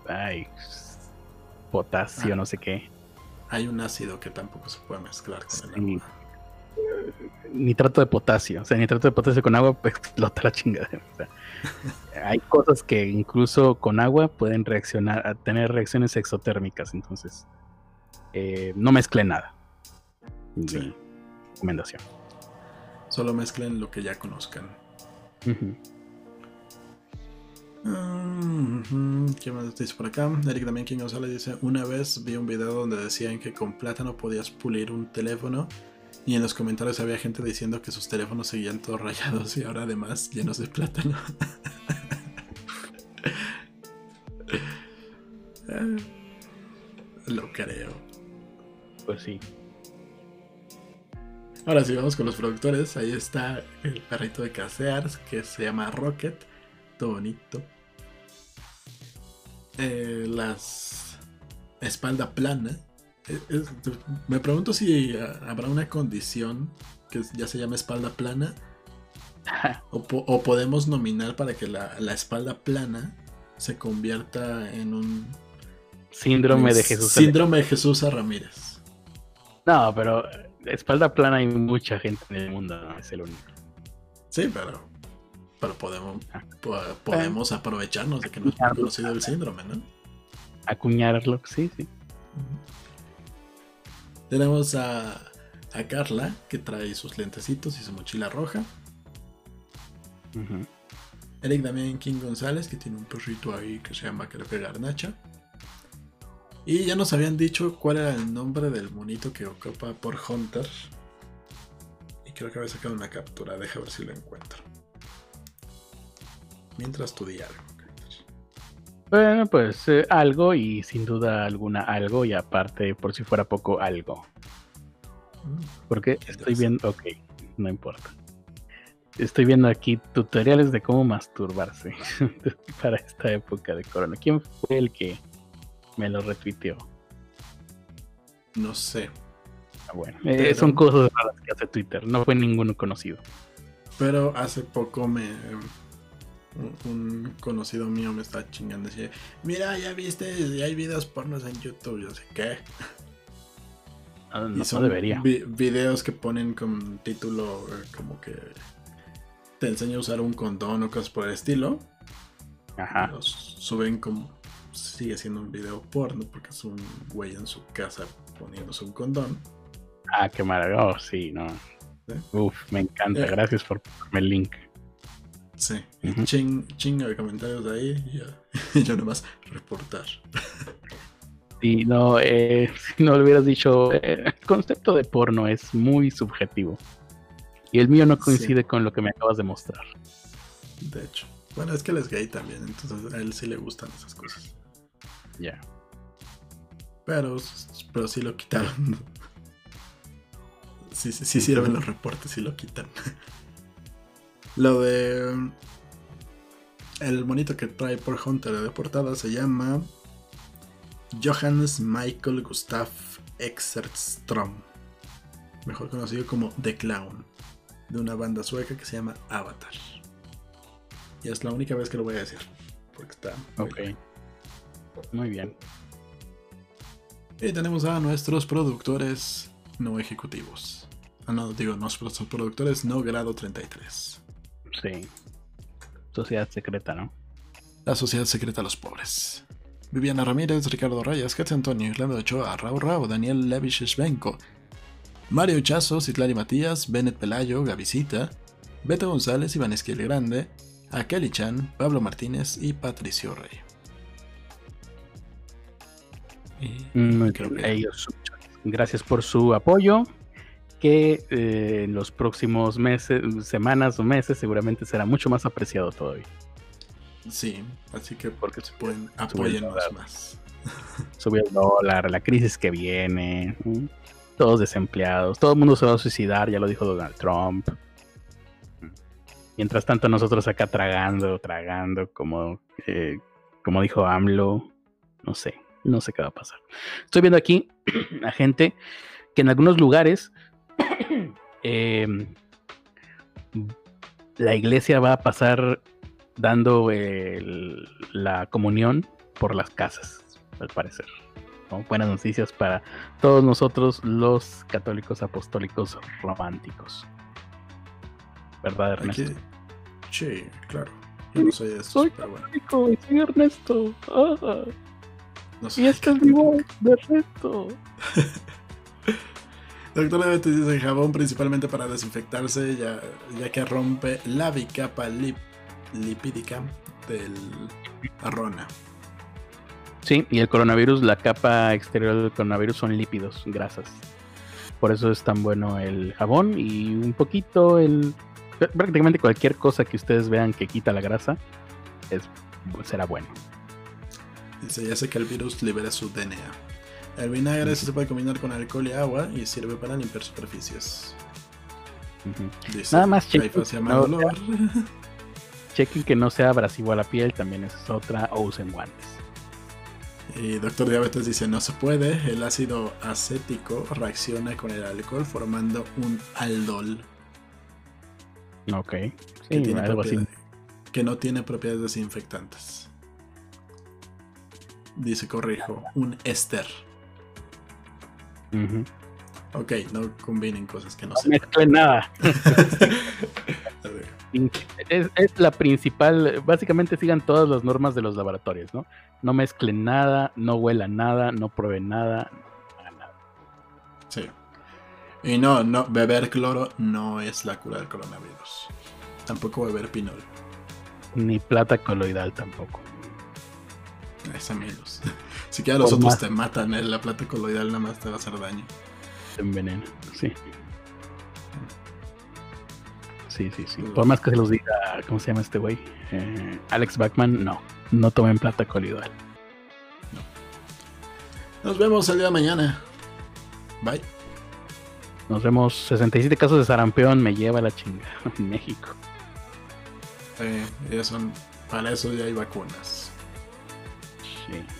Ay, potasio, ah. no sé qué. Hay un ácido que tampoco se puede mezclar con el agua. Nitrato de potasio, o sea, nitrato de potasio con agua pues, explota la chingada. hay cosas que incluso con agua pueden reaccionar, a tener reacciones exotérmicas, entonces eh, no mezclen nada sí. recomendación. Solo mezclen lo que ya conozcan. ¿Qué más dice por acá? Eric también quien González dice, una vez vi un video donde decían que con plátano podías pulir un teléfono y en los comentarios había gente diciendo que sus teléfonos seguían todos rayados y ahora además llenos de plátano. Lo creo. Pues sí. Ahora sí, vamos con los productores. Ahí está el perrito de Casears que se llama Rocket. Todo bonito. Eh, las espalda plana. Eh, me pregunto si habrá una condición que ya se llama espalda plana. o, podemos nominar para que la, espalda plana se convierta en un síndrome de Jesús. Síndrome de Jesús a Ramírez. No, pero espalda plana hay mucha gente en el mundo, no es el único. Sí, pero, pero podemos, ah. podemos aprovecharnos de que no es conocido el síndrome, ¿no? Acuñarlo, sí, sí. Tenemos a, a Carla, que trae sus lentecitos y su mochila roja. Eric Damián King González, que tiene un perrito ahí que se llama Crepe Garnacha. Y ya nos habían dicho cuál era el nombre del monito que ocupa por Hunter. Y creo que había sacado una captura, deja ver si lo encuentro. Mientras tu algo. Bueno, pues eh, algo y sin duda alguna algo y aparte por si fuera poco algo. Mm, Porque estoy viendo, ok, no importa. Estoy viendo aquí tutoriales de cómo masturbarse para esta época de corona. ¿Quién fue el que me lo retuiteó? No sé. Ah, bueno, eh, son cosas raras que hace Twitter. No fue ninguno conocido. Pero hace poco me un, conocido mío me está chingando. Decía, mira, ya viste, ya hay videos pornos en YouTube. Yo sé qué. Ah, no, son debería. videos que ponen con título eh, como que te enseña a usar un condón o cosas por el estilo. Ajá. Los suben como. Sigue siendo un video porno porque es un güey en su casa poniéndose un condón. Ah, qué maravilloso, oh, sí, no. Uf, me encanta. Eh. Gracias por ponerme el link. Sí, ching, chinga de comentarios de ahí y yo nomás reportar. Sí, no, eh, si no lo hubieras dicho, eh, el concepto de porno es muy subjetivo. Y el mío no coincide con lo que me acabas de mostrar. De hecho. Bueno, es que él es gay también, entonces a él sí le gustan esas cosas. Ya. Pero, pero sí lo quitaron. sí, sí, sí sirven los reportes y lo quitan. Lo de. El monito que trae por Hunter de portada se llama. Johannes Michael Gustav Exertstrom. Mejor conocido como The Clown. De una banda sueca que se llama Avatar. Y es la única vez que lo voy a decir. Porque está. Ok. Bien. Muy bien. Y tenemos a nuestros productores no ejecutivos. Ah, no, digo, nuestros productores no grado 33. Sí. Sociedad secreta, ¿no? La sociedad secreta de los pobres. Viviana Ramírez, Ricardo Rayas, Katia Antonio, Irlanda Ochoa, Raúl Rao, Daniel Levishvenko, Mario Chazo, Citlari Matías, Bennett Pelayo, Gavisita, Beto González, Iván Esquiel Grande, Akeli Chan, Pablo Martínez y Patricio Rey. Mm, ellos, gracias por su apoyo que eh, en los próximos meses, semanas o meses seguramente será mucho más apreciado todavía. Sí, así que porque se pueden apoyarnos más. Subió el dólar, la crisis que viene, todos desempleados, todo el mundo se va a suicidar, ya lo dijo Donald Trump. Mientras tanto nosotros acá tragando, tragando, como, eh, como dijo AMLO, no sé, no sé qué va a pasar. Estoy viendo aquí a gente que en algunos lugares Em, la iglesia va a pasar dando la comunión por las casas, al parecer. Buenas noticias para todos nosotros los católicos apostólicos románticos. ¿Verdad, Ernesto? Sí, claro. Yo no soy eso. Soy católico, soy Ernesto. Ah. Y esta es mi voz de Ernesto. Doctor Diabetes dice jabón principalmente para desinfectarse, ya, ya que rompe la bicapa lipídica del arrona. Sí, y el coronavirus, la capa exterior del coronavirus son lípidos, grasas. Por eso es tan bueno el jabón y un poquito el. Prácticamente cualquier cosa que ustedes vean que quita la grasa es, será bueno. Dice, ya sé que el virus libera su DNA. El vinagre se puede combinar con alcohol y agua y sirve para limpiar superficies. Nada más chequen que, no chequen que no sea abrasivo a la piel, también es otra, o usen guantes. Y Doctor Diabetes dice, no se puede, el ácido acético reacciona con el alcohol formando un aldol. Ok, sí, que, algo así. que no tiene propiedades desinfectantes. Dice, corrijo, un éster. Ok, no combinen cosas que no, no mezclen nada. es, es, la principal, básicamente sigan todas las normas de los laboratorios, ¿no? No mezclen nada, no huelan nada, no prueben nada, nada. Sí. Y no, no, beber cloro no es la cura del coronavirus. Tampoco beber pinol. Ni plata coloidal tampoco. Esa menos. Si queda los otros te matan, ¿eh? la plata coloidal nada más te va a hacer daño. Te envenena, sí. Sí, sí, sí. Por más que se los diga, ¿cómo se llama este güey? Eh, Alex Backman, no. No tomen plata coloidal. Nos vemos el día de mañana. Bye. Nos vemos. 67 casos de sarampión me lleva la chingada en México. Eh, son, para eso ya hay vacunas. Sí.